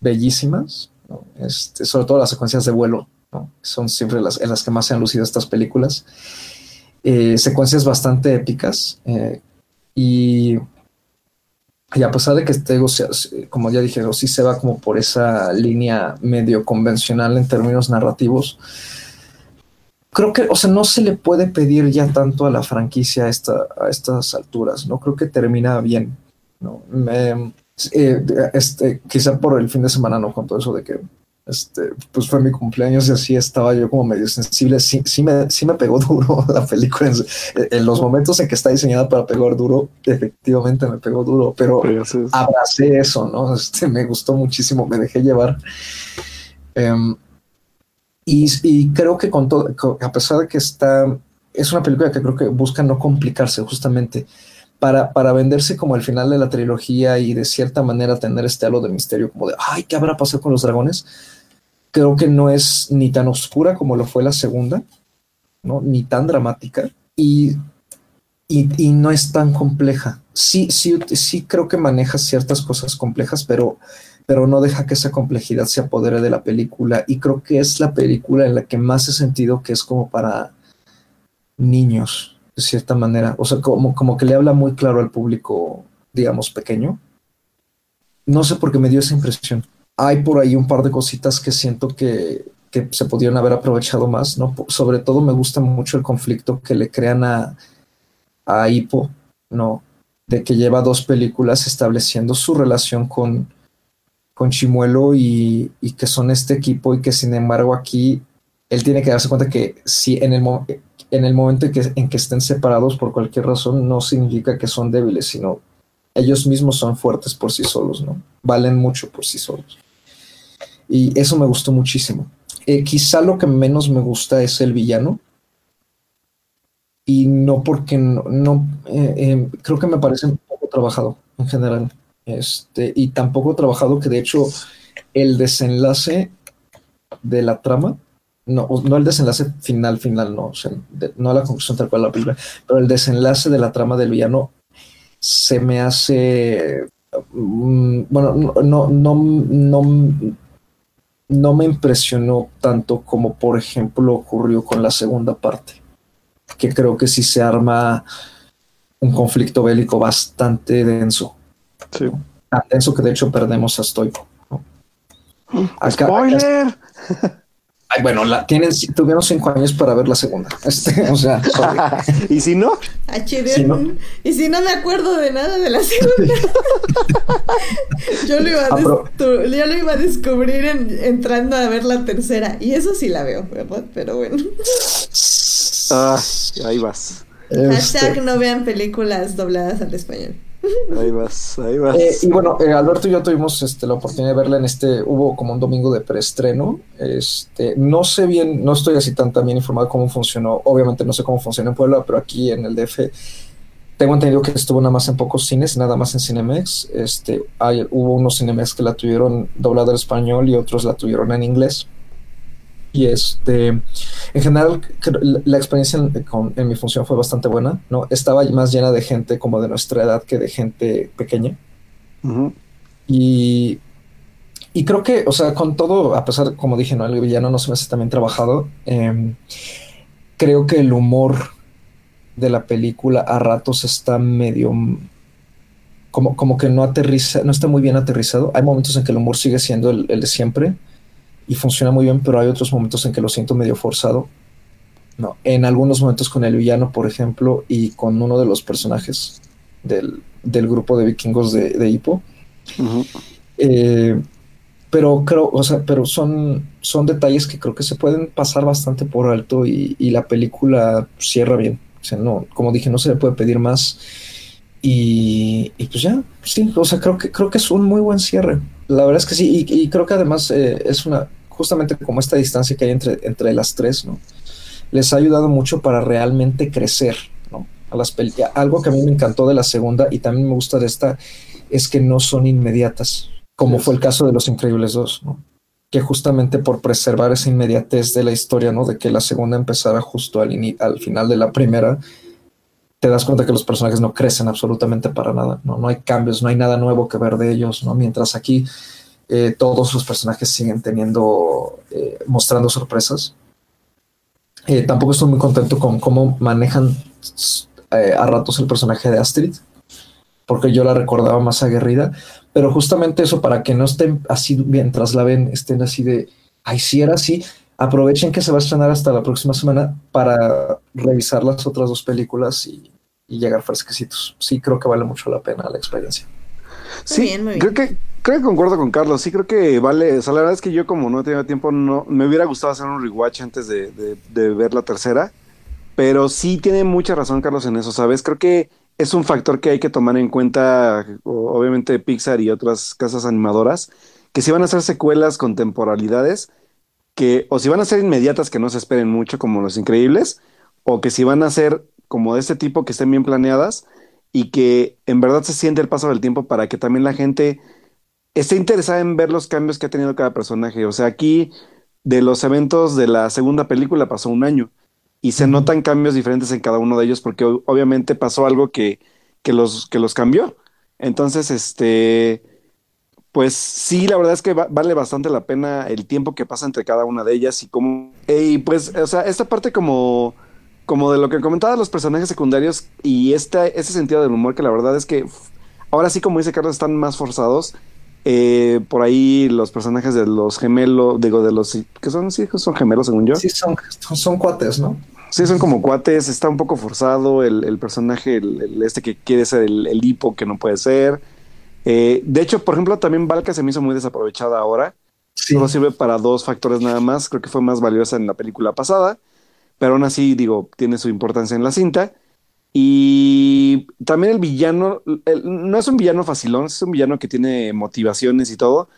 bellísimas, este, sobre todo las secuencias de vuelo, son siempre las, en las que más se han lucido estas películas. Eh, secuencias bastante épicas eh, y y a pesar de que este como ya dije, sí se va como por esa línea medio convencional en términos narrativos, creo que, o sea, no se le puede pedir ya tanto a la franquicia a, esta, a estas alturas, ¿no? Creo que termina bien, ¿no? Eh, este, quizá por el fin de semana, ¿no? Con todo eso de que este, pues fue mi cumpleaños y así estaba yo como medio sensible. Sí, sí, me, sí me pegó duro la película. En, los momentos en que está diseñada para pegar duro, efectivamente me pegó duro, pero abracé eso, ¿no? Este, me gustó muchísimo, me dejé llevar. Em, y, creo que con todo, a pesar de que está, es una película que creo que busca no complicarse justamente. Para, para, venderse como el final de la trilogía y de cierta manera tener este halo de misterio, como de, ay, ¿qué habrá pasado con los dragones? Creo que no es ni tan oscura como lo fue la segunda, ¿no? Ni tan dramática y, y, no es tan compleja. Sí, sí, sí creo que maneja ciertas cosas complejas, pero, pero no deja que esa complejidad se apodere de la película y creo que es la película en la que más he sentido que es como para niños, de cierta manera. O sea, como, como que le habla muy claro al público, digamos, pequeño. No sé por qué me dio esa impresión hay por ahí un par de cositas que siento que, se podrían haber aprovechado más, ¿no? Sobre todo me gusta mucho el conflicto que le crean a, a Hippo, ¿no? De que lleva dos películas estableciendo su relación con, con Chimuelo y, que son este equipo y que sin embargo aquí él tiene que darse cuenta que si en el, en el momento en que, en que estén separados por cualquier razón no significa que son débiles, sino ellos mismos son fuertes por sí solos, ¿no? Valen mucho por sí solos. Y eso me gustó muchísimo. Eh, quizá lo que menos me gusta es el villano. Y no porque no, eh, eh, creo que me parece un poco trabajado en general. Este, y tampoco trabajado que de hecho el desenlace de la trama, no, no el desenlace final, final, no, no la conclusión tal cual la película, pero el desenlace de la trama del villano se me hace mm, bueno, no, no, no, no me impresionó tanto como por ejemplo ocurrió con la segunda parte, que creo que sí se arma un conflicto bélico bastante denso. Sí. Tan denso que de hecho perdemos a Stoico. ¡Spoiler! Bueno, la, tienen, tuvieron cinco años para ver la segunda. Este, o sea, ¿y si no? Y si no me acuerdo de nada de la segunda. yo, lo iba a yo lo iba a descubrir entrando a ver la tercera. Y eso sí la veo, ¿verdad? Pero bueno. Ah, ahí vas. Hashtag este. no vean películas dobladas al español. Ahí vas, ahí vas. Eh, y bueno, eh, Alberto y yo tuvimos este, la oportunidad de verla en este, hubo como un domingo de preestreno. Este, no sé bien, no estoy así tan, bien informado cómo funcionó. Obviamente no sé cómo funciona en Puebla, pero aquí en el DF tengo entendido que estuvo nada más en pocos cines, nada más en Cinemex. Este, hubo unos Cinemex que la tuvieron doblada al español y otros la tuvieron en inglés. Y este, en general, la experiencia en, mi función fue bastante buena, ¿no? Estaba más llena de gente como de nuestra edad que de gente pequeña. Y, y creo que, o sea, con todo, a pesar, como dije, ¿no? El villano no se me hace también trabajado. Em, creo que el humor de la película a ratos está medio como, como que no aterriza, no está muy bien aterrizado. Hay momentos en que el humor sigue siendo el de siempre, y funciona muy bien, pero hay otros momentos en que lo siento medio forzado. No, en algunos momentos con el villano, por ejemplo, y con uno de los personajes del, del grupo de vikingos de, de Hippo. Eh, pero creo, o sea, pero son, son detalles que creo que se pueden pasar bastante por alto y, y, la película cierra bien. O sea, no, como dije, no se le puede pedir más. Y, y pues ya, sí, o sea, creo que, creo que es un muy buen cierre. La verdad es que sí, y, y creo que además eh, es una, justamente como esta distancia que hay entre, entre las tres, ¿no? Les ha ayudado mucho para realmente crecer, ¿no? A las algo que a mí me encantó de la segunda y también me gusta de esta es que no son inmediatas, como fue el caso de Los Increíbles 2, ¿no? Que justamente por preservar esa inmediatez de la historia, ¿no? De que la segunda empezara justo al, al final de la primera, te das cuenta que los personajes no crecen absolutamente para nada, ¿no? No hay cambios, no hay nada nuevo que ver de ellos, ¿no? Mientras aquí eh, todos los personajes siguen teniendo, eh, mostrando sorpresas. Eh, tampoco estoy muy contento con cómo manejan a ratos el personaje de Astrid, porque yo la recordaba más aguerrida, pero justamente eso para que no estén así mientras la ven, estén así de, ay, si era así, aprovechen que se va a estrenar hasta la próxima semana para revisar las otras dos películas y, y llegar fresquecitos. Sí, creo que vale mucho la pena la experiencia. Sí, muy bien, muy bien. creo que creo que concuerdo con Carlos. Sí, creo que vale. O sea, la verdad es que yo, como no he tenido tiempo, no me hubiera gustado hacer un rewatch antes de, de, de, ver la tercera. Pero sí tiene mucha razón, Carlos, en eso, ¿sabes? Creo que es un factor que hay que tomar en cuenta, obviamente, Pixar y otras casas animadoras, que si van a hacer secuelas con temporalidades, que o si van a ser inmediatas, que no se esperen mucho, como Los Increíbles, o que si van a ser como de este tipo, que estén bien planeadas y que en verdad se siente el paso del tiempo para que también la gente esté interesada en ver los cambios que ha tenido cada personaje. O sea, aquí de los eventos de la segunda película pasó un año y se notan cambios diferentes en cada uno de ellos porque obviamente pasó algo que, que, los, que los cambió. Entonces, este, pues sí, la verdad es que va, vale bastante la pena el tiempo que pasa entre cada una de ellas y cómo... Y pues, o sea, esta parte como como de lo que comentaba los personajes secundarios y este, ese sentido del humor que la verdad es que ahora sí, como dice Carlos, están más forzados. Eh, por ahí los personajes de los gemelos, digo, de los que son, sí, son gemelos según yo. Sí, son, son cuates, ¿no? Sí, son como cuates, está un poco forzado el, el personaje, el, este que quiere ser el, el, hipo que no puede ser. Eh, de hecho, por ejemplo, también Valka se me hizo muy desaprovechada ahora. Sí. Solo sirve para dos factores nada más. Creo que fue más valiosa en la película pasada pero aún así, digo, tiene su importancia en la cinta. Y también el villano, no es un villano facilón, es un villano que tiene motivaciones y todo,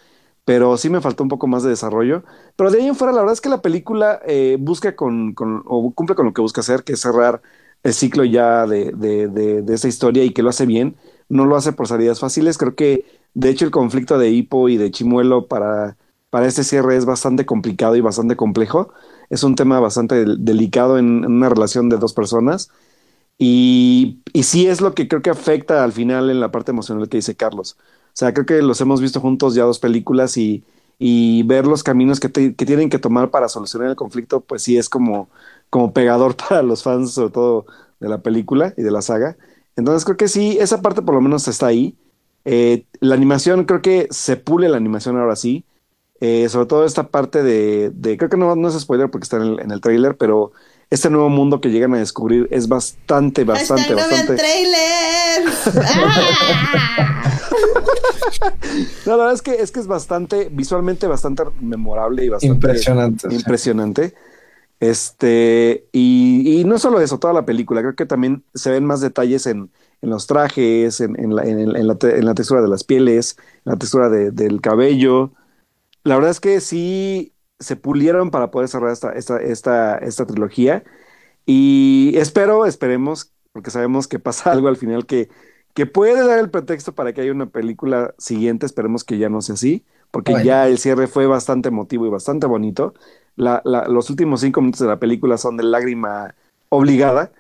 pero sí me faltó un poco más de desarrollo. Pero de ahí en fuera, la verdad es que la película eh, busca con, con, o cumple con lo que busca hacer, que es cerrar el ciclo ya de, de, de, de esa historia y que lo hace bien. No lo hace por salidas fáciles. Creo que, de hecho, el conflicto de Hippo y de Chimuelo para, para este cierre es bastante complicado y bastante complejo es un tema bastante delicado en, una relación de dos personas. Y, y sí es lo que creo que afecta al final en la parte emocional que dice Carlos. O sea, creo que los hemos visto juntos ya dos películas y, y ver los caminos que, te, que, tienen que tomar para solucionar el conflicto, pues sí es como, como pegador para los fans, sobre todo de la película y de la saga. Entonces creo que sí, esa parte por lo menos está ahí. Eh, la animación, creo que se pule la animación ahora sí. Eh, sobre todo esta parte de, de creo que no, no, es spoiler porque está en el, en el trailer, pero este nuevo mundo que llegan a descubrir es bastante, bastante, bastante. No trailer! no, la verdad es que es que es bastante, visualmente bastante memorable y bastante impresionante. Impresionante. Sí. Este, y, y, no solo eso, toda la película, creo que también se ven más detalles en, en los trajes, en, en, la, en, la, en, la, textura de las pieles, en la textura de, del cabello la verdad es que sí se pulieron para poder cerrar esta, esta, esta, esta trilogía. Y espero, esperemos, porque sabemos que pasa algo al final que, que puede dar el pretexto para que haya una película siguiente. Esperemos que ya no sea así, porque bueno. ya el cierre fue bastante emotivo y bastante bonito. La, la, los últimos cinco minutos de la película son de lágrima obligada.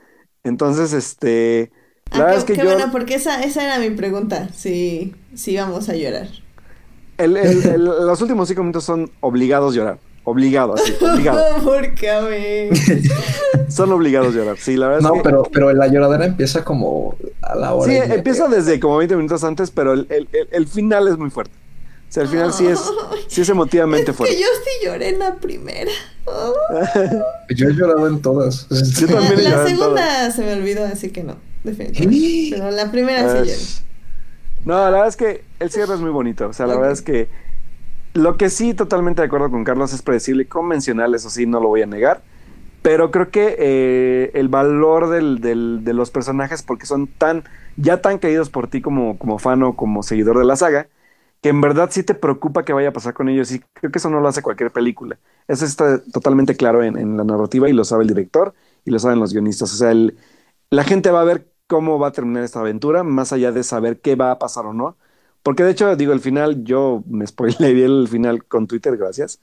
Entonces, este. La ah, verdad qué, es que qué yo... bueno, porque esa, esa era mi pregunta. Si, si vamos a llorar. El, el, el, los últimos cinco minutos son obligados a llorar. Obligados, sí, obligados. ¿Por qué a mí? son obligados a llorar, sí, la verdad no, es que... pero, pero la lloradera empieza como a la hora. Sí, empieza desde como 20 minutos antes, pero el, el, el, final es muy fuerte. O sea, el final sí es, sí es emotivamente es fuerte. Que yo sí lloré en la primera. yo he llorado en todas. Yo también he la llorado segunda en todas. se me olvidó, así que no. definitivamente. Pero la primera sí, Es- No, la verdad es que el cierre es muy bonito. O sea, la verdad es que lo que sí, totalmente de acuerdo con Carlos, es predecible y convencional, eso sí, no lo voy a negar. Pero creo que eh, el valor de los personajes, porque son tan, ya tan queridos por ti como, como fan o como seguidor de la saga, que en verdad sí te preocupa que vaya a pasar con ellos. Y creo que eso no lo hace cualquier película. Eso está totalmente claro en, la narrativa y lo sabe el director y lo saben los guionistas. O sea, la gente va a ver cómo va a terminar esta aventura, más allá de saber qué va a pasar o no. Porque de hecho, digo, el final, yo me spoileé vi el final con Twitter, gracias.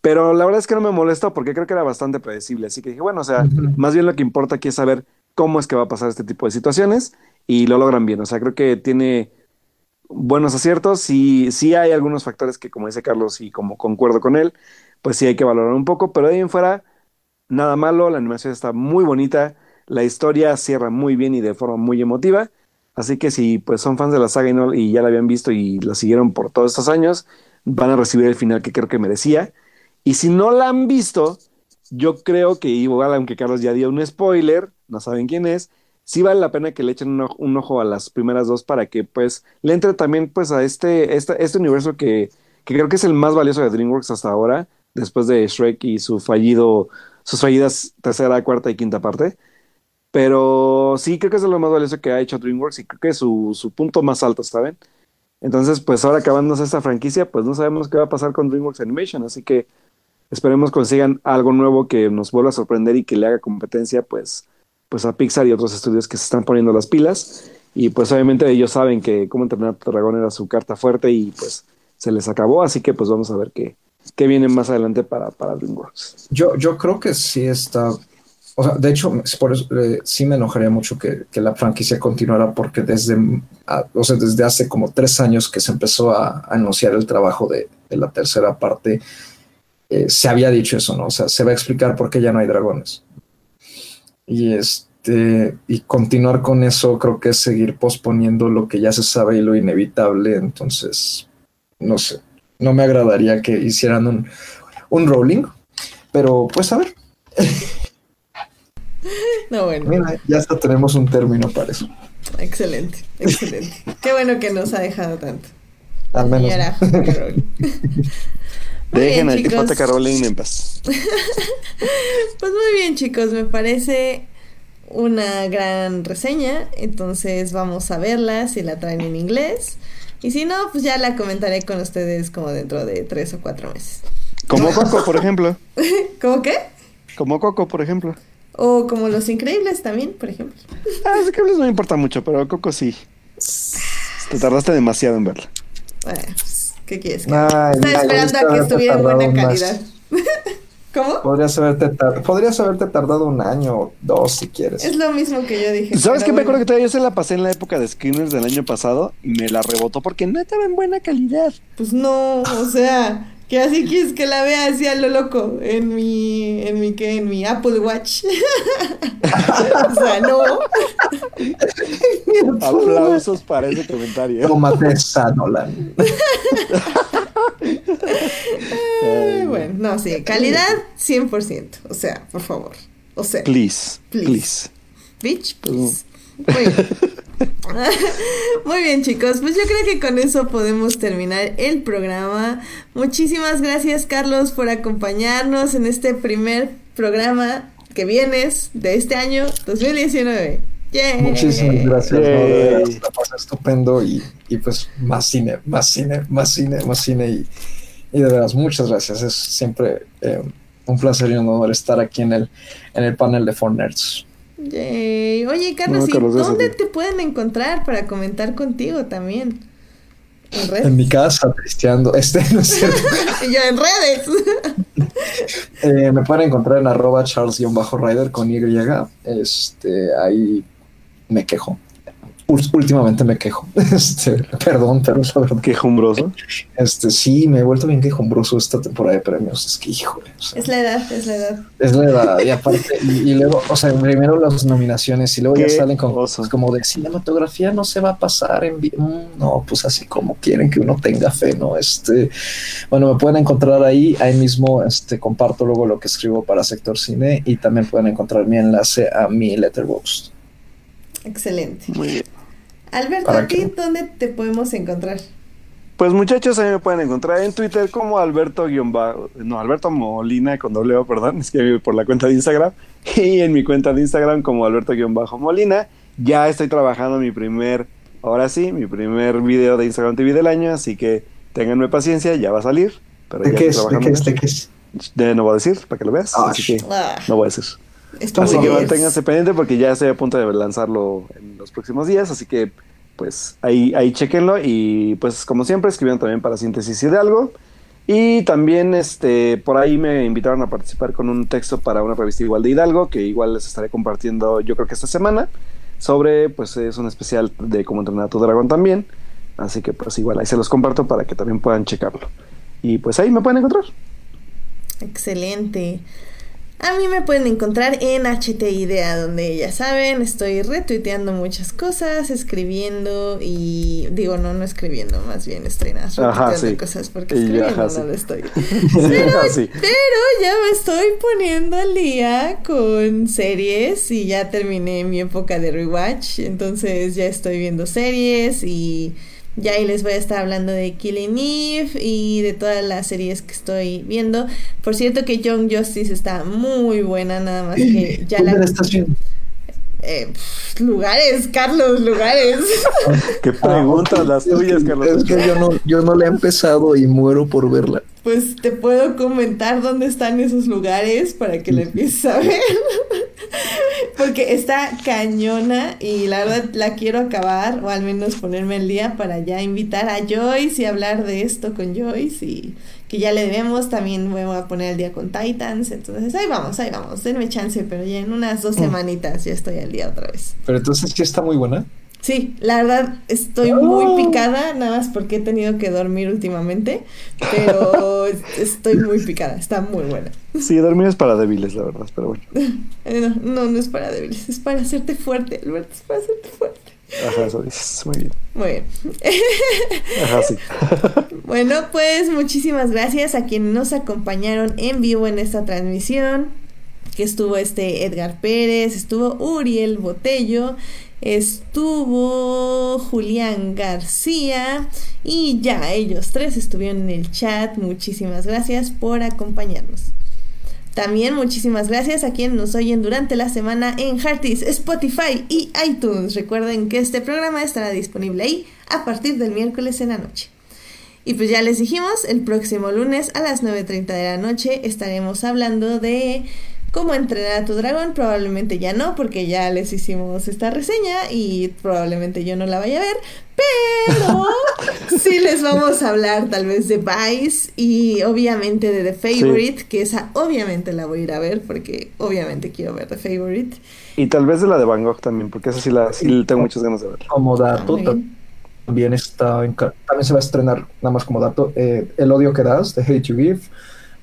Pero la verdad es que no me molestó porque creo que era bastante predecible. Así que dije, bueno, o sea, más bien lo que importa aquí es saber cómo es que va a pasar este tipo de situaciones y lo logran bien. O sea, creo que tiene buenos aciertos. Sí, sí hay algunos factores que, como dice Carlos, y como concuerdo con él, pues sí hay que valorar un poco. Pero de ahí en fuera, nada malo. La animación está muy bonita. La historia cierra muy bien y de forma muy emotiva. Así que si pues son fans de la saga y, no- y ya la habían visto y la siguieron por todos estos años, van a recibir el final que creo que merecía. Y si no la han visto, yo creo que igual, aunque Carlos ya dio un spoiler, no saben quién es, sí vale la pena que le echen un ojo, a las primeras dos para que pues le entre también pues a este, este, este universo que, que creo que es el más valioso de DreamWorks hasta ahora, después de Shrek y su fallido, sus fallidas tercera, cuarta y quinta parte. Pero sí, creo que es lo más valioso que ha hecho DreamWorks y creo que es su, su punto más alto, ¿saben? Entonces, pues ahora acabándose esta franquicia, pues no sabemos qué va a pasar con DreamWorks Animation, así que esperemos consigan algo nuevo que nos vuelva a sorprender y que le haga competencia, pues, pues a Pixar y otros estudios que se están poniendo las pilas. Y pues obviamente ellos saben que cómo entrenar a dragón era su carta fuerte y pues se les acabó, así que pues vamos a ver qué, qué viene más adelante para, para DreamWorks. Yo, yo creo que sí está. O sea, de hecho, por eso, eh, sí me enojaría mucho que, que la franquicia continuara porque desde, a- o sea, desde hace como tres años que se empezó a, a anunciar el trabajo de, de la tercera parte, eh, se había dicho eso, ¿no? O sea, se va a explicar por qué ya no hay dragones. Y este, y continuar con eso creo que es seguir posponiendo lo que ya se sabe y lo inevitable. Entonces, no sé, no me agradaría que hicieran un, un rolling, pero pues a ver. No, bueno, Mira, ya hasta tenemos un término para eso. excelente, excelente. Qué bueno que nos ha dejado tanto. Al menos. Señora Dejen bien, a chicos. J.K. Rowling en paz. Pues muy bien, chicos, me parece una gran reseña. Entonces vamos a verla si la traen en inglés. Y si no, pues ya la comentaré con ustedes como dentro de tres o cuatro meses. Como Coco, por ejemplo. ¿Cómo qué? Como Coco, por ejemplo. O como Los Increíbles también, por ejemplo. Ah, es que no me importa mucho, pero Coco sí. Te tardaste demasiado en verla. Bueno, pues, ¿qué quieres? que Ay, haga? Estaba ya, esperando a que estuviera en buena calidad. ¿Cómo? Podrías haberte, tar- podrías haberte tardado un año o dos si quieres. Es lo mismo que yo dije. ¿Sabes qué? Me acuerdo que todavía yo se la pasé en la época de Screamers del año pasado y me la rebotó porque no estaba en buena calidad. Pues no, o sea, que así quieres que la vea así a lo loco en mi, en mi, ¿qué? En mi Apple Watch. o sea, no. Aplausos para ese comentario. Tómate esa, Nolan. Eh, bueno, no, sí, calidad 100%. O sea, por favor. O sea, Please, Please. please. bitch, please. Muy bien. Muy bien, chicos. Pues yo creo que con eso podemos terminar el programa. Muchísimas gracias, Carlos, por acompañarnos en este primer programa que vienes de este año 2019. ¡Yay! Muchísimas gracias. no, Yay. veras, la pasé estupendo y, y pues más cine, más cine, más cine, más cine y, y de veras, muchas gracias. Es siempre eh, un placer y un honor estar aquí en el, en el panel de Four Nerds. Yay. Oye, Carlos, No, ¿y Carlos, dónde te pueden encontrar para comentar contigo también? En redes. En mi casa, tristeando. Este, no es cierto. Y yo en redes. Eh, me pueden encontrar en arroba charles-rider con Y. Este, ahí me quejo. Últimamente me quejo. Este, perdón, pero es la verdad. Quejumbroso. Este, sí, me he vuelto bien quejumbroso esta temporada de premios. Es que, híjole. o sea, Es la edad, es la edad. es la edad. Y aparte, y, y luego, o sea, primero las nominaciones y luego ya salen con cosas como de cinematografía no se va a pasar en Mm, No, pues así como quieren que uno tenga fe, ¿no? Este, bueno, me pueden encontrar ahí, ahí mismo este, comparto luego lo que escribo para Sector Cine y también pueden encontrar mi enlace a mi Letterboxd. Excelente. Muy bien. Alberto, ¿Para ¿a ti qué? dónde te podemos encontrar? Pues muchachos, a mí me pueden encontrar en Twitter como Alberto no, Alberto Molina con doble O, perdón, es que por la cuenta de Instagram y en mi cuenta de Instagram como Alberto Molina. Ya estoy trabajando mi primer, ahora sí, mi primer video de Instagram TV del año, así que ténganme paciencia, ya va a salir. Pero ¿De ya qué estoy es? ¿De trabajando qué es? ¿De qué es? De- no voy a decir para que lo veas, Ah, así que Ah, no voy a decir. Esto Así que manténganse pendiente porque ya estoy a punto de lanzarlo en los próximos días, así que pues ahí, ahí chequenlo y pues como siempre escribieron también para síntesis y de algo. Y también este por ahí me invitaron a participar con un texto para una revista igual de Hidalgo, que igual les estaré compartiendo yo creo que esta semana, sobre pues es un especial de cómo entrenar a tu dragón también. Así que pues igual ahí se los comparto para que también puedan checarlo. Y pues ahí me pueden encontrar. Excelente. A mí me pueden encontrar en HT Idea, donde ya saben, estoy retuiteando muchas cosas, escribiendo y digo, no, no escribiendo, más bien estoy nada, retuiteando sí. cosas porque escribiendo ajá, no sí. lo estoy. Así. Pero ya me estoy poniendo al día con series y ya terminé mi época de rewatch, entonces ya estoy viendo series y ya ahí les voy a estar hablando de Killing Eve y de todas las series que estoy viendo. Por cierto que Young Justice está muy buena, nada más que ya ¿Dónde la... la estás viendo? eh, pff, lugares, Carlos, lugares. Qué preguntas Ah, ok. las tuyas, Carlos. Es que yo no, yo no la he empezado y muero por verla. Pues te puedo comentar dónde están esos lugares para que la empieces a ver. Porque está cañona y la verdad la quiero acabar o al menos ponerme al día para ya invitar a Joyce y hablar de esto con Joyce y que ya le debemos. También me voy a poner al día con Titans. Entonces ahí vamos, ahí vamos. Denme chance, pero ya en unas dos semanitas ya estoy al día otra vez. Pero entonces sí está muy buena. Sí, la verdad estoy muy picada, nada más porque he tenido que dormir últimamente, pero estoy muy picada, está muy buena. Sí, dormir es para débiles, la verdad, pero bueno. No, no, no es para débiles, es para hacerte fuerte, Alberto, es para hacerte fuerte. Ajá, eso dices. Muy bien. Muy bien. Ajá, sí. Bueno, pues muchísimas gracias a quienes nos acompañaron en vivo en esta transmisión. Que estuvo este Edgar Pérez, estuvo Uriel Botello, estuvo Julián García y ya ellos tres estuvieron en el chat. Muchísimas gracias por acompañarnos. También muchísimas gracias a quienes nos oyen durante la semana en Heartis, Spotify y iTunes. Recuerden que este programa estará disponible ahí a partir del miércoles en la noche. Y pues ya les dijimos, el próximo lunes a las 9.30 de la noche estaremos hablando de cómo entrenar a tu dragón. Probablemente ya no, porque ya les hicimos esta reseña y probablemente yo no la vaya a ver. Pero sí les vamos a hablar tal vez de Vice y obviamente de The Favorite, que esa obviamente la voy a ir a ver porque obviamente quiero ver The Favorite. Y tal vez de la de Van Gogh también, porque esa sí la sí tengo muchas ganas de ver. Como dato, bien. también está en también se va a estrenar, nada más como dato, eh, El odio que das, de Hate You Give,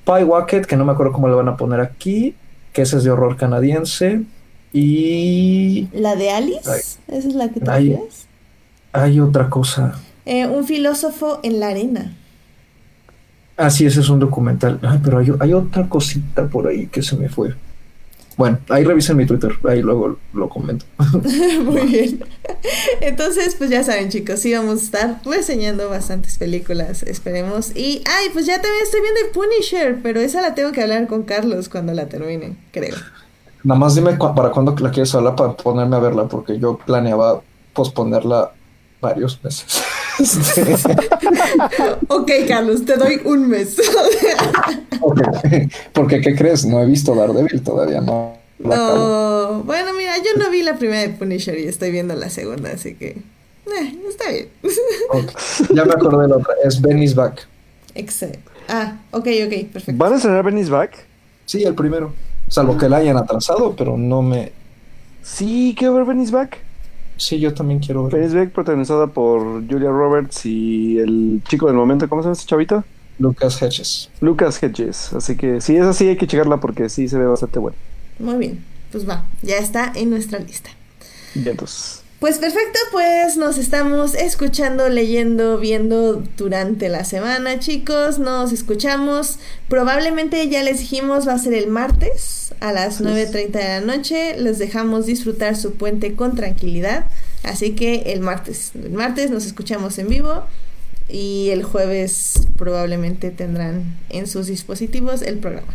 Pie Wacket, que no me acuerdo cómo lo van a poner aquí, que ese es de horror canadiense, y ¿La de Alice? Ay. ¿Esa es la que te Ay. refieres? hay otra cosa. Eh, un filósofo en la arena. Ah, sí, ese es un documental. Ay, pero hay, hay otra cosita por ahí que se me fue. Bueno, ahí revisen mi Twitter, ahí luego lo comento. Muy bien. Entonces, pues ya saben, chicos, sí vamos a estar reseñando bastantes películas, esperemos. Y, ay, pues ya también estoy viendo Punisher, pero esa la tengo que hablar con Carlos cuando la termine, creo. Nada más dime cu- para cuándo la quieres hablar para ponerme a verla, porque yo planeaba posponerla varios meses. Ok, Carlos, te doy un mes. ok. Porque, ¿qué crees? No he visto Daredevil todavía, no. no, bueno, mira, yo no vi la primera de Punisher y estoy viendo la segunda, así que, eh, está bien. Ok. Ya me acordé de la otra, es Benny's Back. Excelente. Ah, ok, ok, perfecto. ¿Van a estrenar Benny's Back? Sí, el primero. Salvo que la hayan atrasado, pero no me. Sí, quiero ver Benny's Back. Sí, yo también quiero ver. Back protagonizada por Julia Roberts y el chico del momento, ¿cómo se llama este chavito? Lucas Hedges. Lucas Hedges. Así que sí, esa sí hay que checarla porque sí se ve bastante bueno. Muy bien, pues va, ya está en nuestra lista. Y entonces. Pues perfecto, pues nos estamos escuchando, leyendo, viendo durante la semana, chicos. Nos escuchamos. Probablemente ya les dijimos, va a ser el martes a las 9.30 de la noche. Les dejamos disfrutar su puente con tranquilidad. Así que el martes, el martes nos escuchamos en vivo y el jueves probablemente tendrán en sus dispositivos el programa.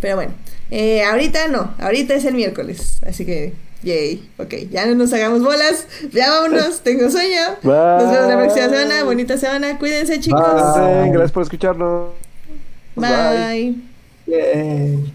Pero bueno, eh, ahorita no, ahorita es el miércoles, así que yay, ok, ya no nos hagamos bolas, ya vámonos, tengo sueño. Nos vemos la próxima semana, bonita semana, cuídense chicos. Bye. Gracias por escucharnos. Bye. Yay.